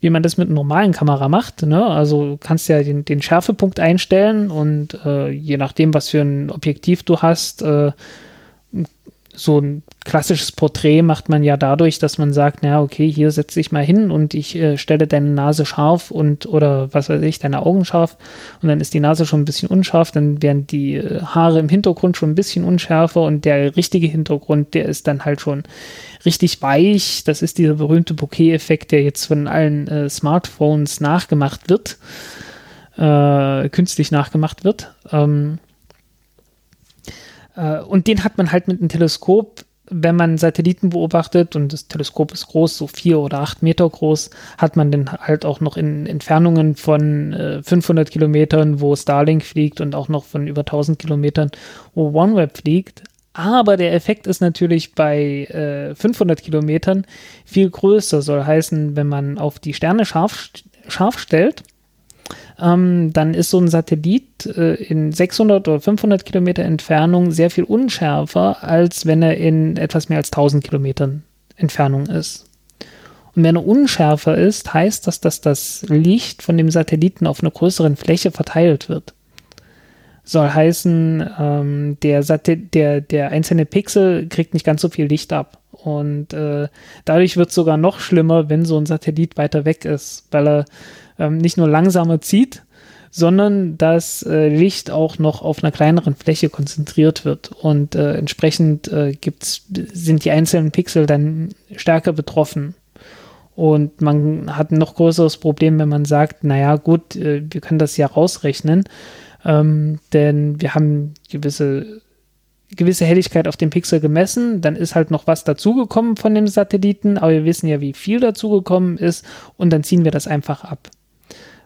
wie man das mit einer normalen Kamera macht. Ne? Also du kannst ja den, den Schärfepunkt einstellen und äh, je nachdem, was für ein Objektiv du hast, äh, so ein klassisches Porträt macht man ja dadurch, dass man sagt, na okay, hier setze ich mal hin und ich äh, stelle deine Nase scharf und oder was weiß ich, deine Augen scharf und dann ist die Nase schon ein bisschen unscharf, dann werden die äh, Haare im Hintergrund schon ein bisschen unschärfer und der richtige Hintergrund, der ist dann halt schon richtig weich. Das ist dieser berühmte Bokeh-Effekt, der jetzt von allen äh, Smartphones nachgemacht wird, äh, künstlich nachgemacht wird. Ähm, äh, und den hat man halt mit einem Teleskop, wenn man Satelliten beobachtet und das Teleskop ist groß, so vier oder acht Meter groß, hat man den halt auch noch in Entfernungen von äh, 500 Kilometern, wo Starlink fliegt und auch noch von über 1000 Kilometern, wo OneWeb fliegt. Aber der Effekt ist natürlich bei äh, 500 Kilometern viel größer. Soll heißen, wenn man auf die Sterne scharf, scharf stellt, ähm, dann ist so ein Satellit äh, in 600 oder 500 Kilometer Entfernung sehr viel unschärfer, als wenn er in etwas mehr als 1000 Kilometern Entfernung ist. Und wenn er unschärfer ist, heißt das, dass das Licht von dem Satelliten auf einer größeren Fläche verteilt wird. Soll heißen, ähm, der, der, der einzelne Pixel kriegt nicht ganz so viel Licht ab. Und äh, dadurch wird es sogar noch schlimmer, wenn so ein Satellit weiter weg ist, weil er ähm, nicht nur langsamer zieht, sondern das äh, Licht auch noch auf einer kleineren Fläche konzentriert wird. Und äh, entsprechend äh, gibt's, sind die einzelnen Pixel dann stärker betroffen. Und man hat ein noch größeres Problem, wenn man sagt, naja gut, äh, wir können das ja rausrechnen, ähm, denn wir haben gewisse gewisse Helligkeit auf dem Pixel gemessen, dann ist halt noch was dazugekommen von dem Satelliten, aber wir wissen ja, wie viel dazugekommen ist. Und dann ziehen wir das einfach ab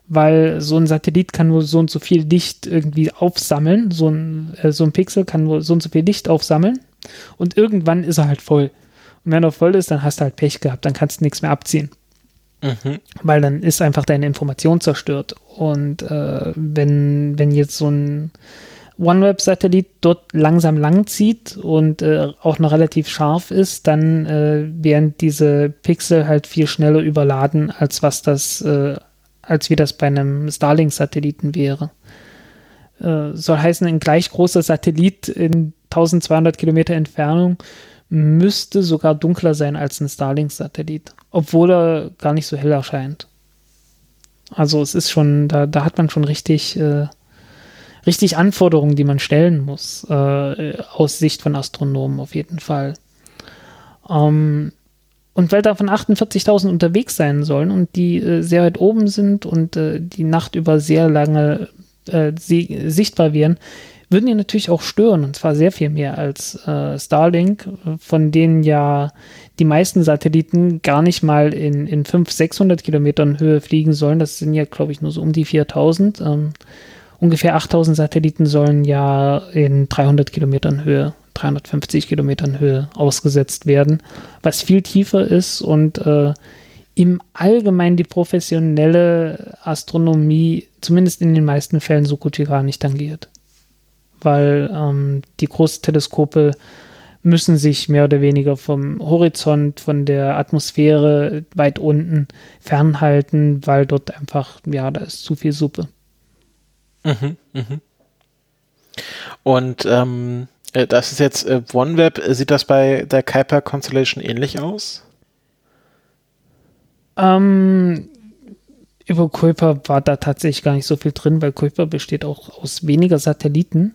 weil so ein Satellit kann nur so und so viel Licht irgendwie aufsammeln. So ein, äh, so ein Pixel kann nur so und so viel Licht aufsammeln. Und irgendwann ist er halt voll. Und wenn er voll ist, dann hast du halt Pech gehabt. Dann kannst du nichts mehr abziehen. Mhm. Weil dann ist einfach deine Information zerstört. Und äh, wenn, wenn jetzt so ein OneWeb-Satellit dort langsam lang zieht und äh, auch noch relativ scharf ist, dann äh, werden diese Pixel halt viel schneller überladen, als was das äh, als wie das bei einem Starlink-Satelliten wäre. Äh, soll heißen, ein gleich großer Satellit in 1200 Kilometer Entfernung müsste sogar dunkler sein als ein Starlink-Satellit, obwohl er gar nicht so hell erscheint. Also es ist schon, da, da hat man schon richtig, äh, richtig Anforderungen, die man stellen muss, äh, aus Sicht von Astronomen auf jeden Fall. Ähm, und weil davon 48.000 unterwegs sein sollen und die äh, sehr weit oben sind und äh, die Nacht über sehr lange äh, sichtbar wären, würden die natürlich auch stören und zwar sehr viel mehr als äh, Starlink, von denen ja die meisten Satelliten gar nicht mal in, in 500, 600 Kilometern Höhe fliegen sollen. Das sind ja, glaube ich, nur so um die 4000. Ähm, ungefähr 8000 Satelliten sollen ja in 300 Kilometern Höhe 350 Kilometern Höhe ausgesetzt werden, was viel tiefer ist und äh, im Allgemeinen die professionelle Astronomie zumindest in den meisten Fällen so gut wie gar nicht tangiert. Weil ähm, die Großteleskope müssen sich mehr oder weniger vom Horizont, von der Atmosphäre weit unten fernhalten, weil dort einfach, ja, da ist zu viel Suppe. Mhm, mhm. Und ähm, äh, das ist jetzt äh, OneWeb. Sieht das bei der Kuiper Constellation ähnlich aus? Ähm, über Kuiper war da tatsächlich gar nicht so viel drin, weil Kuiper besteht auch aus weniger Satelliten.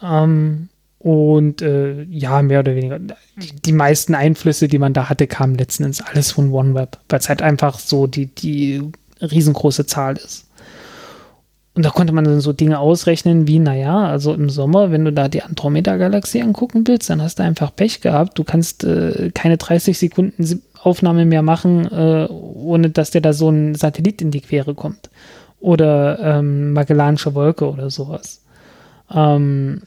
Ähm, und äh, ja, mehr oder weniger. Die, die, meisten Einflüsse, die man da hatte, kamen letzten Endes alles von OneWeb, weil es halt einfach so die, die riesengroße Zahl ist. Und da konnte man dann so Dinge ausrechnen wie, naja, also im Sommer, wenn du da die Andromeda-Galaxie angucken willst, dann hast du einfach Pech gehabt. Du kannst äh, keine 30 Sekunden Aufnahme mehr machen, äh, ohne dass dir da so ein Satellit in die Quere kommt. Oder ähm, Magellanische Wolke oder sowas. Ähm,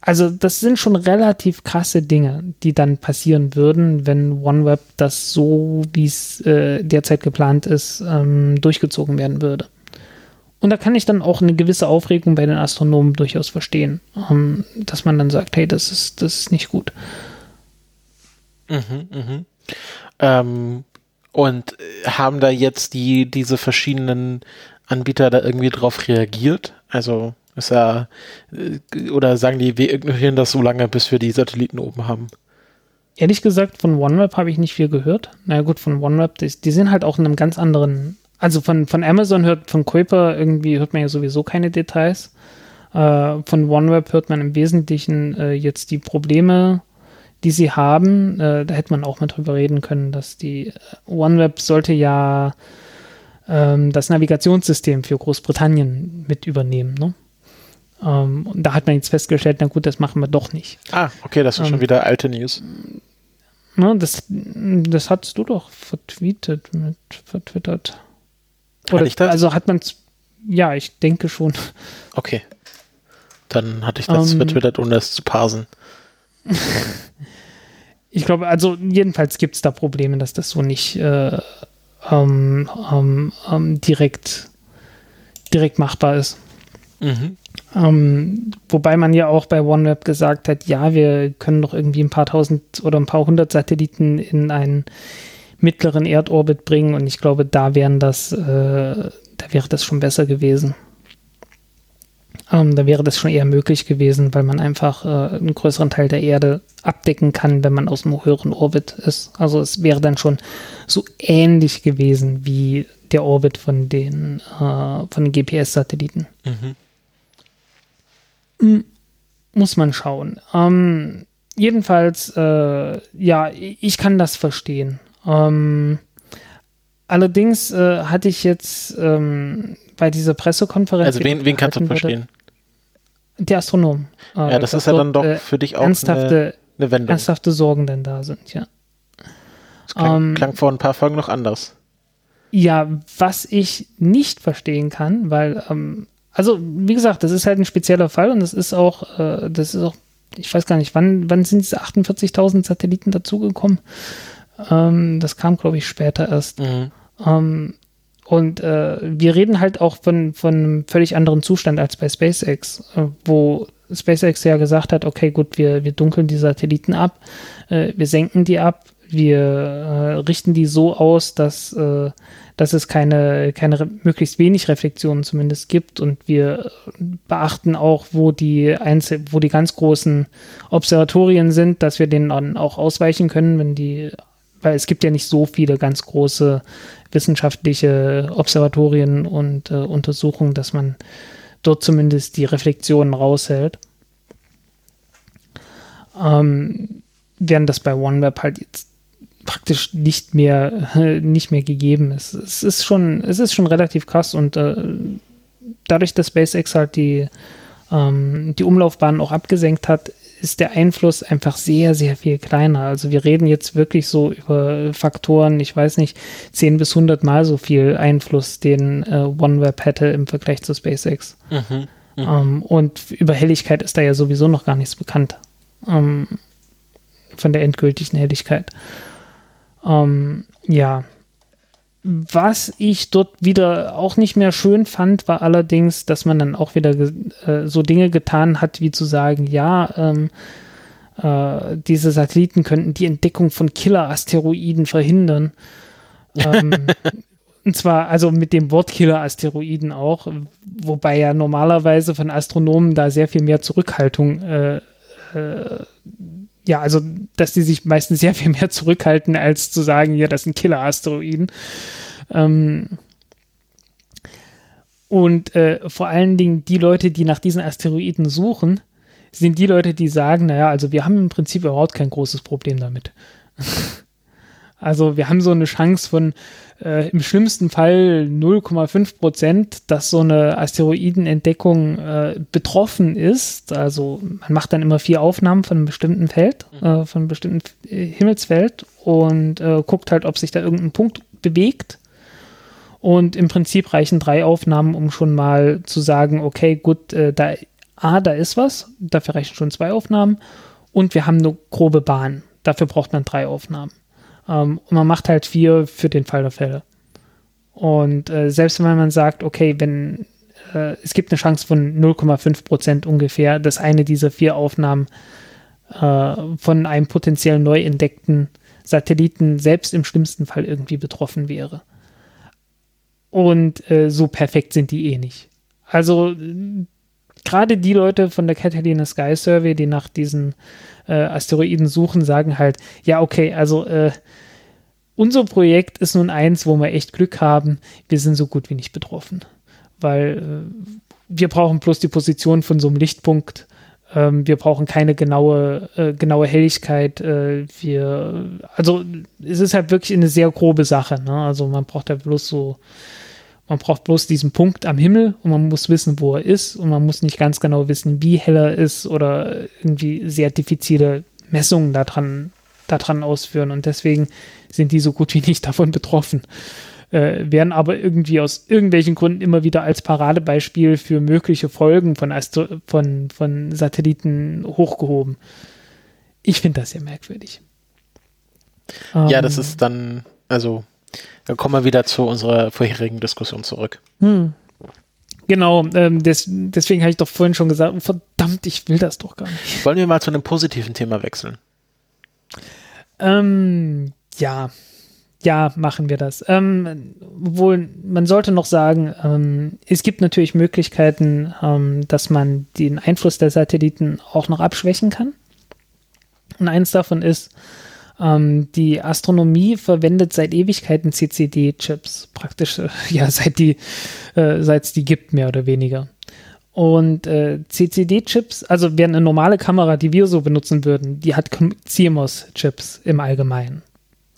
also das sind schon relativ krasse Dinge, die dann passieren würden, wenn OneWeb das so, wie es äh, derzeit geplant ist, ähm, durchgezogen werden würde. Und da kann ich dann auch eine gewisse Aufregung bei den Astronomen durchaus verstehen, ähm, dass man dann sagt, hey, das ist, das ist nicht gut. Mhm, mhm. Ähm, und haben da jetzt die, diese verschiedenen Anbieter da irgendwie drauf reagiert? Also ist er, äh, oder sagen die, wir ignorieren das so lange, bis wir die Satelliten oben haben? Ehrlich gesagt, von OneWeb habe ich nicht viel gehört. Na naja, gut, von OneWeb, die, die sind halt auch in einem ganz anderen also von, von Amazon hört, von Kuiper irgendwie hört man ja sowieso keine Details. Äh, von OneWeb hört man im Wesentlichen äh, jetzt die Probleme, die sie haben. Äh, da hätte man auch mal drüber reden können, dass die äh, OneWeb sollte ja ähm, das Navigationssystem für Großbritannien mit übernehmen. Ne? Ähm, und da hat man jetzt festgestellt, na gut, das machen wir doch nicht. Ah, okay, das ist ähm, schon wieder alte News. Ne, das, das hattest du doch vertweetet, mit, vertwittert. Oder, ich das? Also hat man ja, ich denke schon. Okay. Dann hatte ich das um, ähm. vertwittert, ohne es zu parsen. ich glaube, also jedenfalls gibt es da Probleme, dass das so nicht äh, ähm, ähm, ähm direkt, direkt machbar ist. Mhm. Ähm, wobei man ja auch bei OneWeb gesagt hat, ja, wir können doch irgendwie ein paar tausend oder ein paar hundert Satelliten in einen mittleren Erdorbit bringen und ich glaube, da wären das, äh, da wäre das schon besser gewesen. Ähm, da wäre das schon eher möglich gewesen, weil man einfach äh, einen größeren Teil der Erde abdecken kann, wenn man aus einem höheren Orbit ist. Also es wäre dann schon so ähnlich gewesen wie der Orbit von den, äh, von den GPS-Satelliten. Mhm. Hm, muss man schauen. Ähm, jedenfalls, äh, ja, ich kann das verstehen. Ähm, allerdings äh, hatte ich jetzt ähm, bei dieser Pressekonferenz. Also, wen, wen kannst du verstehen? Die Astronomen. Äh, ja, das ist ja dann doch äh, für dich auch ernsthafte, eine, eine Wendung. Ernsthafte Sorgen denn da sind, ja. Das klang, ähm, klang vor ein paar Folgen noch anders. Ja, was ich nicht verstehen kann, weil, ähm, also wie gesagt, das ist halt ein spezieller Fall und das ist auch, äh, das ist auch, ich weiß gar nicht, wann, wann sind diese 48.000 Satelliten dazugekommen? Ähm, das kam, glaube ich, später erst. Mhm. Ähm, und äh, wir reden halt auch von, von einem völlig anderen Zustand als bei SpaceX, äh, wo SpaceX ja gesagt hat, okay, gut, wir, wir dunkeln die Satelliten ab, äh, wir senken die ab, wir äh, richten die so aus, dass, äh, dass es keine, keine möglichst wenig Reflexionen zumindest gibt und wir beachten auch, wo die Einzel wo die ganz großen Observatorien sind, dass wir denen dann auch ausweichen können, wenn die weil es gibt ja nicht so viele ganz große wissenschaftliche Observatorien und äh, Untersuchungen, dass man dort zumindest die Reflexionen raushält. Ähm, während das bei OneWeb halt jetzt praktisch nicht mehr, nicht mehr gegeben ist. Es ist schon, es ist schon relativ krass und äh, dadurch, dass SpaceX halt die, ähm, die Umlaufbahn auch abgesenkt hat, ist der Einfluss einfach sehr, sehr viel kleiner. Also wir reden jetzt wirklich so über Faktoren, ich weiß nicht, 10 bis 100 Mal so viel Einfluss, den äh, OneWeb hätte im Vergleich zu SpaceX. Mhm, mhm. ähm, und über Helligkeit ist da ja sowieso noch gar nichts bekannt. Ähm, von der endgültigen Helligkeit. Ähm, ja, was ich dort wieder auch nicht mehr schön fand, war allerdings, dass man dann auch wieder äh, so Dinge getan hat, wie zu sagen, ja, ähm, äh, diese Satelliten könnten die Entdeckung von Killer-Asteroiden verhindern. ähm, und zwar also mit dem Wort Killer-Asteroiden auch, wobei ja normalerweise von Astronomen da sehr viel mehr Zurückhaltung äh, äh ja, also, dass die sich meistens sehr viel mehr zurückhalten, als zu sagen, ja, das sind Killer-Asteroiden. Ähm und äh, vor allen Dingen die Leute, die nach diesen Asteroiden suchen, sind die Leute, die sagen, naja, also wir haben im Prinzip überhaupt kein großes Problem damit. also wir haben so eine Chance von äh, im schlimmsten Fall 0,5 Prozent, dass so eine Asteroidenentdeckung äh, betroffen ist. Also man macht dann immer vier Aufnahmen von einem bestimmten Feld, mhm. äh, von einem bestimmten äh, Himmelsfeld und äh, guckt halt, ob sich da irgendein Punkt bewegt. Und im Prinzip reichen drei Aufnahmen, um schon mal zu sagen, okay, gut, äh, da, A, da ist was, dafür reichen schon zwei Aufnahmen und wir haben eine grobe Bahn. Dafür braucht man drei Aufnahmen. Ähm, und man macht halt vier für den Fall der Fälle. Und äh, selbst wenn man sagt, okay, wenn äh, es gibt eine Chance von 0,5 Prozent ungefähr, dass eine dieser vier Aufnahmen äh, von einem potenziell neu entdeckten Satelliten selbst im schlimmsten Fall irgendwie betroffen wäre. Und äh, so perfekt sind die eh nicht. Also gerade die Leute von der Catalina Sky Survey, die nach diesen äh, Asteroiden suchen, sagen halt, ja, okay, also äh, unser Projekt ist nun eins, wo wir echt Glück haben. Wir sind so gut wie nicht betroffen. Weil äh, wir brauchen bloß die Position von so einem Lichtpunkt. Ähm, wir brauchen keine genaue, äh, genaue Helligkeit. Äh, wir, also es ist halt wirklich eine sehr grobe Sache. Ne? Also man braucht da bloß so man braucht bloß diesen Punkt am Himmel und man muss wissen, wo er ist und man muss nicht ganz genau wissen, wie hell er ist oder irgendwie sehr diffizile Messungen daran, daran ausführen. Und deswegen sind die so gut wie nicht davon betroffen. Äh, werden aber irgendwie aus irgendwelchen Gründen immer wieder als Paradebeispiel für mögliche Folgen von, Astro von, von Satelliten hochgehoben. Ich finde das sehr merkwürdig. Ja, das ähm, ist dann, also dann kommen wir wieder zu unserer vorherigen Diskussion zurück. Hm. Genau, ähm, des, deswegen habe ich doch vorhin schon gesagt, verdammt, ich will das doch gar nicht. Wollen wir mal zu einem positiven Thema wechseln? Ähm, ja, ja, machen wir das. Ähm, wohl, man sollte noch sagen, ähm, es gibt natürlich Möglichkeiten, ähm, dass man den Einfluss der Satelliten auch noch abschwächen kann. Und eins davon ist, ähm, die Astronomie verwendet seit Ewigkeiten CCD-Chips, praktisch äh, ja seit die äh, seit es die gibt mehr oder weniger. Und äh, CCD-Chips, also wäre eine normale Kamera, die wir so benutzen würden, die hat CMOS-Chips im Allgemeinen.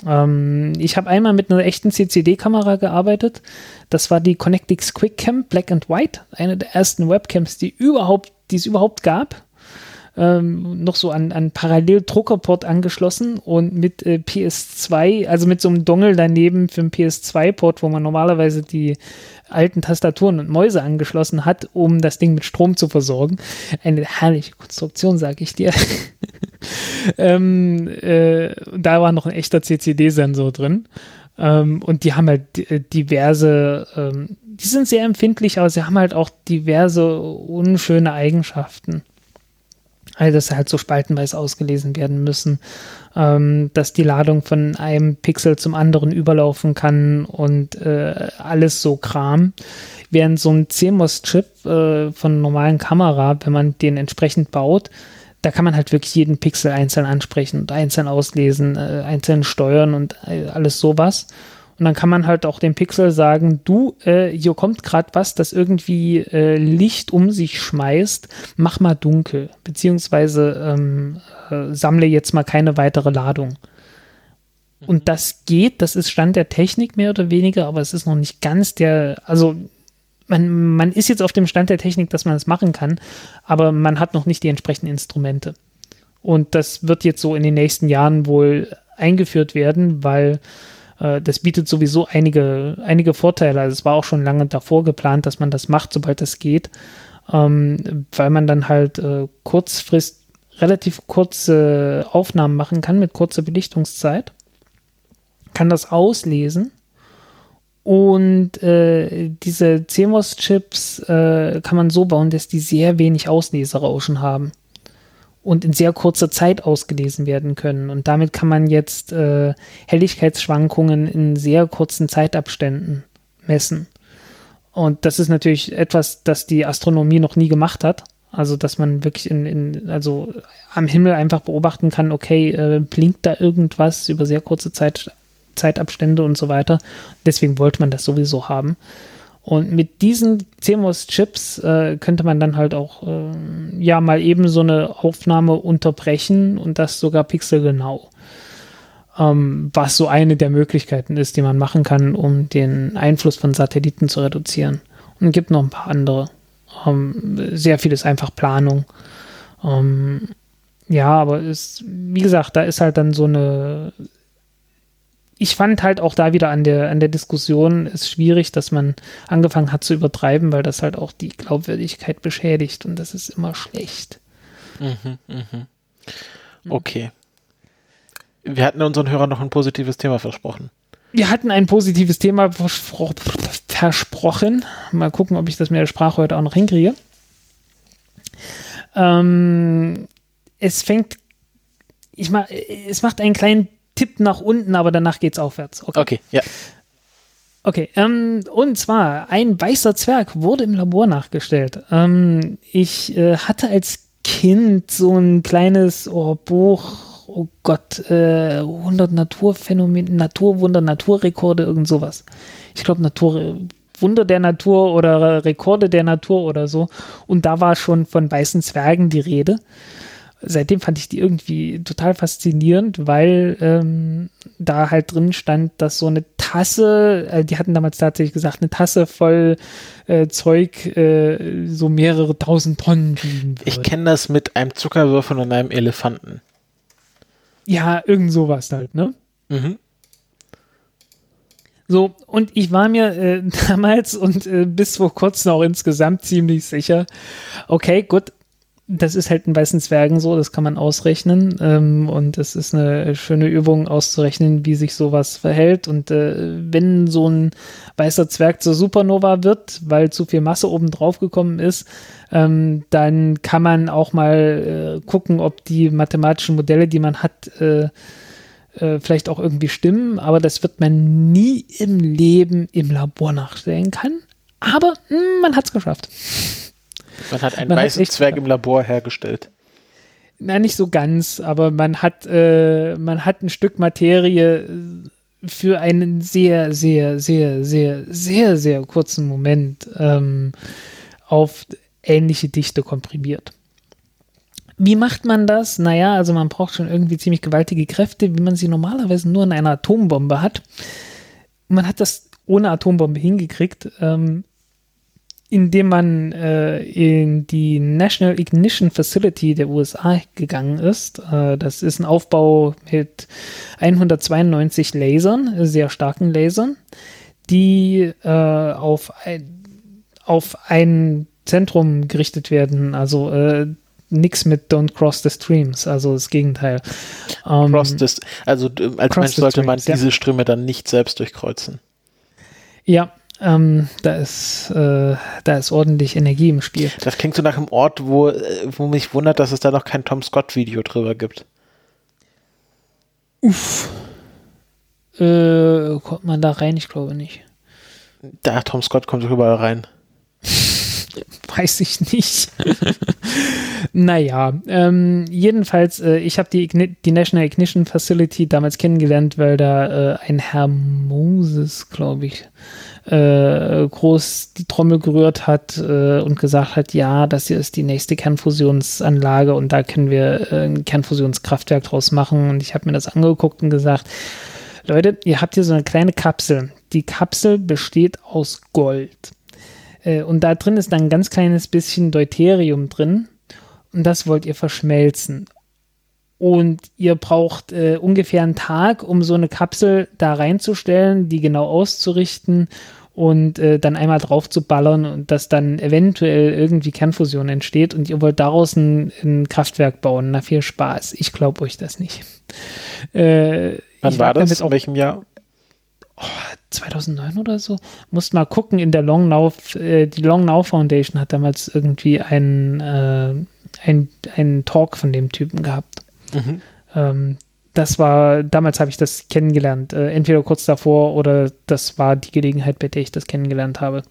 Ähm, ich habe einmal mit einer echten CCD-Kamera gearbeitet. Das war die Connectix QuickCam Black and White, eine der ersten Webcams, die überhaupt, die es überhaupt gab ähm, noch so an, an Parallel-Druckerport angeschlossen und mit äh, PS2, also mit so einem Dongle daneben für einen PS2-Port, wo man normalerweise die alten Tastaturen und Mäuse angeschlossen hat, um das Ding mit Strom zu versorgen. Eine herrliche Konstruktion, sag ich dir. ähm, äh, da war noch ein echter CCD-Sensor drin. Ähm, und die haben halt äh, diverse, ähm, die sind sehr empfindlich, aber sie haben halt auch diverse unschöne Eigenschaften also dass halt so spaltenweise ausgelesen werden müssen, ähm, dass die Ladung von einem Pixel zum anderen überlaufen kann und äh, alles so Kram. Während so ein CMOS-Chip äh, von normalen Kamera, wenn man den entsprechend baut, da kann man halt wirklich jeden Pixel einzeln ansprechen und einzeln auslesen, äh, einzeln steuern und äh, alles sowas. Und dann kann man halt auch dem Pixel sagen, du, äh, hier kommt gerade was, das irgendwie äh, Licht um sich schmeißt, mach mal dunkel, beziehungsweise ähm, äh, sammle jetzt mal keine weitere Ladung. Und das geht, das ist Stand der Technik mehr oder weniger, aber es ist noch nicht ganz der, also man, man ist jetzt auf dem Stand der Technik, dass man es das machen kann, aber man hat noch nicht die entsprechenden Instrumente. Und das wird jetzt so in den nächsten Jahren wohl eingeführt werden, weil äh, das bietet sowieso einige, einige Vorteile. Also es war auch schon lange davor geplant, dass man das macht, sobald das geht, ähm, weil man dann halt äh, kurzfrist relativ kurze Aufnahmen machen kann mit kurzer Belichtungszeit, kann das auslesen und äh, diese CMOS-Chips äh, kann man so bauen, dass die sehr wenig Ausleserauschen haben und in sehr kurzer Zeit ausgelesen werden können. Und damit kann man jetzt äh, Helligkeitsschwankungen in sehr kurzen Zeitabständen messen. Und das ist natürlich etwas, das die Astronomie noch nie gemacht hat. Also, dass man wirklich in, in also am Himmel einfach beobachten kann, okay, äh, blinkt da irgendwas über sehr kurze Zeit, Zeitabstände und so weiter. Deswegen wollte man das sowieso haben. Und mit diesen CMOS-Chips äh, könnte man dann halt auch äh, ja mal eben so eine Aufnahme unterbrechen und das sogar pixelgenau. Ähm, was so eine der Möglichkeiten ist, die man machen kann, um den Einfluss von Satelliten zu reduzieren. Und es gibt noch ein paar andere. Ähm, sehr viel ist einfach Planung. Ähm, ja, aber ist, wie gesagt, da ist halt dann so eine ich fand halt auch da wieder an der, an der Diskussion ist schwierig, dass man angefangen hat zu übertreiben, weil das halt auch die Glaubwürdigkeit beschädigt und das ist immer schlecht. Mhm, mh. Okay. Wir hatten unseren Hörern noch ein positives Thema versprochen. Wir hatten ein positives Thema verspro versprochen. Mal gucken, ob ich das mit der Sprache heute auch noch hinkriege. Ähm, es fängt, ich mach, es macht einen kleinen Tipp nach unten, aber danach geht's aufwärts. Okay, okay ja. Okay, ähm, und zwar ein weißer Zwerg wurde im Labor nachgestellt. Ähm, ich äh, hatte als Kind so ein kleines oh, Buch, oh Gott, äh, 100 Naturphänomene, Naturwunder, Naturrekorde, irgend sowas. Ich glaube Natur, Wunder der Natur oder Rekorde der Natur oder so. Und da war schon von weißen Zwergen die Rede seitdem fand ich die irgendwie total faszinierend, weil ähm, da halt drin stand, dass so eine Tasse, äh, die hatten damals tatsächlich gesagt, eine Tasse voll äh, Zeug äh, so mehrere tausend Tonnen wiegen Ich kenne das mit einem Zuckerwürfel und einem Elefanten. Ja, irgend sowas halt, ne? Mhm. So, und ich war mir äh, damals und äh, bis vor kurzem auch insgesamt ziemlich sicher, okay, gut, das ist halt in weißen Zwergen so, das kann man ausrechnen. Ähm, und es ist eine schöne Übung auszurechnen, wie sich sowas verhält. Und äh, wenn so ein weißer Zwerg zur Supernova wird, weil zu viel Masse oben drauf gekommen ist, ähm, dann kann man auch mal äh, gucken, ob die mathematischen Modelle, die man hat, äh, äh vielleicht auch irgendwie stimmen. Aber das wird man nie im Leben im Labor nachstellen können. Aber mh, hm, man hat es geschafft. Man hat einen man weißen hat Zwerg im Labor hergestellt. Na, nicht so ganz, aber man hat, äh, man hat ein Stück Materie für einen sehr, sehr, sehr, sehr, sehr, sehr kurzen Moment ähm, auf ähnliche Dichte komprimiert. Wie macht man das? Naja, also man braucht schon irgendwie ziemlich gewaltige Kräfte, wie man sie normalerweise nur in einer Atombombe hat. Man hat das ohne Atombombe hingekriegt. Ähm, indem man äh, in die National Ignition Facility der USA gegangen ist. Äh, das ist ein Aufbau mit 192 Lasern, sehr starken Lasern, die äh, auf, ein, auf ein Zentrum gerichtet werden. Also äh, nichts mit Don't Cross the Streams, also das Gegenteil. Um, cross this, also als Mensch sollte man diese Ströme dann nicht selbst durchkreuzen. Ja, ähm, da ist, äh, da ist ordentlich Energie im Spiel. Das klingt so nach einem Ort, wo, äh, wo mich wundert, dass es da noch kein Tom Scott-Video drüber gibt. Uff. Äh, kommt man da rein? Ich glaube nicht. Da, Tom Scott kommt überall rein. Weiß ich nicht. naja, ähm, jedenfalls, äh, ich habe die, die National Ignition Facility damals kennengelernt, weil da äh, ein Herr Moses, glaube ich, äh, groß die Trommel gerührt hat äh, und gesagt hat, ja, das hier ist die nächste Kernfusionsanlage und da können wir äh, ein Kernfusionskraftwerk draus machen. Und ich habe mir das angeguckt und gesagt, Leute, ihr habt hier so eine kleine Kapsel. Die Kapsel besteht aus Gold. Äh, und da drin ist dann ein ganz kleines bisschen Deuterium drin. Und das wollt ihr verschmelzen. Und ihr braucht äh, ungefähr einen Tag, um so eine Kapsel da reinzustellen, die genau auszurichten und äh, dann einmal drauf zu ballern und dass dann eventuell irgendwie Kernfusion entsteht und ihr wollt daraus ein, ein Kraftwerk bauen. Na, viel Spaß. Ich glaube euch das nicht. Äh, Wann war das? In welchem Jahr? Oh, 2009 oder so. Musst mal gucken, in der Long Now, äh, die Long Now Foundation hat damals irgendwie einen, äh, ein, einen Talk von dem Typen gehabt. Mhm. Ähm, das war, damals habe ich das kennengelernt. Äh, entweder kurz davor oder das war die Gelegenheit, bei der ich das kennengelernt habe.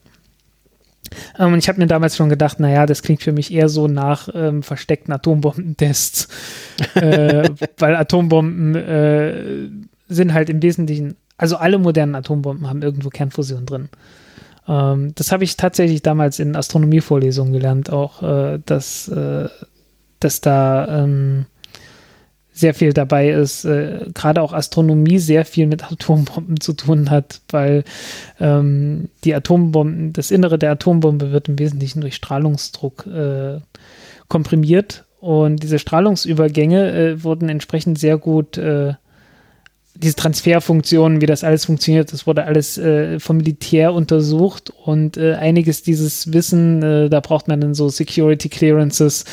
Ähm, und ich habe mir damals schon gedacht, naja, das klingt für mich eher so nach ähm, versteckten Atombombentests. äh, weil Atombomben äh, sind halt im Wesentlichen, also alle modernen Atombomben haben irgendwo Kernfusion drin. Ähm, das habe ich tatsächlich damals in Astronomievorlesungen gelernt, auch, äh, dass, äh, dass da ähm, sehr viel dabei ist, äh, gerade auch Astronomie sehr viel mit Atombomben zu tun hat, weil ähm, die Atombomben, das Innere der Atombombe wird im Wesentlichen durch Strahlungsdruck äh, komprimiert. Und diese Strahlungsübergänge äh, wurden entsprechend sehr gut äh, diese Transferfunktionen, wie das alles funktioniert, das wurde alles äh, vom Militär untersucht und äh, einiges dieses Wissen, äh, da braucht man dann so Security Clearances,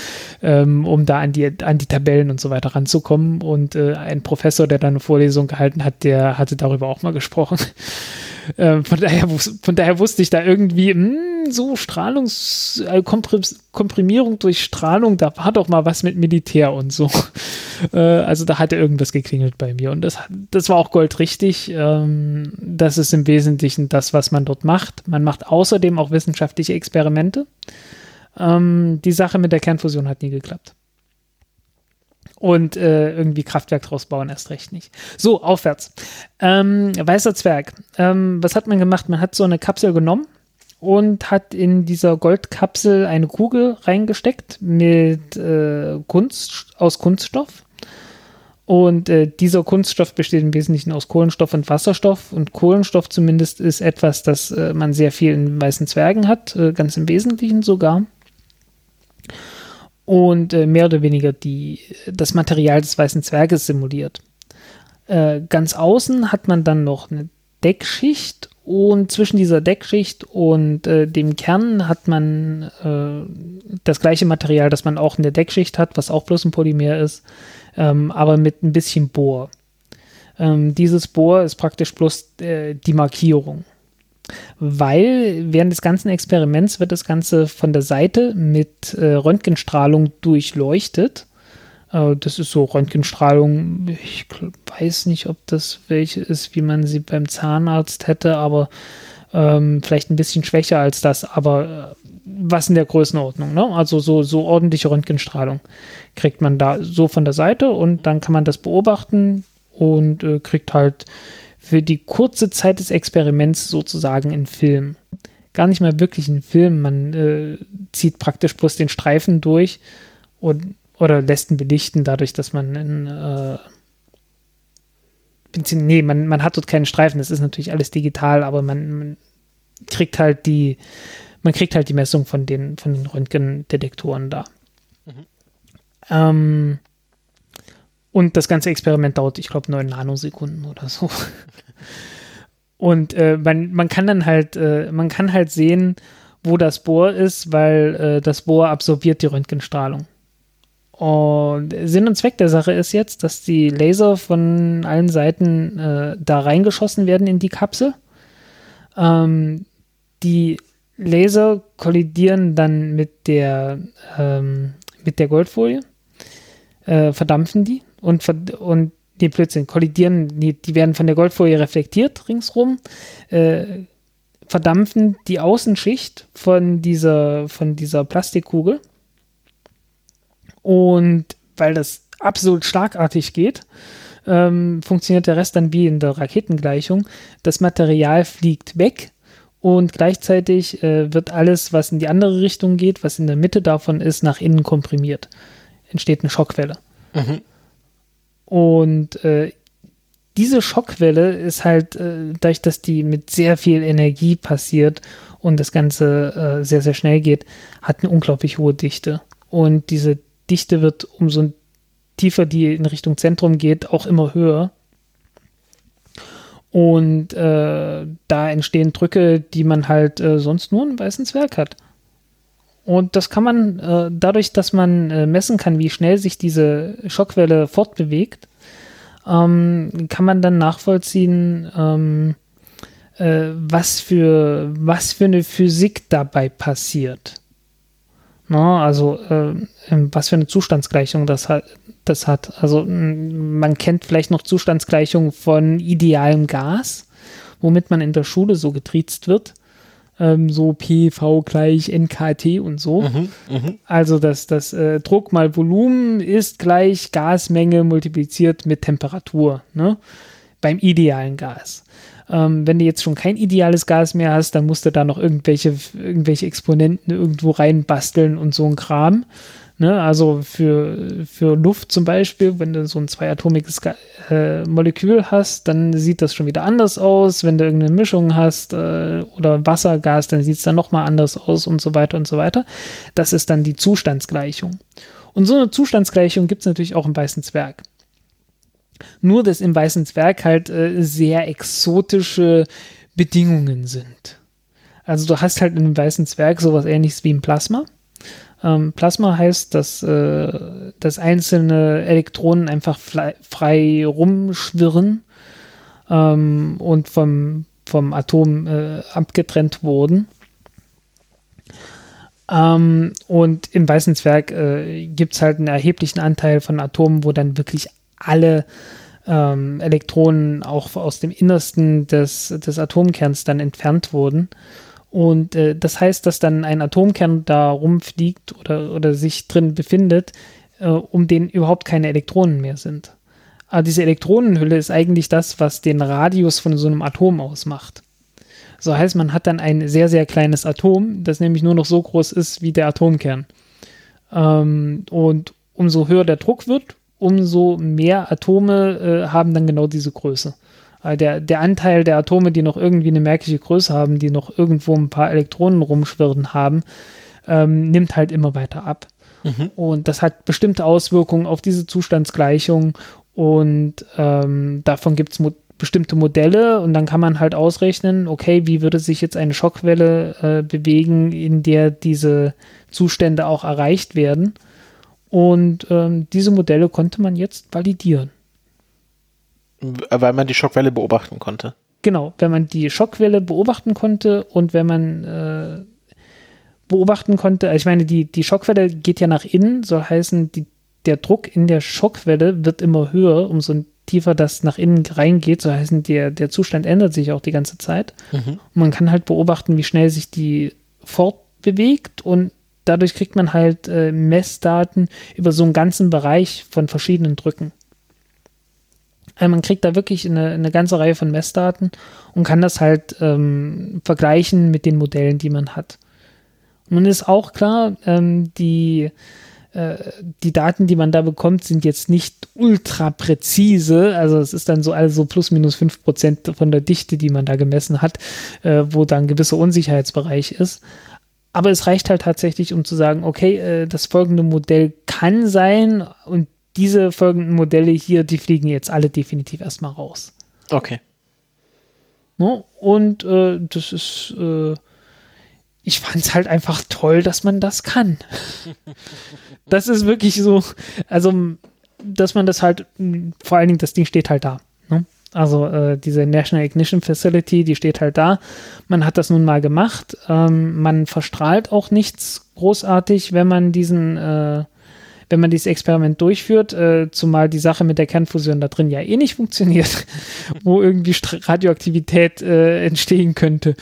ähm, um da an die, an die Tabellen und so weiter ranzukommen. Und äh, ein Professor, der da eine Vorlesung gehalten hat, der hatte darüber auch mal gesprochen. Äh, von, daher, von daher wusste ich da irgendwie, mh, hm, so Strahlungs, äh, Komprimierung durch Strahlung, da war doch mal was mit Militär und so. Äh, also da hatte irgendwas geklingelt bei mir und das, das war auch goldrichtig. Ähm, das ist im Wesentlichen das, was man dort macht. Man macht außerdem auch wissenschaftliche Experimente. Ähm, die Sache mit der Kernfusion hat nie geklappt und äh, irgendwie Kraftwerk draus bauen, erst recht nicht. So, aufwärts. Ähm, Weißer Zwerg. Ähm, was hat man gemacht? Man hat so eine Kapsel genommen und hat in dieser Goldkapsel eine Kugel reingesteckt mit äh, Kunst, aus Kunststoff. Und äh, dieser Kunststoff besteht im Wesentlichen aus Kohlenstoff und Wasserstoff. Und Kohlenstoff zumindest ist etwas, das äh, man sehr viel in weißen Zwergen hat, äh, ganz im Wesentlichen sogar und äh, mehr oder weniger die, das Material des weißen Zwerges simuliert. Äh, ganz außen hat man dann noch eine Deckschicht und zwischen dieser Deckschicht und äh, dem Kern hat man äh, das gleiche Material, das man auch in der Deckschicht hat, was auch bloß ein Polymer ist, ähm, aber mit ein bisschen Bohr. Ähm, dieses Bohr ist praktisch bloß äh, die Markierung weil während des ganzen Experiments wird das Ganze von der Seite mit äh, Röntgenstrahlung durchleuchtet. Äh, das ist so Röntgenstrahlung, ich weiß nicht, ob das welche ist, wie man sie beim Zahnarzt hätte, aber ähm, vielleicht ein bisschen schwächer als das, aber äh, was in der Größenordnung, ne? Also so, so ordentliche Röntgenstrahlung kriegt man da so von der Seite und dann kann man das beobachten und äh, kriegt halt für die kurze Zeit des Experiments sozusagen in Film. Gar nicht mal wirklich ein Film, man äh, zieht praktisch bloß den Streifen durch und, oder lässt ihn belichten, dadurch, dass man in, äh, nee, man, man hat dort keinen Streifen, das ist natürlich alles digital, aber man, man kriegt halt die, man kriegt halt die Messung von den, von den Röntgendetektoren da. Mhm. Ähm, und das ganze Experiment dauert, ich glaube, neun Nanosekunden oder so. Und äh, man, man kann dann halt, äh, man kann halt sehen, wo das Bohr ist, weil äh, das Bohr absorbiert die Röntgenstrahlung. Und Sinn und Zweck der Sache ist jetzt, dass die Laser von allen Seiten äh, da reingeschossen werden in die Kapsel. Ähm, die Laser kollidieren dann mit der, ähm, mit der Goldfolie, äh, verdampfen die und, und die Blödsinn, kollidieren, die, die werden von der Goldfolie reflektiert ringsrum, äh, verdampfen die Außenschicht von dieser, von dieser Plastikkugel. Und weil das absolut schlagartig geht, ähm, funktioniert der Rest dann wie in der Raketengleichung. Das Material fliegt weg und gleichzeitig äh, wird alles, was in die andere Richtung geht, was in der Mitte davon ist, nach innen komprimiert. Entsteht eine Schockwelle. Mhm. Und äh, diese Schockwelle ist halt, äh, dadurch, dass die mit sehr viel Energie passiert und das Ganze äh, sehr, sehr schnell geht, hat eine unglaublich hohe Dichte. Und diese Dichte wird umso tiefer die in Richtung Zentrum geht, auch immer höher. Und äh, da entstehen Drücke, die man halt äh, sonst nur im weißen Zwerg hat. Und das kann man äh, dadurch, dass man äh, messen kann, wie schnell sich diese Schockwelle fortbewegt, ähm, kann man dann nachvollziehen, ähm, äh, was, für, was für eine Physik dabei passiert. Na, also äh, was für eine Zustandsgleichung das hat, das hat. Also man kennt vielleicht noch Zustandsgleichungen von idealem Gas, womit man in der Schule so getriezt wird ähm, so PV gleich NKT und so. Mhm, mh. Also das, das äh, Druck mal Volumen ist gleich Gasmenge multipliziert mit Temperatur, ne? Beim idealen Gas. Ähm, wenn du jetzt schon kein ideales Gas mehr hast, dann musst du da noch irgendwelche, irgendwelche Exponenten irgendwo reinbasteln und so ein Kram. Ne, also für, für Luft zum Beispiel, wenn du so ein zweiatomiges äh, Molekül hast, dann sieht das schon wieder anders aus. Wenn du irgendeine Mischung hast äh, oder Wassergas, dann sieht es dann nochmal anders aus und so weiter und so weiter. Das ist dann die Zustandsgleichung. Und so eine Zustandsgleichung gibt es natürlich auch im Weißen Zwerg. Nur, dass im Weißen Zwerg halt äh, sehr exotische Bedingungen sind. Also du hast halt in einem Weißen Zwerg sowas ähnliches wie ein Plasma ähm, Plasma heißt, dass, äh, dass einzelne Elektronen einfach frei rumschwirren ähm, und vom, vom Atom äh, abgetrennt wurden. Ähm, und im Weißen Zwerg äh, gibt es halt einen erheblichen Anteil von Atomen, wo dann wirklich alle ähm, Elektronen auch aus dem Innersten des, des Atomkerns dann entfernt wurden. Und äh, das heißt, dass dann ein Atomkern da rumfliegt oder, oder sich drin befindet, äh, um den überhaupt keine Elektronen mehr sind. Aber diese Elektronenhülle ist eigentlich das, was den Radius von so einem Atom ausmacht. So heißt, man hat dann ein sehr, sehr kleines Atom, das nämlich nur noch so groß ist wie der Atomkern. Ähm, und umso höher der Druck wird, umso mehr Atome äh, haben dann genau diese Größe. Äh, der, der Anteil der Atome, die noch irgendwie eine merkliche Größe haben, die noch irgendwo ein paar Elektronen rumschwirren haben, ähm, nimmt halt immer weiter ab. Mhm. Und das hat bestimmte Auswirkungen auf diese Zustandsgleichung und ähm, davon gibt es mo bestimmte Modelle und dann kann man halt ausrechnen, okay, wie würde sich jetzt eine Schockwelle äh, bewegen, in der diese Zustände auch erreicht werden. Und ähm, diese Modelle konnte man jetzt validieren. Weil man die Schockwelle beobachten konnte. Genau, wenn man die Schockwelle beobachten konnte und wenn man äh, beobachten konnte, also ich meine, die, die Schockwelle geht ja nach innen, soll heißen, die, der Druck in der Schockwelle wird immer höher, umso tiefer das nach innen reingeht, so heißen, der, der Zustand ändert sich auch die ganze Zeit. Mhm. Und man kann halt beobachten, wie schnell sich die fortbewegt und dadurch kriegt man halt äh, Messdaten über so einen ganzen Bereich von verschiedenen Drücken. Äh, man kriegt da wirklich eine, eine ganze Reihe von Messdaten und kann das halt ähm, vergleichen mit den Modellen, die man hat. Nun ist auch klar, ähm, die, äh, die Daten, die man da bekommt, sind jetzt nicht ultra präzise. Also es ist dann so also plus minus fünf Prozent von der Dichte, die man da gemessen hat, äh, wo da ein gewisser Unsicherheitsbereich ist. Aber es reicht halt tatsächlich, um zu sagen, okay, äh, das folgende Modell kann sein und diese folgenden Modelle hier, die fliegen jetzt alle definitiv erstmal raus. Okay. No? Und äh, das ist, äh, ich fand es halt einfach toll, dass man das kann. das ist wirklich so, also, dass man das halt, vor allen Dingen, das Ding steht halt da. Ne? Also äh, diese National Ignition Facility, die steht halt da. Man hat das nun mal gemacht. Ähm, man verstrahlt auch nichts großartig, wenn man diesen äh, wenn man dieses Experiment durchführt, äh, zumal die Sache mit der Kernfusion da drin ja eh nicht funktioniert, wo irgendwie Radioaktivität äh, entstehen könnte.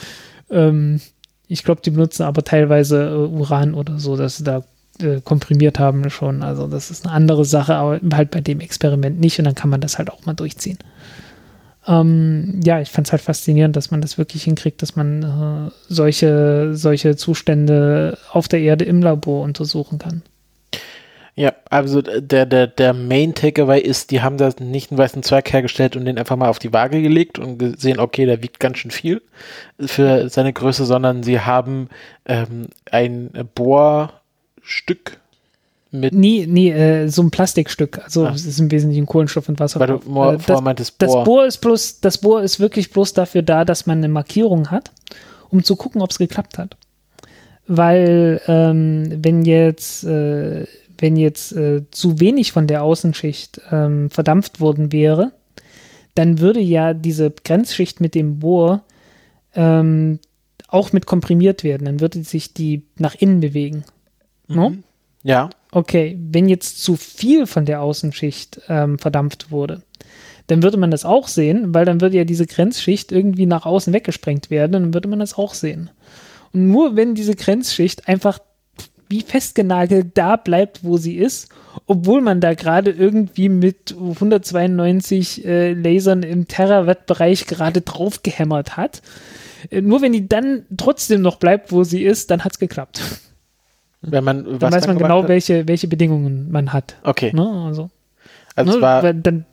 Ähm, ich glaube, die benutzen aber teilweise äh, Uran oder so, dass sie da äh, komprimiert haben schon. Also das ist eine andere Sache, aber halt bei dem Experiment nicht und dann kann man das halt auch mal durchziehen. Ähm, ja, ich fand es halt faszinierend, dass man das wirklich hinkriegt, dass man äh, solche, solche Zustände auf der Erde im Labor untersuchen kann. Ja, also der, der, der Main Takeaway ist, die haben da nicht einen weißen Zwerg hergestellt und den einfach mal auf die Waage gelegt und gesehen, okay, der wiegt ganz schön viel für seine Größe, sondern sie haben ähm, ein Bohrstück mit. Nee, nee, äh, so ein Plastikstück. Also Ah. es ist im Wesentlichen Kohlenstoff und Wasser. Weil du vor- Äh, das, meintest das Bohr. Bohr ist bloß, das Bohr ist wirklich bloß dafür da, dass man eine Markierung hat, um zu gucken, ob es geklappt hat. Weil ähm, wenn jetzt, äh, wenn jetzt äh, zu wenig von der Außenschicht ähm, verdampft worden wäre, dann würde ja diese Grenzschicht mit dem Bohr ähm, auch mit komprimiert werden. Dann würde sich die nach innen bewegen. No? Ja, Okay, wenn jetzt zu viel von der Außenschicht ähm, verdampft wurde, dann würde man das auch sehen, weil dann würde ja diese Grenzschicht irgendwie nach außen weggesprengt werden und dann würde man das auch sehen. Und nur wenn diese Grenzschicht einfach wie festgenagelt da bleibt, wo sie ist, obwohl man da gerade irgendwie mit 192 äh, Lasern im Terawatt-Bereich gerade drauf gehämmert hat, äh, nur wenn die dann trotzdem noch bleibt, wo sie ist, dann hat es geklappt. wenn man Dann weiß man genau, hat. welche, welche Bedingungen man hat. Okay, Ne? Also, also ne? war, dann,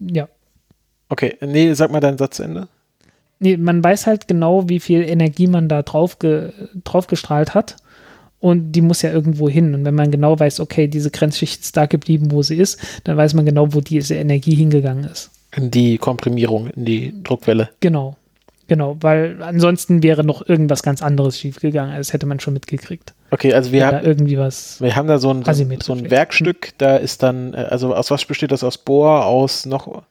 ja. okay, nee, sag mal deinen Satz zu Ende. Nee, man weiß halt genau, wie viel Energie man da drauf, ge, drauf gestrahlt hat. Und die muss ja irgendwo hin. Und wenn man genau weiß, okay, diese Grenzschicht ist da geblieben, wo sie ist, dann weiß man genau, wo diese Energie hingegangen ist. In die Komprimierung, in die Druckwelle. Genau. Genau, weil ansonsten wäre noch irgendwas ganz anderes schiefgegangen. Also Das hätte man schon mitgekriegt. Okay, also wir Wenn da haben, irgendwie was. wir haben da so ein, so ein. Werkstück, da ist dann, äh, also aus was besteht das? Aus Bohr, aus noch,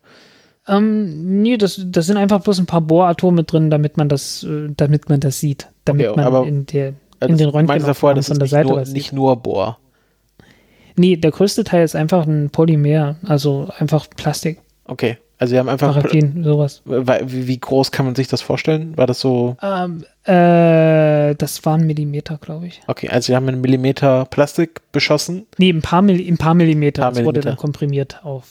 Ähm, nee, das, das sind einfach bloß ein paar Bohratome drin, damit man das, äh, damit man das sieht. Damit Okay, man aber- in der also in den meintest ja vorher, das von der Seite nur, was nicht nur Bohr. Nee, der größte Teil ist einfach ein Polymer, also einfach Plastik, Okay, also wir haben einfach, Paraffin, sowas. Wie, groß kann man sich das vorstellen? War das so, Ähm, äh, das waren Millimeter, glaube ich. okay, also wir haben einen Millimeter Plastik beschossen. Nee, ein paar, Milli ein paar Millimeter. Paar das wurde Millimeter. dann komprimiert auf.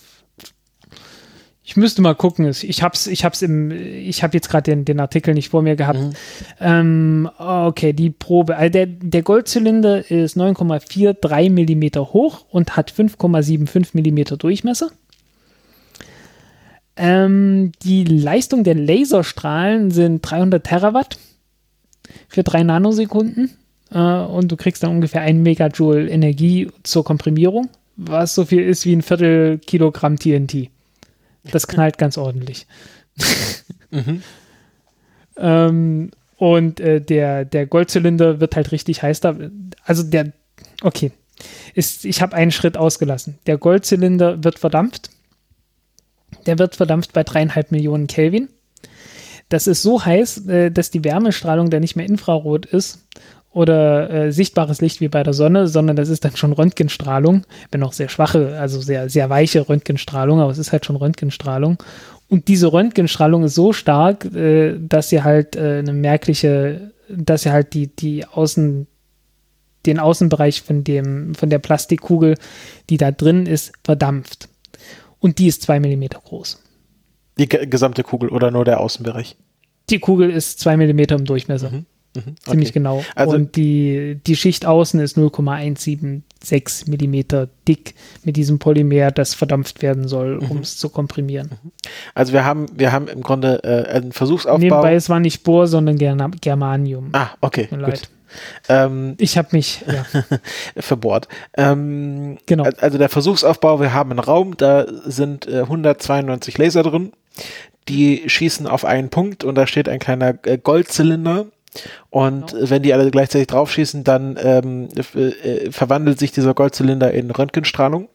Ich müsste mal gucken. Ich hab's, ich hab's im, ich habe jetzt gerade den, den Artikel nicht vor mir gehabt. Mhm. Ähm, okay, die Probe. Also der, der Goldzylinder ist 9,43 Millimeter hoch und hat 5,75 Millimeter Durchmesser. Ähm, die Leistung der Laserstrahlen sind 300 Terawatt für drei Nanosekunden. Äh, und du kriegst dann ungefähr ein Megajoule Energie zur Komprimierung, was so viel ist wie ein Viertel Kilogramm TNT. Das knallt ganz ordentlich. Mhm. Ähm, und äh, der, der Goldzylinder wird halt richtig heiß da. Also der, okay, ist, ich habe einen Schritt ausgelassen. Der Goldzylinder wird verdampft. Der wird verdampft bei dreieinhalb Millionen Kelvin. Das ist so heiß, äh, dass die Wärmestrahlung da nicht mehr Infrarot ist oder äh, sichtbares Licht wie bei der Sonne, sondern das ist dann schon Röntgenstrahlung, wenn auch sehr schwache, also sehr, sehr weiche Röntgenstrahlung, aber es ist halt schon Röntgenstrahlung. Und diese Röntgenstrahlung ist so stark, äh, dass sie halt äh, eine merkliche, dass sie halt die, die Außen, den Außenbereich von dem, von der Plastikkugel, die da drin ist, verdampft. Und die ist zwei Millimeter groß. Die ge- gesamte Kugel oder nur der Außenbereich? Die Kugel ist zwei Millimeter im Durchmesser. Mhm. Mhm. Ziemlich okay. genau. Also- und die, die Schicht außen ist 0,176 Millimeter dick mit diesem Polymer, das verdampft werden soll, Mhm. um es zu komprimieren. Also wir haben, wir haben im Grunde äh, einen Versuchsaufbau. Nebenbei, es war nicht Bohr, sondern Germanium. ah, okay, Tut mir gut. leid. Ähm, Ich habe mich, ja, verbohrt. Ähm, Genau. al- Also der Versuchsaufbau, wir haben einen Raum, da sind äh, 192 Laser drin, die schießen auf einen Punkt und da steht ein kleiner äh, Goldzylinder. Und Genau. wenn die alle gleichzeitig draufschießen, dann ähm, äh, verwandelt sich dieser Goldzylinder in Röntgenstrahlung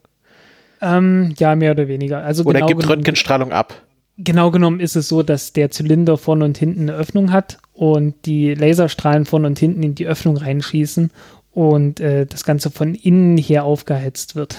ähm, ja, mehr oder weniger. Also oder genau gibt genommen, Röntgenstrahlung ab. genau genommen ist es so, dass der Zylinder vorne und hinten eine Öffnung hat und die Laserstrahlen vorne und hinten in die Öffnung reinschießen und äh, das Ganze von innen her aufgeheizt wird.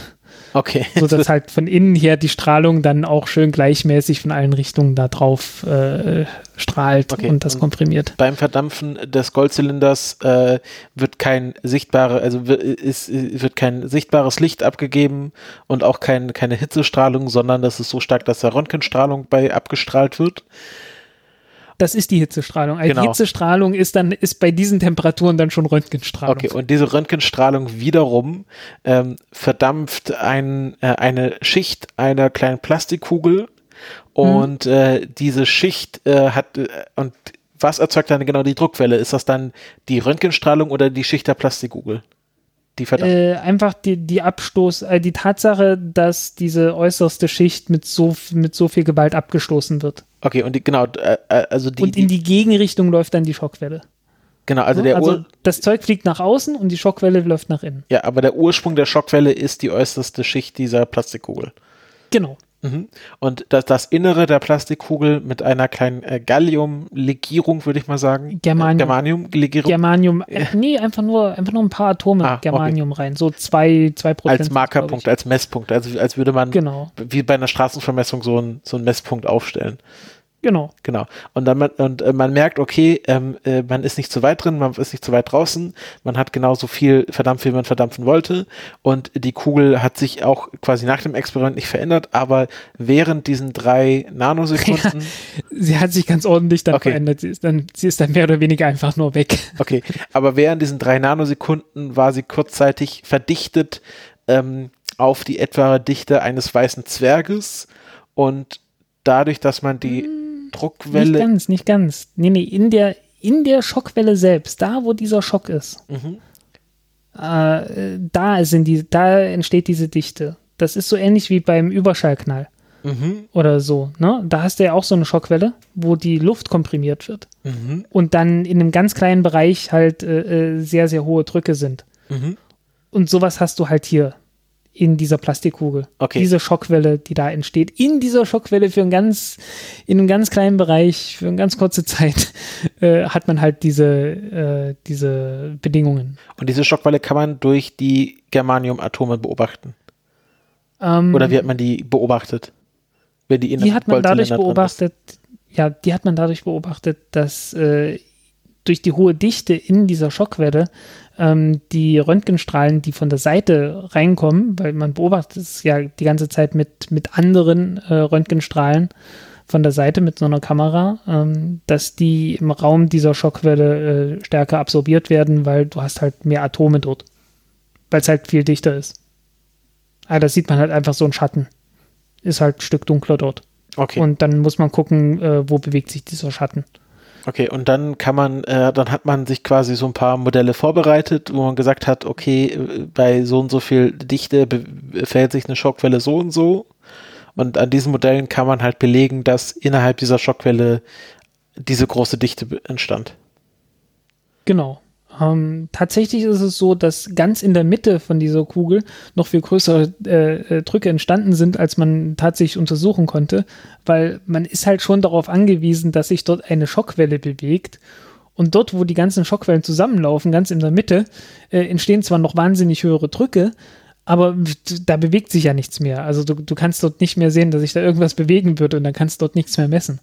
Okay. so dass halt von innen her die Strahlung dann auch schön gleichmäßig von allen Richtungen da drauf äh, strahlt Okay, und das und- komprimiert. Beim Verdampfen des Goldzylinders äh, wird kein sichtbare, also ist, wird kein sichtbares Licht abgegeben und auch kein, keine Hitzestrahlung, sondern das ist so stark, dass da Röntgenstrahlung bei abgestrahlt wird. Das ist die Hitzestrahlung. Also Genau. Die Hitzestrahlung ist dann, ist bei diesen Temperaturen dann schon Röntgenstrahlung. Okay, und diese Röntgenstrahlung wiederum ähm, verdampft ein, äh, eine Schicht einer kleinen Plastikkugel und äh, diese Schicht äh, hat äh, und was erzeugt dann genau die Druckwelle? Ist das dann die Röntgenstrahlung oder die Schicht der Plastikkugel? Die äh, einfach die, die Abstoß, äh, die Tatsache, dass diese äußerste Schicht mit so, mit so viel Gewalt abgestoßen wird. okay, und die, genau, äh, äh, also die, und in die Gegenrichtung läuft dann die Schockwelle. genau, also der also Ur, das Zeug fliegt nach außen und die Schockwelle läuft nach innen. ja, aber der Ursprung der Schockwelle ist die äußerste Schicht dieser Plastikkugel. Genau. Mhm. Und das, das Innere der Plastikkugel mit einer kleinen äh, Gallium-Legierung, würde ich mal sagen. Germanium. Äh, Germanium-Legierung. Germanium, äh, nee, einfach nur, einfach nur ein paar Atome Ah, okay. Germanium rein. So zwei, zwei Prozent. als Markerpunkt, als Messpunkt. Also als würde man Genau, wie bei einer Straßenvermessung so ein so einen Messpunkt aufstellen. Genau. Genau. Und dann man, und äh, man merkt, okay, ähm, äh, man ist nicht zu weit drin, man ist nicht zu weit draußen, man hat genauso viel verdampft, wie man verdampfen wollte. Und die Kugel hat sich auch quasi nach dem Experiment nicht verändert, aber während diesen drei Nanosekunden, Sie hat sich ganz ordentlich dann Okay. verändert. Sie ist dann, sie ist dann mehr oder weniger einfach nur weg. okay, aber während diesen drei Nanosekunden war sie kurzzeitig verdichtet ähm, auf die etwa Dichte eines weißen Zwerges und dadurch, dass man die Nicht Druckwelle ganz, nicht ganz. Nee, nee, in der, in der Schockwelle selbst, da wo dieser Schock ist, Mhm. äh, da, sind die, da entsteht diese Dichte. Das ist so ähnlich wie beim Überschallknall Mhm, oder so. Ne? Da hast du ja auch so eine Schockwelle, wo die Luft komprimiert wird mhm, und dann in einem ganz kleinen Bereich halt äh, äh, sehr, sehr hohe Drücke sind. mhm. Und sowas hast du halt hier in dieser Plastikkugel. Okay. Diese Schockwelle, die da entsteht. In dieser Schockwelle für einen ganz, in einem ganz kleinen Bereich, für eine ganz kurze Zeit, äh, hat man halt diese, äh, diese Bedingungen. Und diese Schockwelle kann man durch die Germaniumatome beobachten. Ähm, Oder wie hat man die beobachtet? Wenn die in die hat man dadurch beobachtet, ja, die hat man dadurch beobachtet, dass äh, durch die hohe Dichte in dieser Schockwelle ähm, die Röntgenstrahlen, die von der Seite reinkommen, weil man beobachtet es ja die ganze Zeit mit, mit anderen äh, Röntgenstrahlen von der Seite mit so einer Kamera, ähm, dass die im Raum dieser Schockwelle äh, stärker absorbiert werden, weil du hast halt mehr Atome dort, weil es halt viel dichter ist. Ah, das sieht man halt einfach so ein Schatten. Ist halt ein Stück dunkler dort. Okay, Und dann muss man gucken, äh, wo bewegt sich dieser Schatten. Okay. Und dann kann man, äh, dann hat man sich quasi so ein paar Modelle vorbereitet, wo man gesagt hat, okay, äh, bei so und so viel Dichte verhält sich eine Schockwelle so und so. Und an diesen Modellen kann man halt belegen, dass innerhalb dieser Schockwelle diese große Dichte entstand. Genau. Ähm, tatsächlich ist es so, dass ganz in der Mitte von dieser Kugel noch viel größere äh, äh, Drücke entstanden sind, als man tatsächlich untersuchen konnte, weil man ist halt schon darauf angewiesen, dass sich dort eine Schockwelle bewegt. Und dort, wo die ganzen Schockwellen zusammenlaufen, ganz in der Mitte, äh, entstehen zwar noch wahnsinnig höhere Drücke, aber da bewegt sich ja nichts mehr. Also du, du kannst dort nicht mehr sehen, dass sich da irgendwas bewegen würde und dann kannst du dort nichts mehr messen.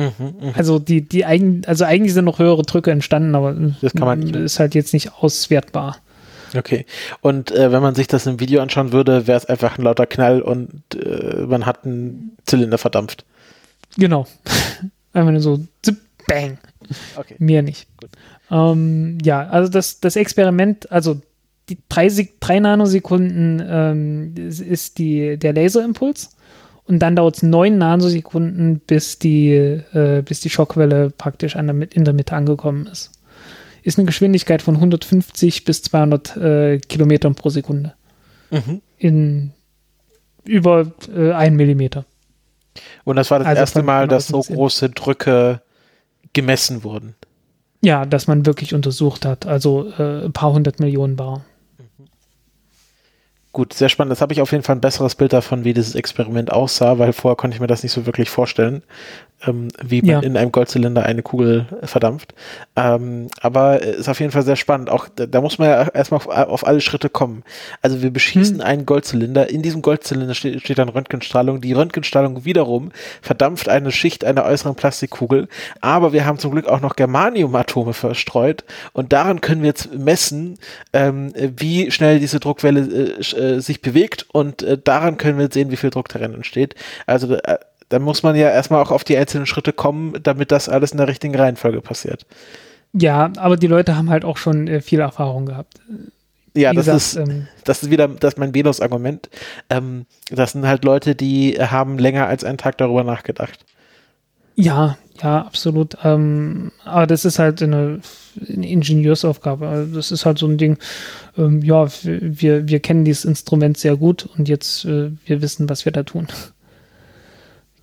Mhm, mhm. Also die, die eigen, also eigentlich sind noch höhere Drücke entstanden, aber Das kann man ist halt jetzt nicht auswertbar. Okay. Und äh, wenn man sich das im Video anschauen würde, wäre es einfach ein lauter Knall und äh, man hat einen Zylinder verdampft. Genau. Einfach nur so zip, bang. Okay. Mir nicht. Ähm, ja, also das, das Experiment, also die drei, Sek- drei Nanosekunden ähm, ist- ist die, der Laserimpuls und dann dauert es neun Nanosekunden, bis die, äh, bis die Schockwelle praktisch an der, in der Mitte angekommen ist. Ist eine Geschwindigkeit von 150 bis 200 äh, Kilometern pro Sekunde Mhm. in über äh, ein Millimeter. Und das war das Also erste Mal, von dass so große Drücke gemessen wurden. Ja, dass man wirklich untersucht hat, also äh, ein paar hundert Millionen Bar. Gut, sehr spannend. Das habe ich auf jeden Fall ein besseres Bild davon, wie dieses Experiment aussah, weil vorher konnte ich mir das nicht so wirklich vorstellen, ähm, wie man Ja. in einem Goldzylinder eine Kugel äh, verdampft. Ähm, aber äh, ist auf jeden Fall sehr spannend. Auch da, muss man ja erstmal auf, auf alle Schritte kommen. Also wir beschießen Hm. einen Goldzylinder. In diesem Goldzylinder steht, steht dann Röntgenstrahlung. Die Röntgenstrahlung wiederum verdampft eine Schicht einer äußeren Plastikkugel. Aber wir haben zum Glück auch noch Germaniumatome verstreut. Und daran können wir jetzt messen, ähm, wie schnell diese Druckwelle äh, äh, sich bewegt. Und äh, daran können wir sehen, wie viel Druck darin entsteht. Also äh, dann muss man ja erstmal auch auf die einzelnen Schritte kommen, damit das alles in der richtigen Reihenfolge passiert. Ja, aber die Leute haben halt auch schon äh, viel Erfahrung gehabt. Ja, das, gesagt, ist, ähm, das ist wieder das ist mein Velos-Argument. Ähm, das sind halt Leute, die haben länger als einen Tag darüber nachgedacht. Ja, ja, absolut. Ähm, aber das ist halt eine, eine Ingenieursaufgabe. Also das ist halt so ein Ding, ähm, ja, wir, wir kennen dieses Instrument sehr gut und jetzt äh, wir wissen, was wir da tun.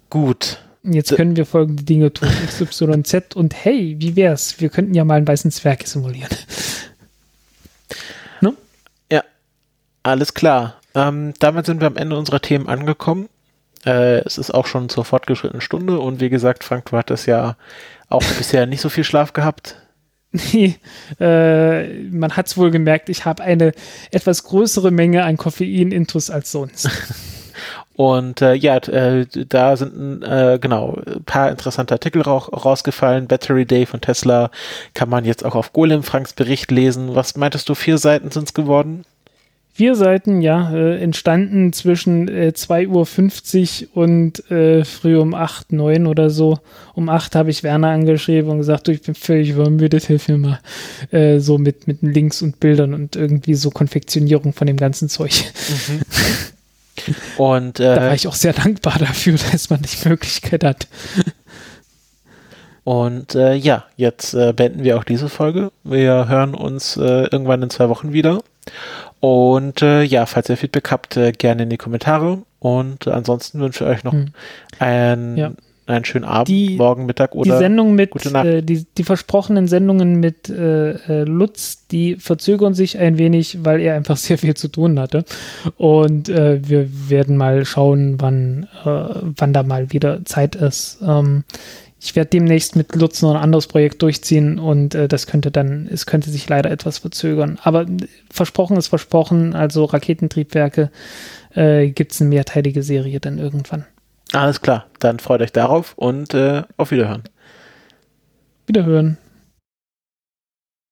Gut. Jetzt können wir folgende Dinge tun, XYZ und hey, wie wär's? Wir könnten ja mal einen weißen Zwerg simulieren. ne? Ja, alles klar. Ähm, damit sind wir am Ende unserer Themen angekommen. Äh, es ist auch schon zur fortgeschrittenen Stunde und wie gesagt, Frank, du hattest ja auch bisher nicht so viel Schlaf gehabt. Nee, äh, man hat es wohl gemerkt, ich habe eine etwas größere Menge an Koffein-Intus als sonst. Und äh, ja, äh, da sind äh, genau ein paar interessante Artikel ra rausgefallen. Battery Day von Tesla kann man jetzt auch auf Golem Franks Bericht lesen. Was meintest du, vier Seiten sind es geworden? Vier Seiten, ja, äh, entstanden zwischen äh, 2.50 Uhr und äh, früh um 8, 9 oder so. Um 8 habe ich Werner angeschrieben und gesagt, du, ich bin völlig übermüdet, hilf mir mal. Äh, so mit, mit Links und Bildern und irgendwie so Konfektionierung von dem ganzen Zeug. Mhm. Und äh, da war ich auch sehr dankbar dafür, dass man die Möglichkeit hat. Und äh, ja, jetzt äh, beenden wir auch diese Folge. Wir hören uns äh, irgendwann in zwei Wochen wieder. Und äh, ja, falls ihr Feedback habt, äh, gerne in die Kommentare. Und ansonsten wünsche ich euch noch hm. einen, ja. einen schönen Abend, die, morgen, Mittag oder die Sendung mit, gute Nacht. Äh, die, die versprochenen Sendungen mit äh, äh, Lutz, die verzögern sich ein wenig, weil er einfach sehr viel zu tun hatte. Und äh, wir werden mal schauen, wann, wann da mal wieder Zeit ist. Ähm, ich werde demnächst mit Lutz noch ein anderes Projekt durchziehen und äh, das könnte dann, es könnte sich leider etwas verzögern. Aber versprochen ist versprochen, also Raketentriebwerke äh, gibt es eine mehrteilige Serie dann irgendwann. Alles klar, dann freut euch darauf und äh, auf Wiederhören. Wiederhören.